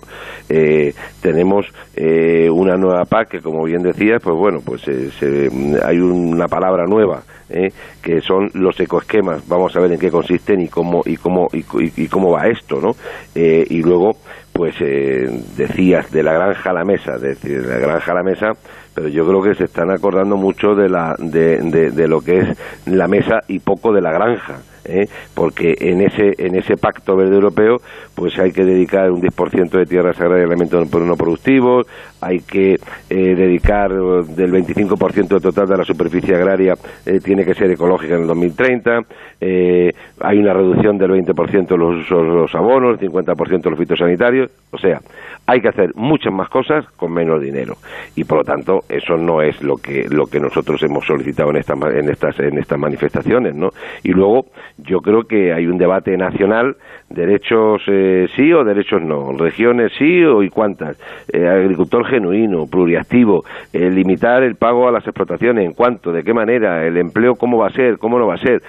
Eh, tenemos eh, una nueva PAC que, como bien decías, pues bueno, pues se, hay una palabra nueva ¿eh? que son los ecoesquemas. Vamos a ver en qué consisten y cómo y cómo y, cómo va esto, ¿no? Eh, y luego, pues eh, decías de la granja a la mesa, de, de la granja a la mesa, pero yo creo que se están acordando mucho de la de, de lo que es la mesa y poco de la granja. ¿Eh? porque en ese en ese pacto verde europeo pues hay que dedicar un 10% de tierras agrarias a elementos no productivos, hay que eh, dedicar del 25% del total de la superficie agraria eh, tiene que ser ecológica en el 2030, hay una reducción del 20% de los, los abonos, el 50% de los fitosanitarios, o sea, Hay que hacer muchas más cosas con menos dinero y por lo tanto eso no es lo que lo que nosotros hemos solicitado en estas en estas en estas manifestaciones, ¿no? Y luego yo creo que hay un debate nacional derechos eh, sí o derechos no, regiones sí o y cuántas, eh, agricultor genuino, pluriactivo, eh, limitar el pago a las explotaciones, en cuánto, de qué manera, el empleo cómo va a ser, cómo no va a ser.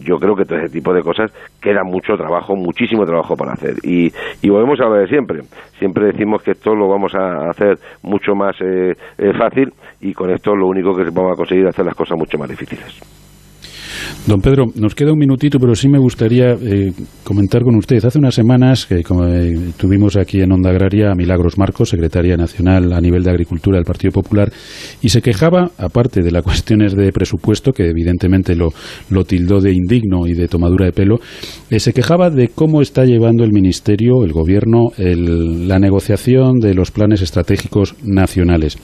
yo creo que todo ese tipo de cosas queda mucho trabajo, muchísimo trabajo para hacer. Y, y volvemos a lo de siempre. Siempre decimos que esto lo vamos a hacer mucho más fácil y con esto lo único que vamos a conseguir es hacer las cosas mucho más difíciles. Don Pedro, nos queda un minutito, pero sí me gustaría eh, comentar con usted. Hace unas semanas que eh, tuvimos aquí en Onda Agraria a Milagros Marcos, secretaria nacional a nivel de Agricultura del Partido Popular, y se quejaba, aparte de las *laughs* cuestiones de presupuesto, que evidentemente lo, tildó de indigno y de tomadura de pelo, eh, se quejaba de cómo está llevando el Ministerio, el Gobierno, la negociación de los planes estratégicos nacionales.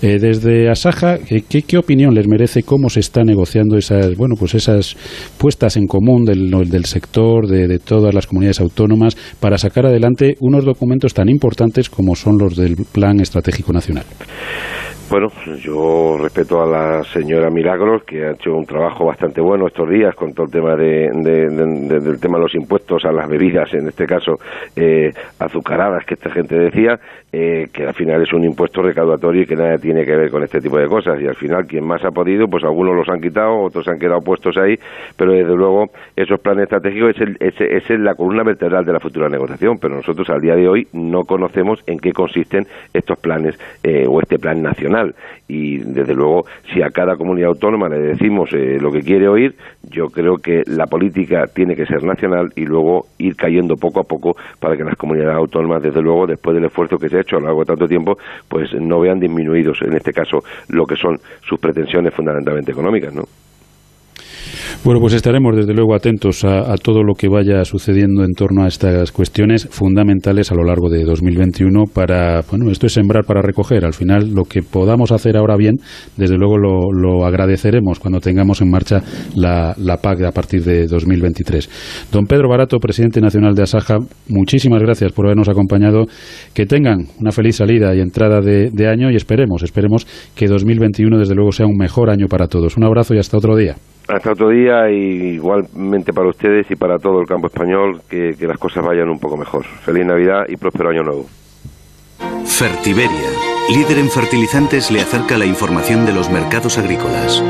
desde Asaja, ¿qué, ¿qué opinión les merece cómo se está negociando esas, bueno, pues esas puestas en común del, sector, de, todas las comunidades autónomas, para sacar adelante unos documentos tan importantes como son los del Plan Estratégico Nacional. Bueno, yo respeto a la señora Milagros, que ha hecho un trabajo bastante bueno estos días con todo el tema de, del tema de los impuestos a las bebidas, en este caso eh, azucaradas, que esta gente decía, eh, que al final es un impuesto recaudatorio y que nada tiene que ver con este tipo de cosas. Y al final, quien más ha podido, pues algunos los han quitado, otros han quedado puestos ahí, pero desde luego esos planes estratégicos es, es, es la columna vertebral de la futura negociación, pero nosotros al día de hoy no conocemos en qué consisten estos planes eh, o este plan nacional y desde luego si a cada comunidad autónoma le decimos eh, lo que quiere oír, yo creo que la política tiene que ser nacional y luego ir cayendo poco a poco para que las comunidades autónomas, desde luego, después del esfuerzo que se ha hecho a lo largo de tanto tiempo, pues no vean disminuidos, en este caso, lo que son sus pretensiones fundamentalmente económicas, ¿no? Bueno, pues estaremos desde luego atentos a, todo lo que vaya sucediendo en torno a estas cuestiones fundamentales a lo largo de 2021 para, bueno, esto es sembrar para recoger. Al final, lo que podamos hacer ahora bien, desde luego lo, agradeceremos cuando tengamos en marcha la, la, PAC a partir de 2023. Don Pedro Barato, presidente nacional de Asaja, muchísimas gracias por habernos acompañado. Que tengan una feliz salida y entrada de, de año y esperemos, esperemos que 2021 desde luego sea un mejor año para todos. Un abrazo y hasta otro día. Hasta otro día y igualmente para ustedes y para todo el campo español que, que las cosas vayan un poco mejor. Feliz Navidad y próspero año nuevo. Fertiberia, líder en fertilizantes, le acerca la información de los mercados agrícolas.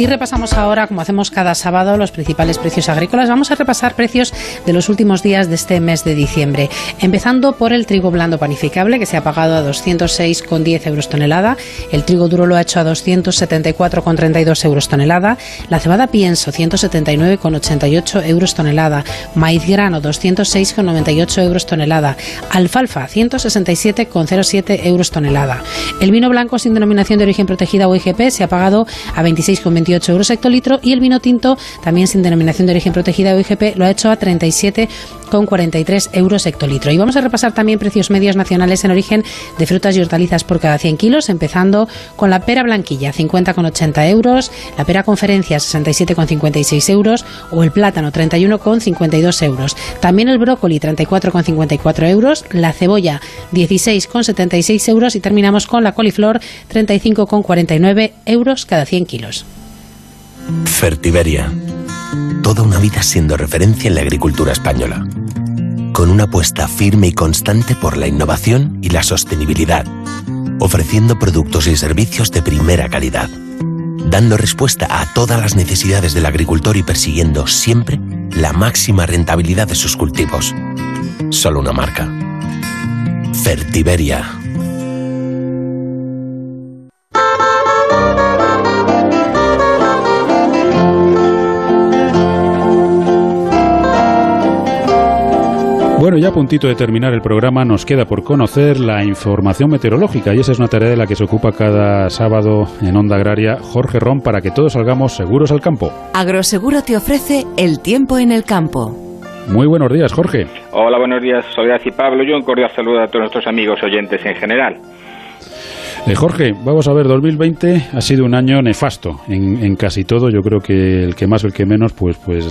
Y repasamos ahora, como hacemos cada sábado, los principales precios agrícolas. Vamos a repasar precios de los últimos días de este mes de diciembre. Empezando por el trigo blando panificable, que se ha pagado a 206,10 euros tonelada. El trigo duro lo ha hecho a 274,32 euros tonelada. La cebada pienso, 179,88 euros tonelada. Maíz grano, 206,98 euros tonelada. Alfalfa, 167,07 euros tonelada. El vino blanco sin denominación de origen protegida o IGP se ha pagado a 26,28 euros hectolitro y el vino tinto, también sin denominación de origen protegida o IGP, lo ha hecho a 37,43 euros hectolitro. Y vamos a repasar también precios medios nacionales en origen de frutas y hortalizas por cada 100 kilos, empezando con la pera blanquilla, 50,80 euros, la pera conferencia, 67,56 euros, o el plátano, 31,52 euros. También el brócoli, 34,54 euros, la cebolla, 16,76 euros y terminamos con la coliflor, 35,49 euros cada 100 kilos. Fertiberia. Toda una vida siendo referencia en la agricultura española. Con una apuesta firme y constante por la innovación y la sostenibilidad. Ofreciendo productos y servicios de primera calidad. Dando respuesta a todas las necesidades del agricultor y persiguiendo siempre la máxima rentabilidad de sus cultivos. Solo una marca. Fertiberia. Bueno, ya a puntito de terminar el programa, nos queda por conocer la información meteorológica y esa es una tarea de la que se ocupa cada sábado en Onda Agraria Jorge Ron para que todos salgamos seguros al campo. Agroseguro te ofrece el tiempo en el campo. Muy buenos días, Jorge. Hola, buenos días, Soledad y Pablo. Yo un cordial saludo a todos nuestros amigos oyentes en general. Eh, Jorge, vamos a ver, 2020 ha sido un año nefasto en, casi todo. Yo creo que el que más o el que menos, pues, pues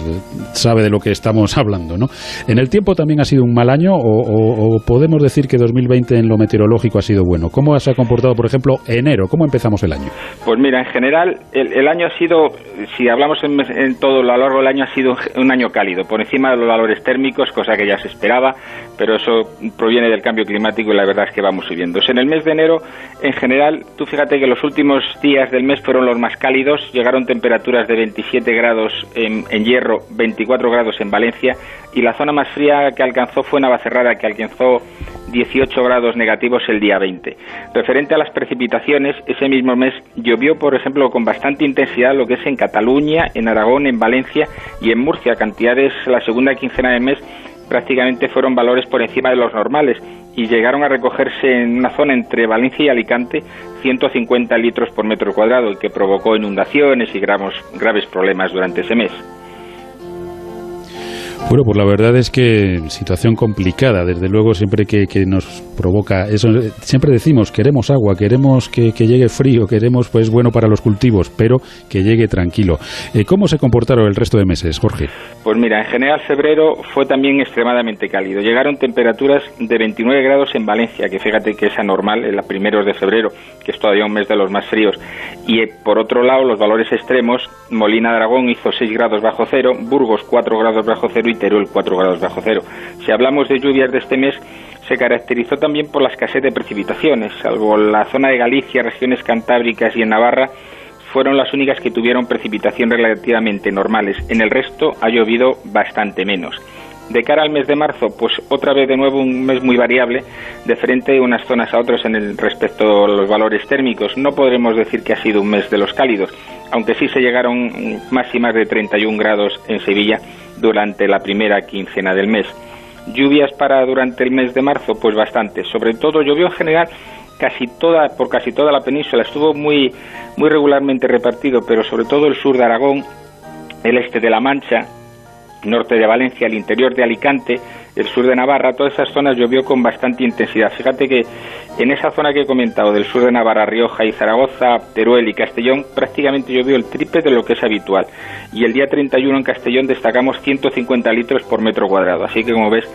sabe de lo que estamos *laughs* hablando, ¿no? En el tiempo también ha sido un mal año, o, podemos decir que 2020 en lo meteorológico ha sido bueno. ¿Cómo se ha comportado, por ejemplo, enero? ¿Cómo empezamos el año? Pues mira, en general el, año ha sido, si hablamos en, en todo lo largo del año, ha sido un año cálido, por encima de los valores térmicos, cosa que ya se esperaba, pero eso proviene del cambio climático y la verdad es que vamos subiendo. En el mes de enero, en general, tú fíjate que los últimos días del mes fueron los más cálidos, llegaron temperaturas de 27 grados en, Hierro, 24 grados en Valencia. Y la zona más fría que alcanzó fue Navacerrada, que alcanzó 18 grados negativos el día 20. Referente a las precipitaciones, ese mismo mes llovió, por ejemplo, con bastante intensidad lo que es en Cataluña, en Aragón, en Valencia y en Murcia, cantidades la segunda quincena de mes prácticamente fueron valores por encima de los normales y llegaron a recogerse en una zona entre Valencia y Alicante 150 litros por metro cuadrado y que provocó inundaciones y graves problemas durante ese mes. Bueno, pues la verdad es que situación complicada, desde luego siempre que, nos provoca eso, siempre decimos queremos agua, queremos que, llegue frío, queremos pues bueno para los cultivos, pero que llegue tranquilo. Eh, ¿Cómo se comportaron el resto de meses, Jorge? Pues mira, en general febrero fue también extremadamente cálido. Llegaron temperaturas de 29 grados en Valencia, que fíjate que es anormal en los primeros de febrero, que es todavía un mes de los más fríos. Y eh, por otro lado, los valores extremos, Molina de Aragón hizo 6 grados bajo cero, Burgos 4 grados bajo cero y Teruel 4 grados bajo cero. Si hablamos de lluvias de este mes, se caracterizó también por la escasez de precipitaciones, salvo la zona de Galicia, regiones cantábricas y en Navarra, fueron las únicas que tuvieron precipitación relativamente normales. En el resto ha llovido bastante menos. De cara al mes de marzo, pues otra vez de nuevo un mes muy variable, de frente de unas zonas a otras en el respecto a los valores térmicos. No podremos decir que ha sido un mes de los cálidos, aunque sí se llegaron máximas de 31 grados en Sevilla durante la primera quincena del mes. Lluvias para durante el mes de marzo, pues bastante. Sobre todo llovió en general casi toda por casi toda la península. Estuvo muy muy regularmente repartido, pero sobre todo el sur de Aragón, el este de La Mancha, norte de Valencia, el interior de Alicante, el sur de Navarra, todas esas zonas llovió con bastante intensidad. Fíjate que en esa zona que he comentado, del sur de Navarra, Rioja y Zaragoza, Teruel y Castellón, prácticamente llovió el triple de lo que es habitual. Y el día 31 en Castellón destacamos 150 litros por metro cuadrado. Así que como ves,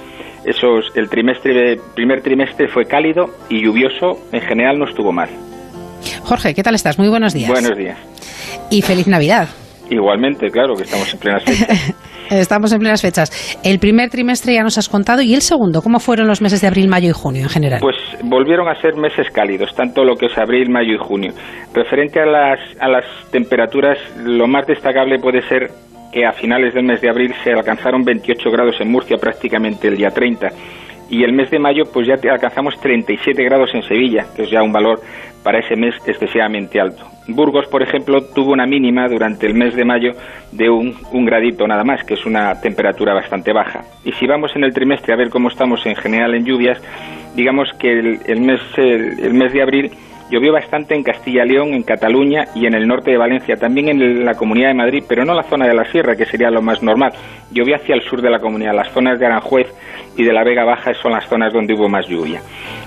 esos, el trimestre, primer trimestre fue cálido y lluvioso, en general no estuvo mal. Jorge, ¿qué tal estás? Muy buenos días. Buenos días. Y feliz Navidad. Igualmente, claro, que estamos en plenas *laughs* fechas. Estamos en plenas fechas. El primer trimestre ya nos has contado y el segundo, ¿cómo fueron los meses de abril, mayo y junio en general? Pues volvieron a ser meses cálidos, tanto lo que es abril, mayo y junio. Referente a las, a las temperaturas, lo más destacable puede ser que a finales del mes de abril se alcanzaron 28 grados en Murcia prácticamente el día 30 y el mes de mayo pues ya alcanzamos 37 grados en Sevilla, que es ya un valor para ese mes excesivamente alto. Burgos, por ejemplo, tuvo una mínima durante el mes de mayo de un, un, gradito nada más, que es una temperatura bastante baja. Y si vamos en el trimestre a ver cómo estamos en general en lluvias, digamos que el, mes, el, mes de abril llovió bastante en Castilla León, en Cataluña y en el norte de Valencia, también en la Comunidad de Madrid, pero no la zona de la Sierra, que sería lo más normal. Llovió hacia el sur de la comunidad, las zonas de Aranjuez y de la Vega Baja son las zonas donde hubo más lluvia.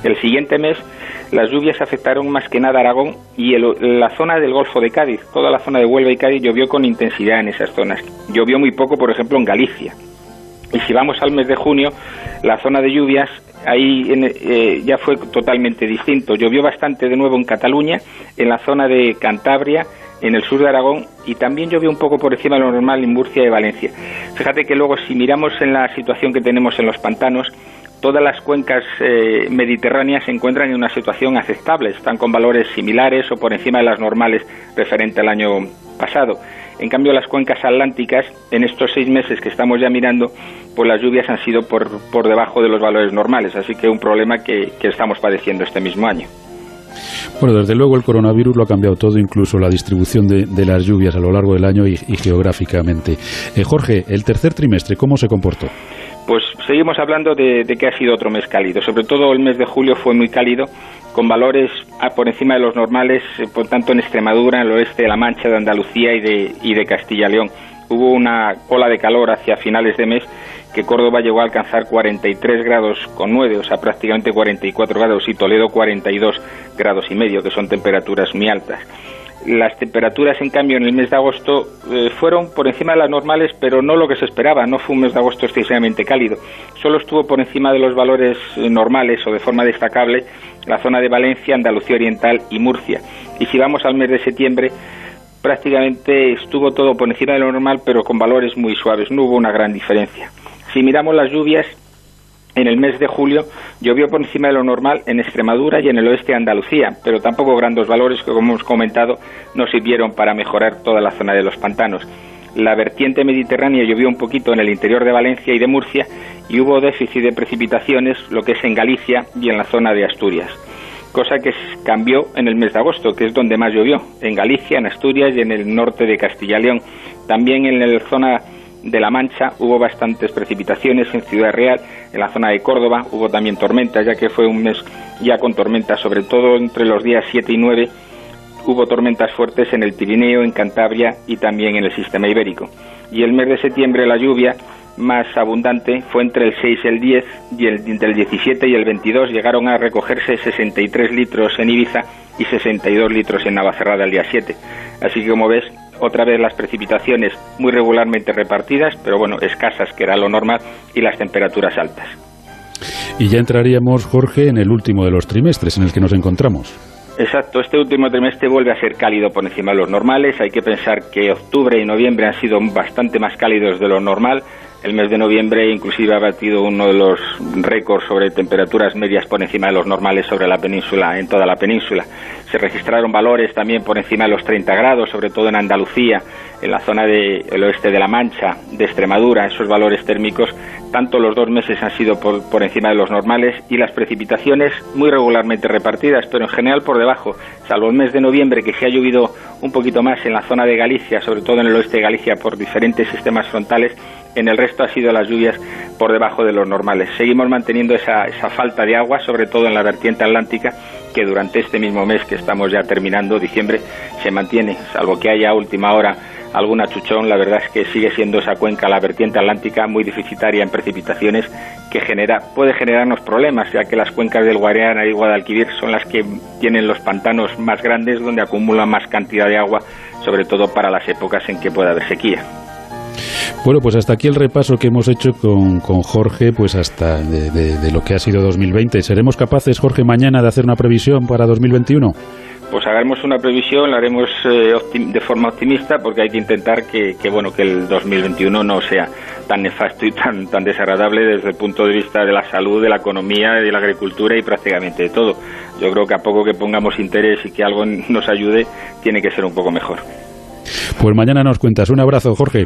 El siguiente mes las lluvias afectaron más que nada Aragón y la zona del Golfo de Cádiz. Toda la zona de Huelva y Cádiz llovió con intensidad en esas zonas. Llovió muy poco, por ejemplo, en Galicia. Y si vamos al mes de junio, la zona de lluvias ahí eh, ya fue totalmente distinto. Llovió bastante de nuevo en Cataluña, en la zona de Cantabria, en el sur de Aragón y también llovió un poco por encima de lo normal en Murcia y Valencia. Fíjate que luego si miramos en la situación que tenemos en los pantanos, todas las cuencas eh, mediterráneas se encuentran en una situación aceptable, están con valores similares o por encima de las normales referente al año pasado. En cambio, las cuencas atlánticas, en estos seis meses que estamos ya mirando, pues las lluvias han sido por, por debajo de los valores normales, así que un problema que, estamos padeciendo este mismo año. Bueno, desde luego el coronavirus lo ha cambiado todo, incluso la distribución de, las lluvias a lo largo del año y, geográficamente. Eh, Jorge, el tercer trimestre, ¿cómo se comportó? Pues seguimos hablando de, que ha sido otro mes cálido. Sobre todo el mes de julio fue muy cálido, con valores por encima de los normales, eh, por tanto en Extremadura, en el oeste de La Mancha, de Andalucía y de, y de Castilla León. Hubo una ola de calor hacia finales de mes que Córdoba llegó a alcanzar 43 grados con 9, o sea, prácticamente 44 grados, y Toledo 42 grados y medio, que son temperaturas muy altas. Las temperaturas, en cambio, en el mes de agosto eh, fueron por encima de las normales, pero no lo que se esperaba. No fue un mes de agosto excesivamente cálido. Solo estuvo por encima de los valores eh, normales o de forma destacable la zona de Valencia, Andalucía Oriental y Murcia. Y si vamos al mes de septiembre, prácticamente estuvo todo por encima de lo normal, pero con valores muy suaves. No hubo una gran diferencia. Si miramos las lluvias, en el mes de julio llovió por encima de lo normal en Extremadura y en el oeste de Andalucía, pero tampoco grandes valores que, como hemos comentado, no sirvieron para mejorar toda la zona de los pantanos. La vertiente mediterránea llovió un poquito en el interior de Valencia y de Murcia y hubo déficit de precipitaciones, lo que es en Galicia y en la zona de Asturias. Cosa que cambió en el mes de agosto, que es donde más llovió, en Galicia, en Asturias y en el norte de Castilla y León. También en la zona de La Mancha hubo bastantes precipitaciones en Ciudad Real, en la zona de Córdoba hubo también tormentas, ya que fue un mes ya con tormentas, sobre todo entre los días 7 y 9 hubo tormentas fuertes en el Pirineo, en Cantabria y también en el sistema ibérico. Y el mes de septiembre la lluvia más abundante fue entre el 6 y el 10 y el, entre el 17 y el 22 llegaron a recogerse 63 litros en Ibiza y 62 litros en Navacerrada el día 7. Así que como ves, otra vez las precipitaciones muy regularmente repartidas, pero bueno, escasas, que era lo normal, y las temperaturas altas. Y ya entraríamos, Jorge, en el último de los trimestres en el que nos encontramos. Exacto, este último trimestre vuelve a ser cálido por encima de los normales. Hay que pensar que octubre y noviembre han sido bastante más cálidos de lo normal. El mes de noviembre inclusive ha batido uno de los récords sobre temperaturas medias por encima de los normales sobre la península, en toda la península. Se registraron valores también por encima de los 30 grados, sobre todo en Andalucía, en la zona del oeste de La Mancha, de Extremadura. Esos valores térmicos, tanto los dos meses han sido por, por encima de los normales y las precipitaciones muy regularmente repartidas, pero en general por debajo, salvo el mes de noviembre que se ha llovido un poquito más en la zona de Galicia, sobre todo en el oeste de Galicia por diferentes sistemas frontales, en el resto ha sido las lluvias por debajo de los normales. Seguimos manteniendo esa, esa falta de agua, sobre todo en la vertiente atlántica, que durante este mismo mes que estamos ya terminando, diciembre, se mantiene, salvo que haya a última hora alguna chuchón, la verdad es que sigue siendo esa cuenca, la vertiente atlántica, muy deficitaria en precipitaciones, que genera, puede generarnos problemas, ya que las cuencas del Guadiana y Guadalquivir son las que tienen los pantanos más grandes, donde acumulan más cantidad de agua, sobre todo para las épocas en que pueda haber sequía. Bueno, pues hasta aquí el repaso que hemos hecho con, con Jorge, pues hasta de, de, de, lo que ha sido 2020. ¿Seremos capaces, Jorge, mañana de hacer una previsión para 2021? Pues haremos una previsión, la haremos eh, de forma optimista porque hay que intentar que, que, bueno que el 2021 no sea tan nefasto y tan tan desagradable desde el punto de vista de la salud, de la economía, de la agricultura y prácticamente de todo. Yo creo que a poco que pongamos interés y que algo nos ayude, tiene que ser un poco mejor. Pues mañana nos cuentas. Un abrazo, Jorge.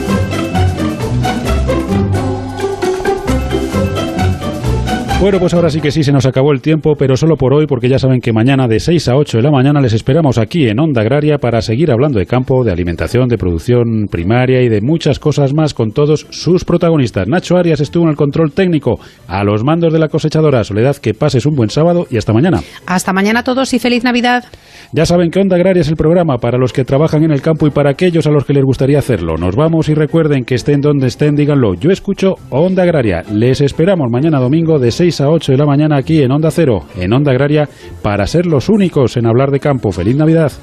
Bueno, pues ahora sí que sí, se nos acabó el tiempo, pero solo por hoy, porque ya saben que mañana de 6 a 8 de la mañana les esperamos aquí en Onda Agraria para seguir hablando de campo, de alimentación, de producción primaria y de muchas cosas más con todos sus protagonistas. Nacho Arias estuvo en el control técnico, a los mandos de la cosechadora. Soledad, que pases un buen sábado y hasta mañana. Hasta mañana a todos y feliz Navidad. Ya saben que Onda Agraria es el programa para los que trabajan en el campo y para aquellos a los que les gustaría hacerlo. Nos vamos y recuerden que estén donde estén, díganlo. Yo escucho Onda Agraria. Les esperamos mañana domingo de 6 a 8 de la mañana aquí en Onda Cero, en Onda Agraria, para ser los únicos en hablar de campo. ¡Feliz Navidad!